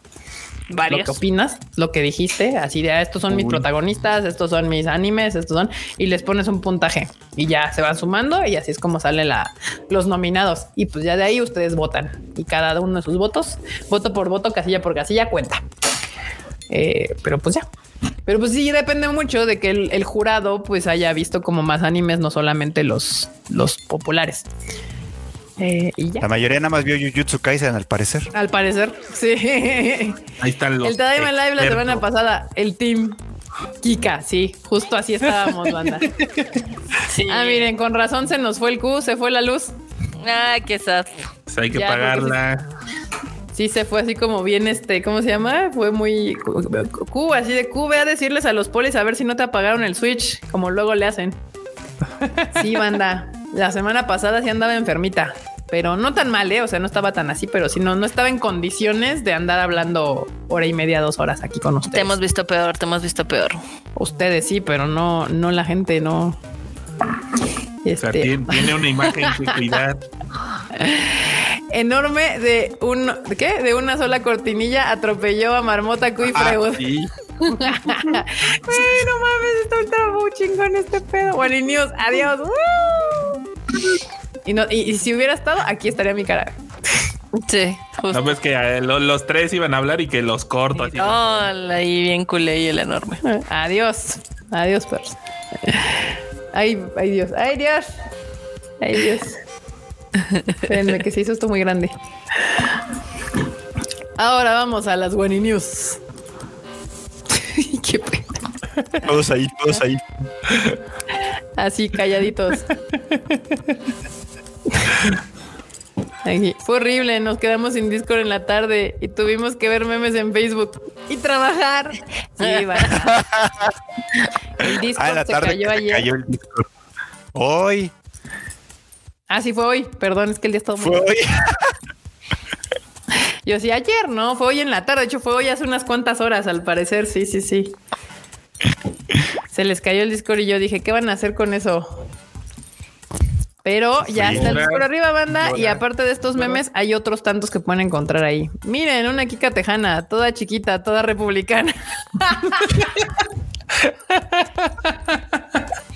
S3: lo que opinas, lo que dijiste, así de ah, estos son mis protagonistas, estos son mis animes, estos son, y les pones un puntaje y ya se van sumando y así es como salen la, los nominados. Y pues ya de ahí ustedes votan y cada uno de sus votos, voto por voto, casilla por casilla, cuenta. Eh, pero pues ya. Pero pues sí, depende mucho de que el, jurado pues haya visto como más animes, no solamente los, los populares. Eh, la
S2: mayoría nada más vio Jujutsu Kaisen, al parecer.
S3: Al parecer, sí.
S6: Ahí están los.
S3: El Tadaima Live la semana pasada, el team Kika, sí, justo así estábamos, banda. Ah, miren, con razón se nos fue el Q, se fue la luz.
S4: Ah, qué sad.
S6: Pues hay que pagarla.
S3: Sí, se fue así como bien, este, ¿cómo se llama? Fue muy Q, así de Q, ve a decirles a los polis a ver si no te apagaron el switch, como luego le hacen. Sí, banda. La semana pasada sí andaba enfermita, pero no tan mal, ¿eh? O sea, no estaba tan así, pero si no, no estaba en condiciones de andar hablando hora y media, dos horas aquí con ustedes.
S4: Te hemos visto peor, te hemos visto peor.
S3: Ustedes sí, pero no, no la gente, no.
S6: Este... tiene, una imagen de [laughs] cuidar.
S3: Enorme de un ¿de qué? De una sola cortinilla atropelló a Marmota Cuy ah, sí. [laughs] no mames, está muy chingón este pedo. Bueno, y news, adiós. [laughs] Y, no, y, si hubiera estado, aquí estaría mi cara.
S4: Sí.
S6: No, pues que eh, los tres iban a hablar y que los corto. Así.
S4: Hola, y bien culé y el enorme.
S3: Adiós. Adiós, perros. Ay, ay Dios, ay Dios. Ay Dios. Espérenme que se hizo esto muy grande. Ahora vamos a las Wani News. [laughs] Qué
S2: pena. Todos ahí, todos ahí.
S3: Así, calladitos. Fue horrible, nos quedamos sin Discord en la tarde y tuvimos que ver memes en Facebook y trabajar. Sí. [laughs] El Discord
S2: ah, se cayó ayer. Cayó el Discord. Hoy.
S3: Ah, sí, fue hoy. Perdón, es que el día está
S2: Fue hoy. [laughs]
S3: Yo sí, ayer, ¿no? Fue hoy en la tarde. De hecho, fue hoy hace unas cuantas horas, al parecer. Sí, sí, sí. Se les cayó el Discord y yo dije, ¿qué van a hacer con eso? Pero ya está el por arriba, banda. Y aparte de estos memes, hay otros tantos que pueden encontrar ahí. Miren, una Kika Tejana, toda chiquita, toda republicana. [laughs]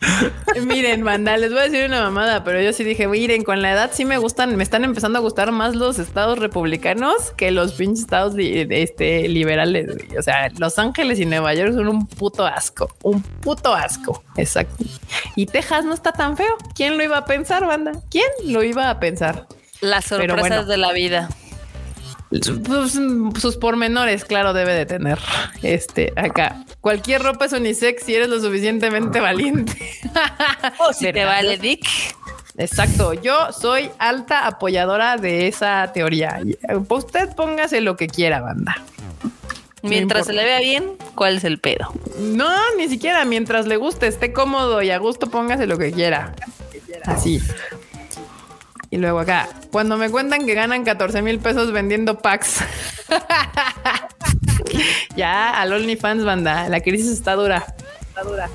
S3: [laughs] Miren, banda, les voy a decir una mamada, pero yo sí dije, miren, con la edad sí me gustan, me están empezando a gustar más los estados republicanos que los pinches estados este, liberales. O sea, Los Ángeles y Nueva York son un puto asco, un puto asco. Exacto. Y Texas no está tan feo. ¿Quién lo iba a pensar, banda? ¿Quién lo iba a pensar?
S4: Las sorpresas de la vida.
S3: Pues, sus pormenores, claro, debe de tener. Este, acá. Cualquier ropa es unisex si eres lo suficientemente valiente. [laughs]
S4: o si te vale Dick.
S3: Exacto. Yo soy alta apoyadora de esa teoría. Usted póngase lo que quiera, banda.
S4: Mientras se le vea bien, ¿cuál es el pedo?
S3: No, ni siquiera. Mientras le guste, esté cómodo y a gusto, póngase lo que quiera. Así. Y luego acá, cuando me cuentan que ganan 14 mil pesos vendiendo packs. [laughs] ya, al OnlyFans, banda. La crisis está dura. Está dura.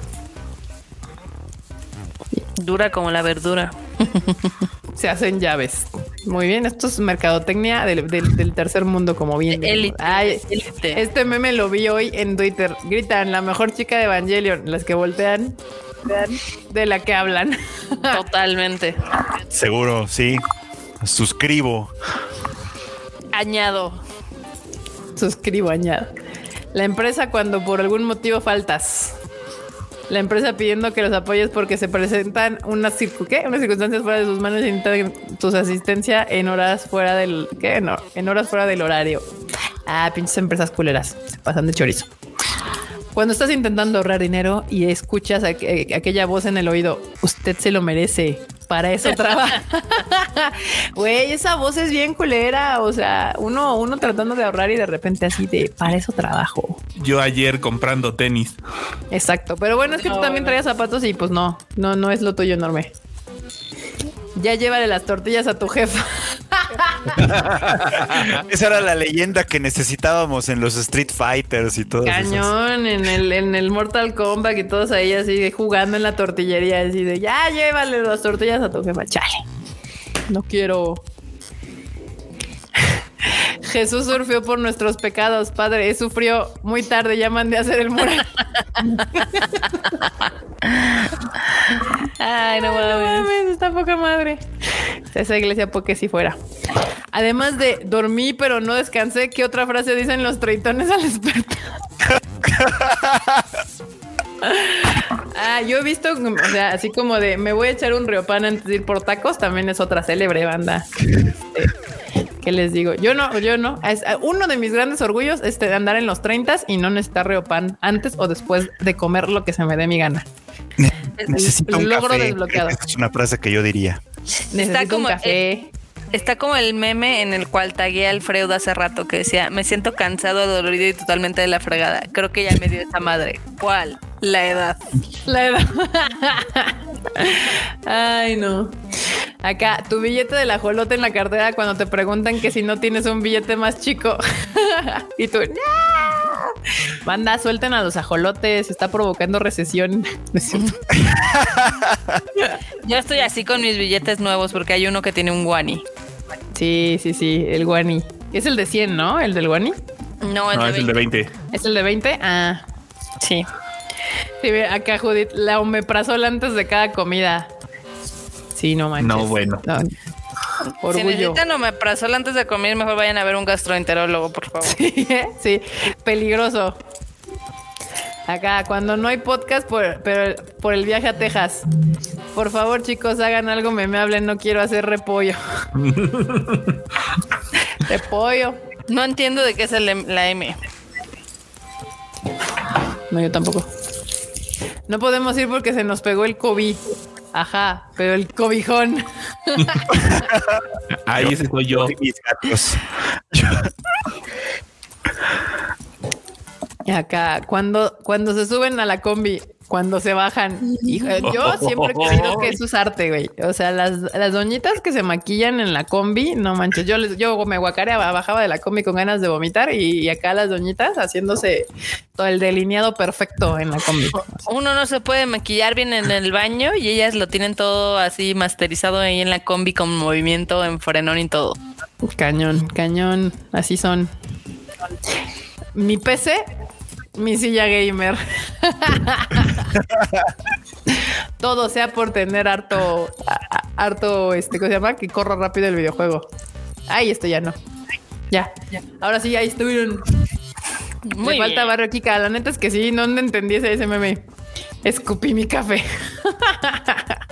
S4: Dura como la verdura. [laughs]
S3: Se hacen llaves. Muy bien, esto es mercadotecnia del, tercer mundo, como bien. este meme lo vi hoy en Twitter. Gritan, la mejor chica de Evangelion, las que voltean de la que hablan.
S4: Totalmente.
S2: Seguro, sí. Suscribo.
S4: Añado.
S3: Suscribo, añado. La empresa cuando por algún motivo faltas. La empresa pidiendo que los apoyes porque se presentan unas, ¿qué? unas circunstancias fuera de sus manos y necesitan tu asistencia en horas fuera del ¿qué? No, en horas fuera del horario. Ah, pinches empresas culeras. Se pasan de chorizo. Cuando estás intentando ahorrar dinero y escuchas aquella voz en el oído, usted se lo merece. Para eso trabaja. [laughs] Güey, esa voz es bien culera. O sea, uno, uno tratando de ahorrar y de repente así de para eso trabajo.
S6: Yo ayer comprando tenis.
S3: Exacto. Pero bueno, es que tú también traías zapatos y pues no, no, no es lo tuyo enorme. Ya llévale las tortillas a tu jefa. [laughs]
S2: Esa era la leyenda que necesitábamos en los Street Fighters y todo.
S3: Cañón, en el, en el Mortal Kombat y todos ahí así jugando en la tortillería, así de ya llévale las tortillas a tu jefa. Chale. No quiero. [laughs] Jesús surfió por nuestros pecados, Padre. Sufrió muy tarde, ya mandé a hacer el mural. [laughs]
S4: Ay, no
S3: mames. Está poca madre. Esa iglesia porque si fuera. Además de dormí pero no descansé, ¿qué otra frase dicen los treitones al despertar? ah, yo he visto, o sea, así como de me voy a echar un reopan antes de ir por tacos, también es otra célebre banda. Este, ¿Qué les digo? Yo no, yo no. Es, uno de mis grandes orgullos es andar en los 30 y no necesitar reopan antes o después de comer lo que se me dé mi gana.
S2: Necesito un logro café. desbloqueado. Es una frase que yo diría.
S3: Está como, un café.
S4: Está como el meme en el cual tagué al Freud hace rato que decía: Me siento cansado, dolorido y totalmente de la fregada. Creo que ya me dio esa madre. ¿Cuál? La edad.
S3: La edad. Ay, no. Acá, tu billete de la jolote en la cartera cuando te preguntan que si no tienes un billete más chico. [laughs] y tú, ¡No! [laughs] Banda, suelten a los ajolotes, está provocando recesión. [laughs]
S4: Yo estoy así con mis billetes nuevos porque hay uno que tiene un guani.
S3: Sí, sí, sí, el guani. Es el de 100, ¿no? El del guani.
S4: No, el, de
S6: es el de 20.
S3: ¿Es el de 20? Ah.
S4: Sí.
S3: Sí, acá Judith, la omeprazol antes de cada comida. Sí, no manches.
S6: No, bueno. [laughs]
S3: Orgullo.
S4: Si necesitan omeprazol antes de comer, mejor vayan a ver un gastroenterólogo, por favor.
S3: Sí, sí, peligroso. Acá, cuando no hay podcast por, pero por el viaje a Texas. Por favor, chicos, hagan algo, me, me hablen, no quiero hacer repollo. [laughs] repollo.
S4: No entiendo de qué es la M.
S3: No, yo tampoco. No podemos ir porque se nos pegó el COVID. Ajá, pero el cobijón.
S6: Ahí ese soy yo. Mis gatos. [laughs]
S3: Acá, cuando, cuando se suben a la combi, cuando se bajan. yo siempre he querido que eso es arte, güey. O sea, las, las doñitas que se maquillan en la combi, no manches. Yo, les, yo me guacareaba, bajaba de la combi con ganas de vomitar y, acá las doñitas haciéndose todo el delineado perfecto en la combi.
S4: Uno no se puede maquillar bien en el baño y ellas lo tienen todo así masterizado ahí en la combi con movimiento en frenón y todo.
S3: Cañón, cañón. Así son. Mi PC mi silla gamer. [laughs] Todo sea por tener harto, harto, este, ¿cómo se llama? Que corra rápido el videojuego. Ay, esto ya no. Ya, Ahora sí, ahí estuvieron. Me falta barrio Kika. La neta es que sí, no entendí ese meme. Escupí mi café. [laughs]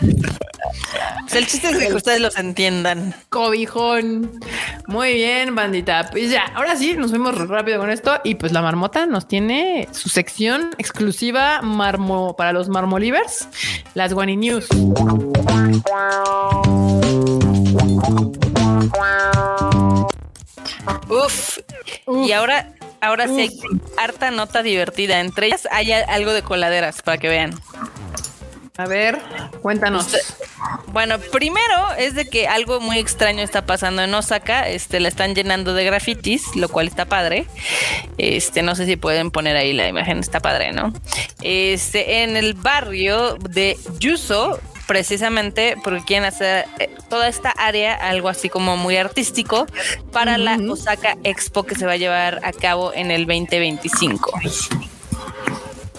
S4: el chiste es que ustedes los entiendan.
S3: Cobijón. Muy bien, bandita. Pues ya, ahora sí, nos fuimos rápido con esto. Y pues la marmota nos tiene su sección exclusiva marmo para los marmolivers, las Guani News.
S4: Uf. Y ahora ahora sí hay harta nota divertida. Entre ellas hay algo de coladeras para que vean.
S3: A ver, cuéntanos.
S4: Bueno, primero es de que algo muy extraño está pasando en Osaka. Este, la están llenando de grafitis, lo cual está padre. Este, no sé si pueden poner ahí la imagen, está padre, ¿no? Este, en el barrio de Yuso precisamente porque quieren hacer eh, toda esta área algo así como muy artístico para la Osaka Expo que se va a llevar a cabo en el 2025.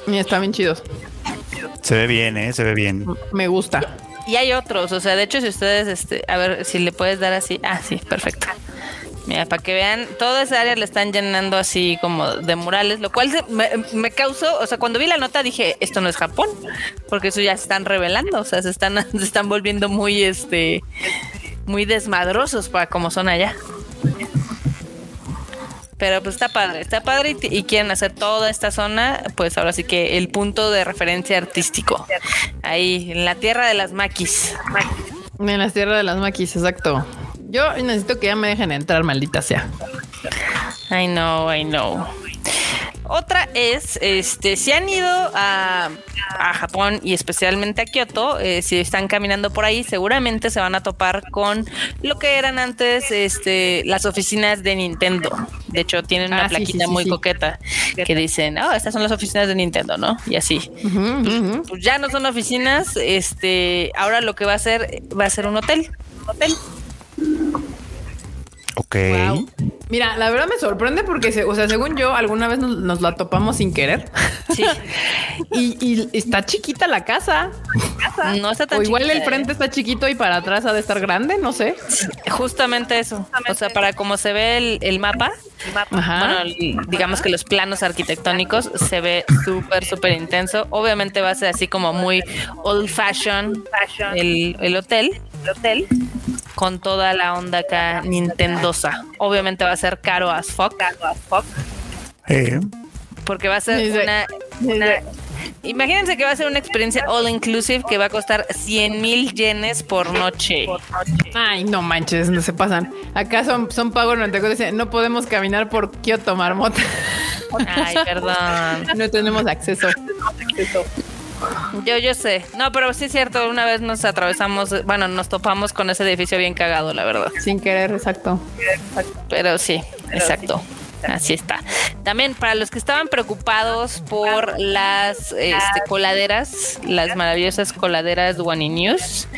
S3: Y está bien chido.
S2: Se ve bien, ¿eh? Se ve bien.
S3: Me gusta.
S4: Y hay otros, o sea, de hecho, si ustedes, este, a ver si le puedes dar así. Ah, sí, perfecto. Mira, para que vean, toda esa área le están llenando así como de murales, lo cual me, causó, o sea, cuando vi la nota dije, esto no es Japón, porque eso ya se están revelando, o sea, se están, [laughs] se están volviendo muy, este, muy desmadrosos para como son allá. Pero pues está padre, está padre y, quieren hacer toda esta zona, pues ahora sí que el punto de referencia artístico. Ahí, en la tierra de las maquis.
S3: En la tierra de las maquis, exacto. Yo necesito que ya me dejen entrar, maldita sea.
S4: I know, I know. Otra es, este, si han ido a, Japón y especialmente a Kioto, eh, si están caminando por ahí, seguramente se van a topar con lo que eran antes, este, las oficinas de Nintendo. De hecho, tienen una ah, plaquita muy coqueta que dicen, oh, estas son las oficinas de Nintendo, ¿no? Y así. Pues, pues ya no son oficinas, este, ahora lo que va a ser, va a ser un hotel. Un hotel.
S2: Ok.
S3: Mira, la verdad me sorprende porque, o sea, según yo, alguna vez nos, la topamos sin querer. Sí. [laughs] y, está chiquita la casa.
S4: No está tan
S3: o igual el frente está chiquito y para atrás ha de estar grande, no sé.
S4: Justamente eso. O sea, para como se ve el, mapa, bueno, digamos que los planos arquitectónicos se ve súper, súper intenso. Obviamente va a ser así como muy old fashion el, el hotel. El hotel con toda la onda acá Nintendosa. Obviamente va a ser caro as fuck. Porque va a ser una, Imagínense que va a ser una experiencia all inclusive que va a costar 100 mil yenes por noche.
S3: Ay, no manches, no se pasan. Acá son, son pagos no podemos caminar por Kyoto Marmota.
S4: Ay, perdón. [laughs]
S3: No tenemos acceso.
S4: Yo, yo sé. No, pero sí es cierto, una vez nos atravesamos, bueno, nos topamos con ese edificio bien cagado, la verdad.
S3: Sin querer, exacto.
S4: Pero sí, exacto. Así está. También para los que estaban preocupados por las este, coladeras, las maravillosas coladeras One News,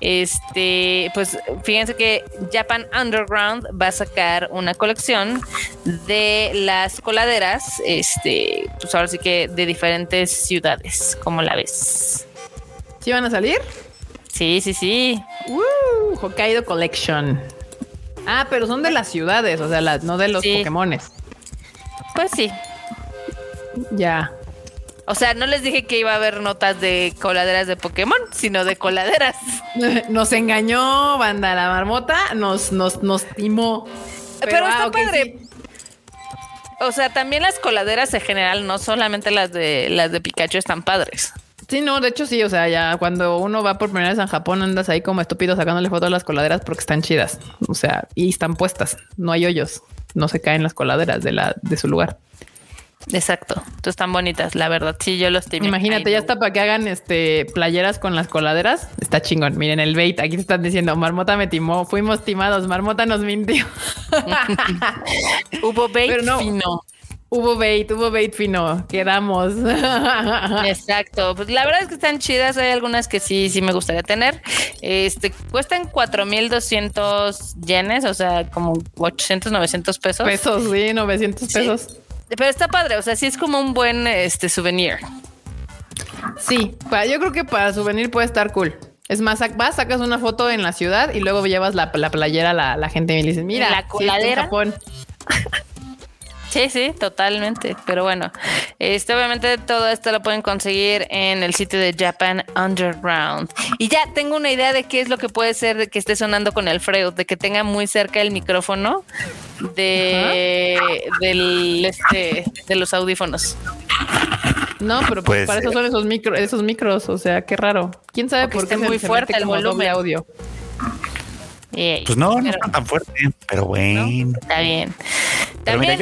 S4: este, pues fíjense que Japan Underground va a sacar una colección de las coladeras, este, pues ahora sí que de diferentes ciudades, como la ves.
S3: ¿Sí van a salir?
S4: Sí, sí, sí.
S3: Uh, Hokkaido Collection. Ah, pero son de las ciudades, o sea, las, no de los Pokémones.
S4: Pues sí.
S3: Ya.
S4: O sea, no les dije que iba a haber notas de coladeras de Pokémon, sino de coladeras. [laughs]
S3: Nos engañó, banda, la marmota nos, nos, nos timó.
S4: Pero, está ah, padre. O sea, también las coladeras en general, no solamente las de las de Pikachu están padres.
S3: Sí, no, de hecho sí, o sea, ya cuando uno va por primera vez a Japón andas ahí como estúpido sacándole fotos a las coladeras porque están chidas, o sea, y están puestas, no hay hoyos, no se caen las coladeras de la de su lugar.
S4: Exacto, entonces están bonitas, la verdad, sí, yo los
S3: tengo. Imagínate, ya está para que hagan este playeras con las coladeras, está chingón. Miren el bait, aquí te están diciendo, Marmota me timó, fuimos timados, Marmota nos mintió. [laughs]
S4: Hubo bait Pero no, fino.
S3: Hubo bait, hubo bait fino, quedamos. [laughs]
S4: Exacto. Pues la verdad es que están chidas. Hay algunas que sí, sí me gustaría tener. Este cuestan 4200 yenes, o sea, como 800, 900 pesos.
S3: Pesos, sí, 900 pesos.
S4: Pero está padre, o sea, sí es como un buen este souvenir.
S3: Sí, yo creo que para souvenir puede estar cool. Es más, vas, sacas una foto en la ciudad y luego llevas la, playera a la, gente y me dices, mira,
S4: la coladera. Japón. Sí, sí, totalmente. Pero bueno, este, obviamente todo esto lo pueden conseguir en el sitio de Japan Underground. Y ya tengo una idea de qué es lo que puede ser de que esté sonando con el Freud, de que tenga muy cerca el micrófono de, del, este, de los audífonos.
S3: No, pero pues, para eso son esos, micro, esos micros, o sea, qué raro. ¿Quién sabe por qué
S4: es muy fuerte el volumen
S3: de audio?
S2: pues no, no está tan fuerte, pero bueno.
S4: está bien. También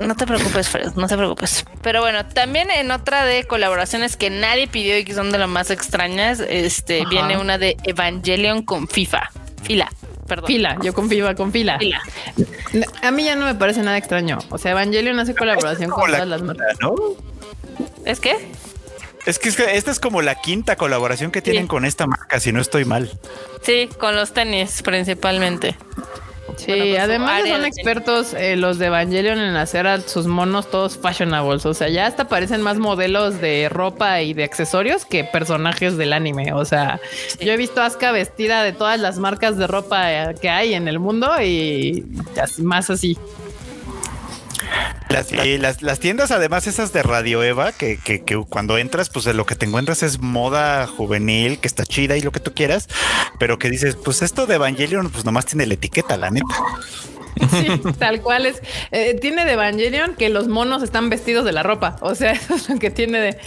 S4: No te preocupes, Fred, no te preocupes. Pero bueno, también en otra de colaboraciones que nadie pidió y que son de las más extrañas, este viene una de Evangelion con FIFA. Fila, perdón.
S3: Fila, yo con FIFA, con fila. fila. A mí ya no me parece nada extraño. O sea, Evangelion hace colaboración con todas las marcas. ¿no?
S4: ¿Es que
S2: es que esta es como la quinta colaboración que tienen con esta marca, si no estoy mal.
S4: Sí, con los tenis principalmente.
S3: Sí, pues, además son expertos eh, los de Evangelion en hacer a sus monos todos fashionables. O sea, ya hasta parecen más modelos de ropa y de accesorios que personajes del anime. O sea, yo he visto a Asuka vestida de todas las marcas de ropa eh, que hay en el mundo y más así.
S2: Las, las, tiendas, además, esas de Radio Eva, que, cuando entras, pues lo que te encuentras es moda juvenil, que está chida y lo que tú quieras, pero que dices, pues esto de Evangelion, pues nomás tiene la etiqueta, la neta.
S3: Sí, tal cual es. Eh, tiene de Evangelion que los monos están vestidos de la ropa. O sea, [laughs] eso es lo que tiene de.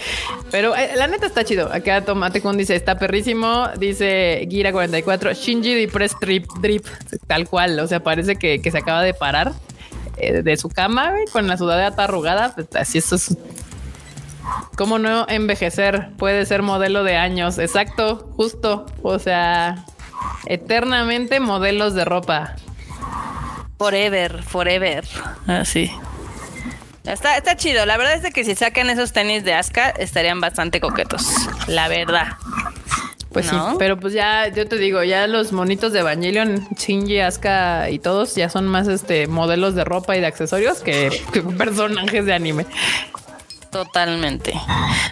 S3: Pero eh, la neta está chido. Acá Tomate Kun dice: está perrísimo. Dice Gira 44, Shinji de Press Drip, Drip. Tal cual. O sea, parece que, que se acaba de parar eh, de su cama, con la sudadera arrugada, pues así eso es. ¿Cómo no envejecer? Puede ser modelo de años. Exacto, justo. O sea, eternamente modelos de ropa.
S4: Forever, forever. Así. Está, está chido. La verdad es de que si sacan esos tenis de Aska estarían bastante coquetos. La verdad.
S3: Pues sí, pero pues ya, yo te digo, ya los monitos de Evangelion, Shinji, Asuka y todos ya son más este modelos de ropa y de accesorios que [laughs] personajes de anime.
S4: Totalmente.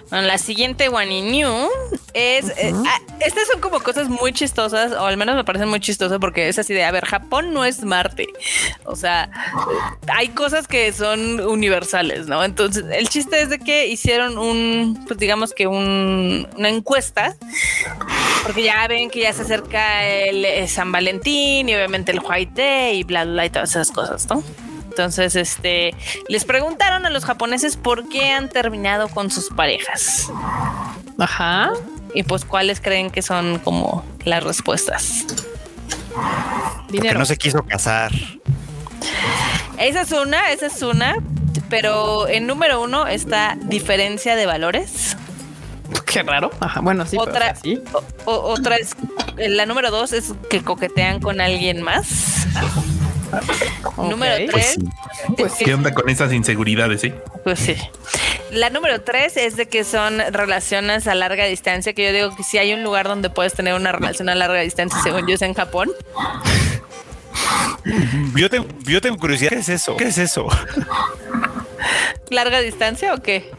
S4: Bueno, la siguiente One New es. Eh, ah, estas son como cosas muy chistosas, o al menos me parecen muy chistosas porque es así de: a ver, Japón no es Marte. O sea, hay cosas que son universales, ¿no? Entonces, el chiste es de que hicieron un, pues digamos que un, una encuesta, porque ya ven que ya se acerca el, el San Valentín y obviamente el White Day y bla, bla, y todas esas cosas, ¿no? Entonces, este, les preguntaron a los japoneses por qué han terminado con sus parejas.
S3: Ajá.
S4: Y pues, ¿cuáles creen que son como las respuestas?
S2: Dinero. Porque no se quiso casar.
S4: Esa es una, esa es una. pero en número uno está diferencia de valores. [laughs]
S3: Qué raro. bueno, sí.
S4: Otra, otra es, la número dos es que coquetean con alguien más. Número tres. [laughs]
S6: Pues, ¿Qué onda con esas inseguridades, sí?
S4: Pues sí. La número tres es de que son relaciones a larga distancia, que yo digo que si hay un lugar donde puedes tener una relación a larga distancia, según yo es en Japón.
S2: Yo tengo, yo tengo curiosidad, ¿qué es eso? ¿Qué es eso?
S4: ¿Larga distancia o qué?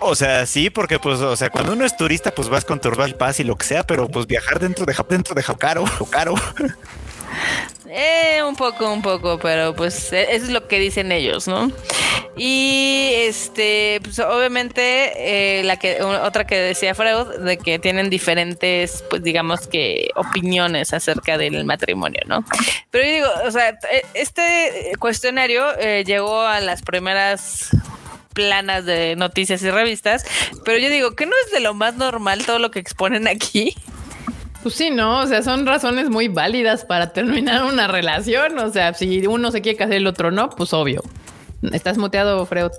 S2: O sea, sí, porque pues, o sea, cuando uno es turista, pues vas con tu paz y lo que sea, pero pues viajar dentro de dentro de caro, caro.
S4: Eh, un poco, un poco, pero pues e, eso es lo que dicen ellos, ¿no? Y este, pues obviamente eh, la que otra que decía Freud de que tienen diferentes, pues digamos que opiniones acerca del matrimonio, ¿no? Pero yo digo, o sea, e, este cuestionario eh, llegó a las primeras planas de noticias y revistas, pero yo digo que no es de lo más normal todo lo que exponen aquí.
S3: Pues sí, no, o sea, son razones muy válidas para terminar una relación. O sea, si uno se quiere casar y el otro no, pues obvio. Estás muteado, Freud.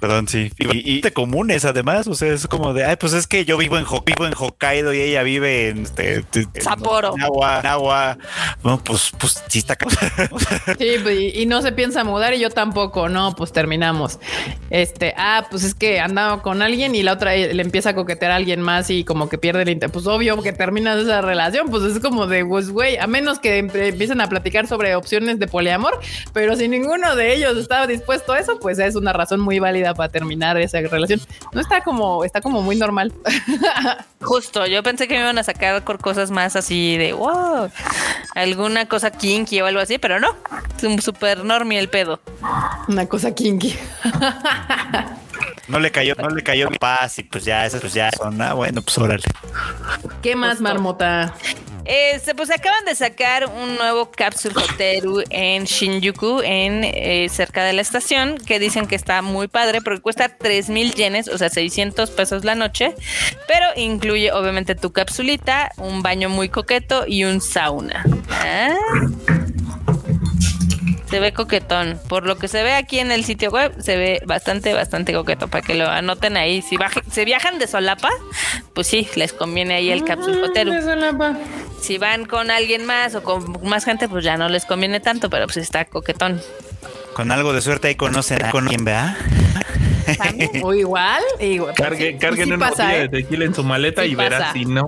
S2: Perdón, sí. Y, y, te comunes además, o sea, es como de, ay, pues es que yo vivo en, vivo en Hokkaido y ella vive en, este,
S4: Sapporo.
S2: En agua, en agua. Bueno, pues, pues sí está. [laughs]
S3: sí, pues, y, no se piensa mudar y yo tampoco, no, pues terminamos. Este, ah, pues es que andaba con alguien y la otra le empieza a coquetear a alguien más y como que pierde el interés. Pues obvio que terminas esa relación, pues es como de, pues güey, a menos que empiecen a platicar sobre opciones de poliamor, pero si ninguno de ellos estaba dispuesto a eso, pues es una razón muy válida para terminar esa relación. No está como, está como muy normal. [laughs]
S4: Justo, yo pensé que me iban a sacar cosas más así de wow, alguna cosa kinky o algo así, pero no, es un super normie el pedo.
S3: Una cosa kinky. [laughs]
S2: No le cayó, no le cayó mi paz y pues ya, esas pues ya son, ah, bueno, pues órale.
S3: ¿Qué más, Marmota?
S4: Este, pues acaban de sacar un nuevo Capsule Hotel en Shinjuku, en eh, cerca de la estación, que dicen que está muy padre porque cuesta 3 mil yenes, o sea, 600 pesos la noche, pero incluye obviamente tu capsulita, un baño muy coqueto y un sauna. ¿Ah? Se ve coquetón. Por lo que se ve aquí en el sitio web, se ve bastante, bastante coqueto. Para que lo anoten ahí. Si, se viajan de solapa, pues sí, les conviene ahí el Capsule Hotel. Si van con alguien más o con más gente, pues ya no les conviene tanto, pero pues está coquetón.
S2: Con algo de suerte ahí conocen a quien [laughs]
S3: O igual, igual.
S6: Cargue, pues carguen una botella de ¿eh? tequila en su maleta y verás si no.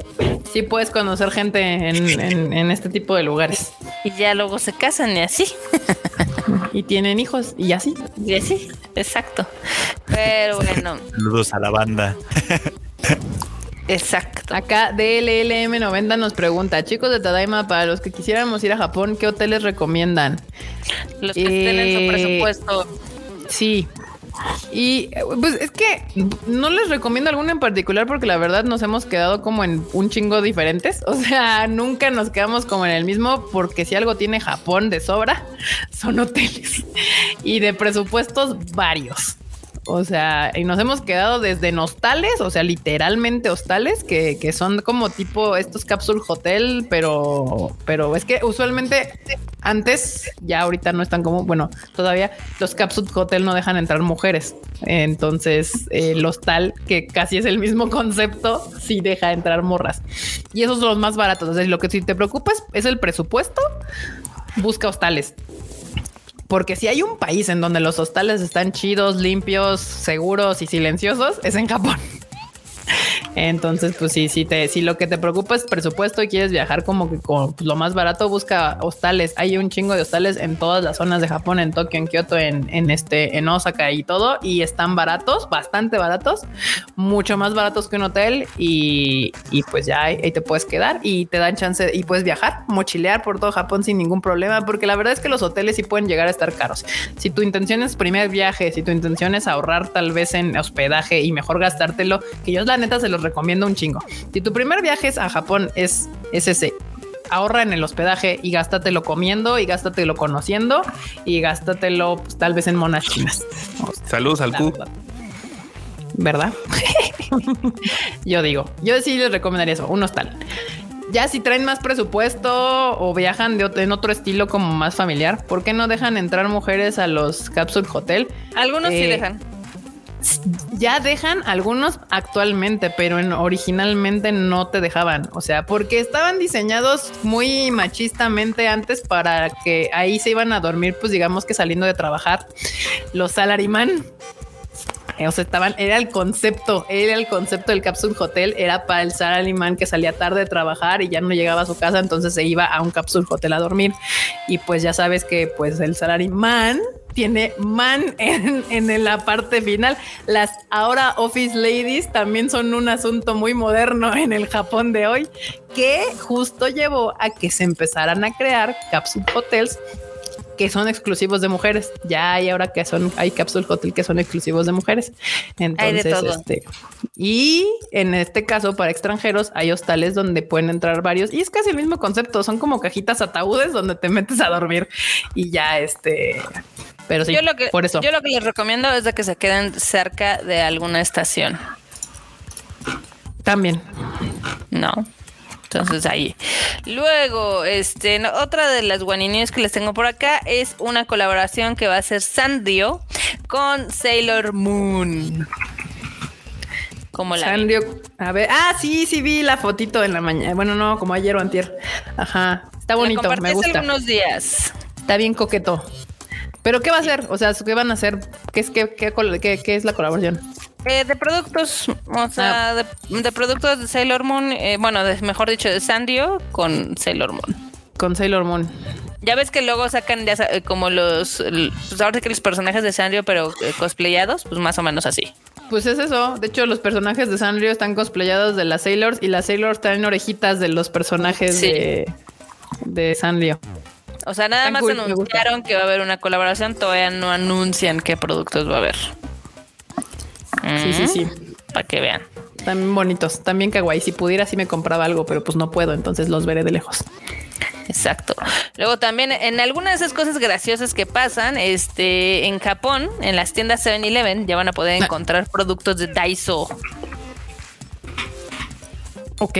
S3: Sí puedes conocer gente en, este tipo de lugares.
S4: Y ya luego se casan y así. [laughs]
S3: y tienen hijos y así.
S4: Y así, exacto. Pero bueno.
S2: Saludos a la banda.
S4: Exacto.
S3: Acá DLLM90 nos pregunta, chicos de Tadaima, para los que quisiéramos ir a Japón, ¿qué hoteles recomiendan?
S4: Los que estén en su eh, presupuesto.
S3: Sí, y pues es que no les recomiendo alguno en particular porque la verdad nos hemos quedado como en un chingo diferentes. O sea, nunca nos quedamos como en el mismo porque si algo tiene Japón de sobra, son hoteles y de presupuestos varios. O sea, y nos hemos quedado desde hostales, o sea, literalmente hostales, que, que son como tipo estos capsule hotel, pero, pero es que usualmente antes, ya ahorita no están como, bueno, todavía los capsule hotel no dejan entrar mujeres. Entonces, el hostal, que casi es el mismo concepto, sí deja entrar morras. Y esos son los más baratos. Sea, lo que si te preocupas es el presupuesto, busca hostales. Porque si hay un país en donde los hostales están chidos, limpios, seguros y silenciosos, es en Japón. Entonces, pues sí, si te, si lo que te preocupa es presupuesto y quieres viajar como que con lo más barato, busca hostales. Hay un chingo de hostales en todas las zonas de Japón, en Tokio, en Kioto, en, este, en Osaka y todo, y están baratos, bastante baratos, mucho más baratos que un hotel, y, pues ya ahí, te puedes quedar y te dan chance y puedes viajar, mochilear por todo Japón sin ningún problema, porque la verdad es que los hoteles sí pueden llegar a estar caros. Si tu intención es primer viaje, si tu intención es ahorrar tal vez en hospedaje y mejor gastártelo, que yo la neta se los recomiendo un chingo. Si tu primer viaje a Japón es, ese, ahorra en el hospedaje y gástatelo comiendo y gástatelo conociendo y gástatelo pues, tal vez en monas chinas.
S6: Saludos al Q.
S3: ¿Verdad? [laughs] yo digo, yo sí les recomendaría eso, un hostal. ya si traen más presupuesto o viajan de en otro estilo como más familiar, ¿por qué no dejan entrar mujeres a los Capsule Hotel?
S4: Algunos sí eh, dejan.
S3: Ya dejan algunos actualmente, pero en, originalmente no te dejaban. O sea, porque estaban diseñados muy machistamente antes para que ahí se iban a dormir, pues digamos que saliendo de trabajar los salaryman o sea, estaban, era el concepto, era el concepto del Capsule Hotel, era para el salaryman que salía tarde de trabajar y ya no llegaba a su casa, entonces se iba a un Capsule Hotel a dormir. Y pues ya sabes que pues el salaryman tiene man [laughs] en, en, la parte final. Las ahora Office Ladies también son un asunto muy moderno en el Japón de hoy, que justo llevó a que se empezaran a crear Capsule Hotels que son exclusivos de mujeres. Ya hay ahora que son, hay capsule hotel que son exclusivos de mujeres. Entonces, este, y en este caso, para extranjeros, hay hostales donde pueden entrar varios y es casi el mismo concepto. Son como cajitas ataúdes donde te metes a dormir y ya este. Pero sí,
S4: yo lo que, por eso. Yo lo que les recomiendo es de que se queden cerca de alguna estación.
S3: También.
S4: No. Entonces ahí. Luego, este, otra de las guaninios que les tengo por acá es una colaboración que va a ser Sandio con Sailor Moon.
S3: Como la Sandio, a ver, ah, sí, sí vi la fotito en la mañana. Bueno, no, como ayer o antier. Ajá, está bonito, me gusta.
S4: unos días.
S3: Está bien coqueto. Pero ¿qué va a hacer? O sea, ¿qué van a hacer? ¿Qué es, qué, qué, qué es la colaboración?
S4: Eh, de productos, o sea, ah. de, productos de Sailor Moon, eh, bueno, mejor dicho, de Sandio con Sailor Moon.
S3: Con Sailor Moon.
S4: Ya ves que luego sacan ya eh, como los, pues ahora que los personajes de Sanrio, pero cosplayados, pues más o menos así.
S3: Pues es eso. De hecho, los personajes de Sanrio están cosplayados de las Sailors y las Sailors traen orejitas de los personajes de, de Sanrio.
S4: O sea, nada más anunciaron que va a haber una colaboración, todavía no anuncian qué productos va a haber.
S3: Sí, sí, sí.
S4: Para que vean.
S3: También bonitos, también kawaii. Si pudiera, sí me compraba algo, pero pues no puedo, entonces los veré de lejos.
S4: Exacto. Luego también en algunas de esas cosas graciosas que pasan, este, en Japón, en las tiendas 7-Eleven, ya van a poder ah. encontrar productos de Daiso.
S3: Ok.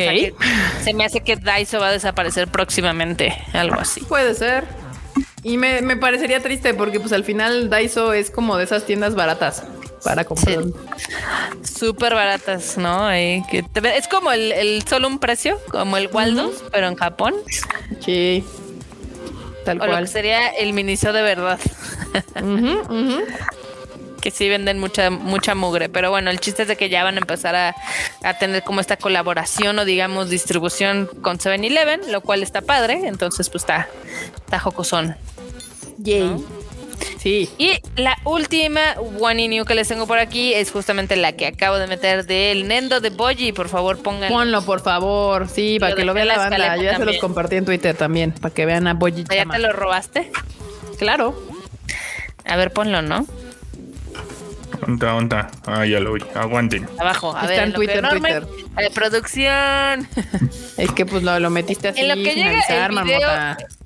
S4: se me hace que Daiso va a desaparecer próximamente, algo así.
S3: Puede ser. Y me, me parecería triste porque pues al final Daiso es como de esas tiendas baratas para comprar.
S4: Súper baratas, ¿no? que es como el, solo un precio, como el Waldos, pero en Japón.
S3: Sí.
S4: Tal o cual. Lo que sería el Miniso de verdad. [laughs] que sí venden mucha, mucha mugre. Pero bueno, el chiste es de que ya van a empezar a, tener como esta colaboración o digamos distribución con 7-Eleven, lo cual está padre. Entonces, pues está, está jocosón.
S3: Yay.
S4: Sí. Y la última One New que les tengo por aquí es justamente la que acabo de meter del Nendo de Boji. Por favor, pongan.
S3: Ponlo, por favor. Sí, para que lo vea la banda. Yo ya se los compartí en Twitter también, para que vean a Boji.
S4: ¿Ya te lo robaste?
S3: Claro.
S4: A ver, ponlo, ¿no?
S6: Onta, onta. Ah, ya lo vi. Aguanten.
S4: Abajo.
S3: A Está en Twitter, Twitter.
S4: De producción.
S3: es que pues lo, lo metiste así.
S4: En lo que llega el video,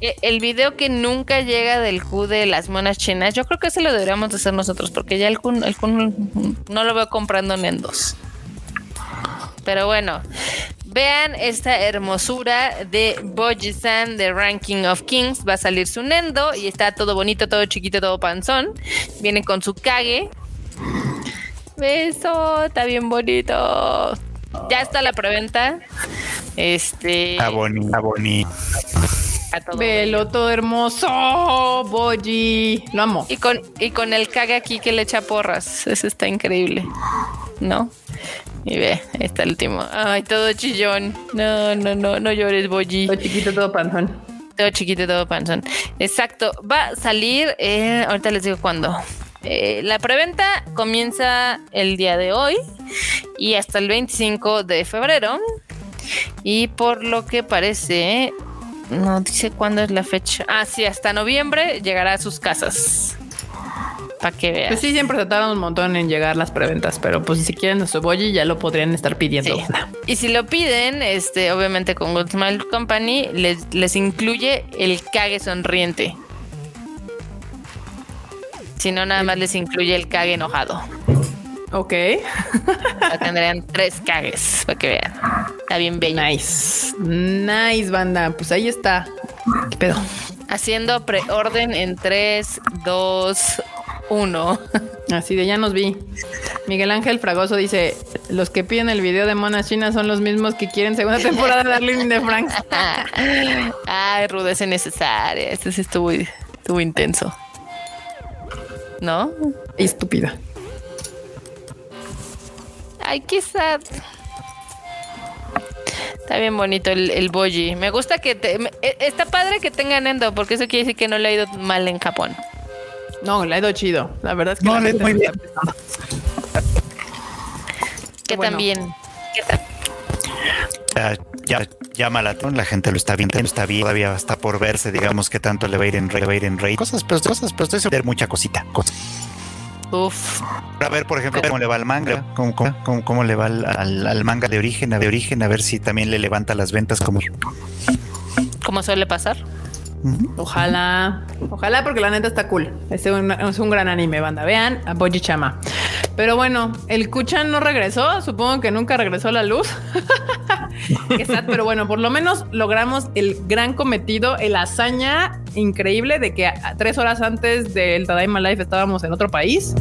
S4: eh, el video que nunca llega del Q de las monas chinas, yo creo que ese lo deberíamos hacer nosotros, porque ya el Q, el no lo veo comprando en dos. Pero bueno, vean esta hermosura de Boji-san de Ranking of Kings. Va a salir su Nendo y está todo bonito, todo chiquito, todo panzón. Viene con su Kage Beso, está bien bonito. Ya está la preventa. Este.
S2: Está bonito, bonito.
S3: Velo todo hermoso, Boji. Lo amo.
S4: Y con, y con el caga aquí que le echa porras. Eso está increíble. ¿No? Y ve, está el último. Ay, todo chillón. No, no, no, no llores, Boji.
S3: Todo chiquito, todo panzón.
S4: Todo chiquito, todo panzón. Exacto. Va a salir, eh, ahorita les digo cuándo. Eh, la preventa comienza el día de hoy y hasta el 25 de febrero. Y por lo que parece, no dice cuándo es la fecha. Ah, sí, hasta noviembre llegará a sus casas. Para que vean.
S3: Pues sí, siempre se tardan un montón en llegar las preventas, pero pues si quieren nuestro boy ya lo podrían estar pidiendo.
S4: Y si lo piden, este, obviamente con Good Smile Company les, les incluye el cague sonriente. Si no, nada más les incluye el cague enojado.
S3: Ok.
S4: tendrían tres cagues para que vean. Está bien bello.
S3: Nice. Nice, banda. Pues ahí está. ¿Qué pedo?
S4: Haciendo preorden en 3, 2, 1.
S3: Así de ya nos vi. Miguel Ángel Fragoso dice: Los que piden el video de Mona China son los mismos que quieren segunda temporada de Darling de Franks. [laughs]
S4: Ay, rudeza necesaria. Este sí estuvo, estuvo intenso. ¿No?
S3: Estúpida.
S4: Ay, qué sad. Está bien bonito el, el boji. Me gusta que te, e, está padre que tengan endo, porque eso quiere decir que no le ha ido mal en Japón.
S3: No, le ha ido chido. La verdad es que no,
S2: le muy bien.
S4: Que también.
S2: Ya, ya llama la atención, la gente lo está viendo, está bien, todavía está por verse, digamos que tanto le va a ir en rey, va a ir en rey. Cosas, pero cosas, pero estoy seguro mucha cosita. Cosas.
S4: Uf.
S2: A ver, por ejemplo, cómo le va al manga, cómo, cómo, cómo le va al, al, manga de origen, de origen, a ver si también le levanta las ventas como.
S4: ¿Cómo suele pasar?
S3: Ojalá, ojalá, porque la neta está cool. Es un, gran anime, banda. Vean a Boji Chama. Pero bueno, el Kuchan no regresó. Supongo que nunca regresó la luz. [laughs] pero bueno, por lo menos logramos el gran cometido, el hazaña increíble de que tres horas antes del Tadaima Life estábamos en otro país.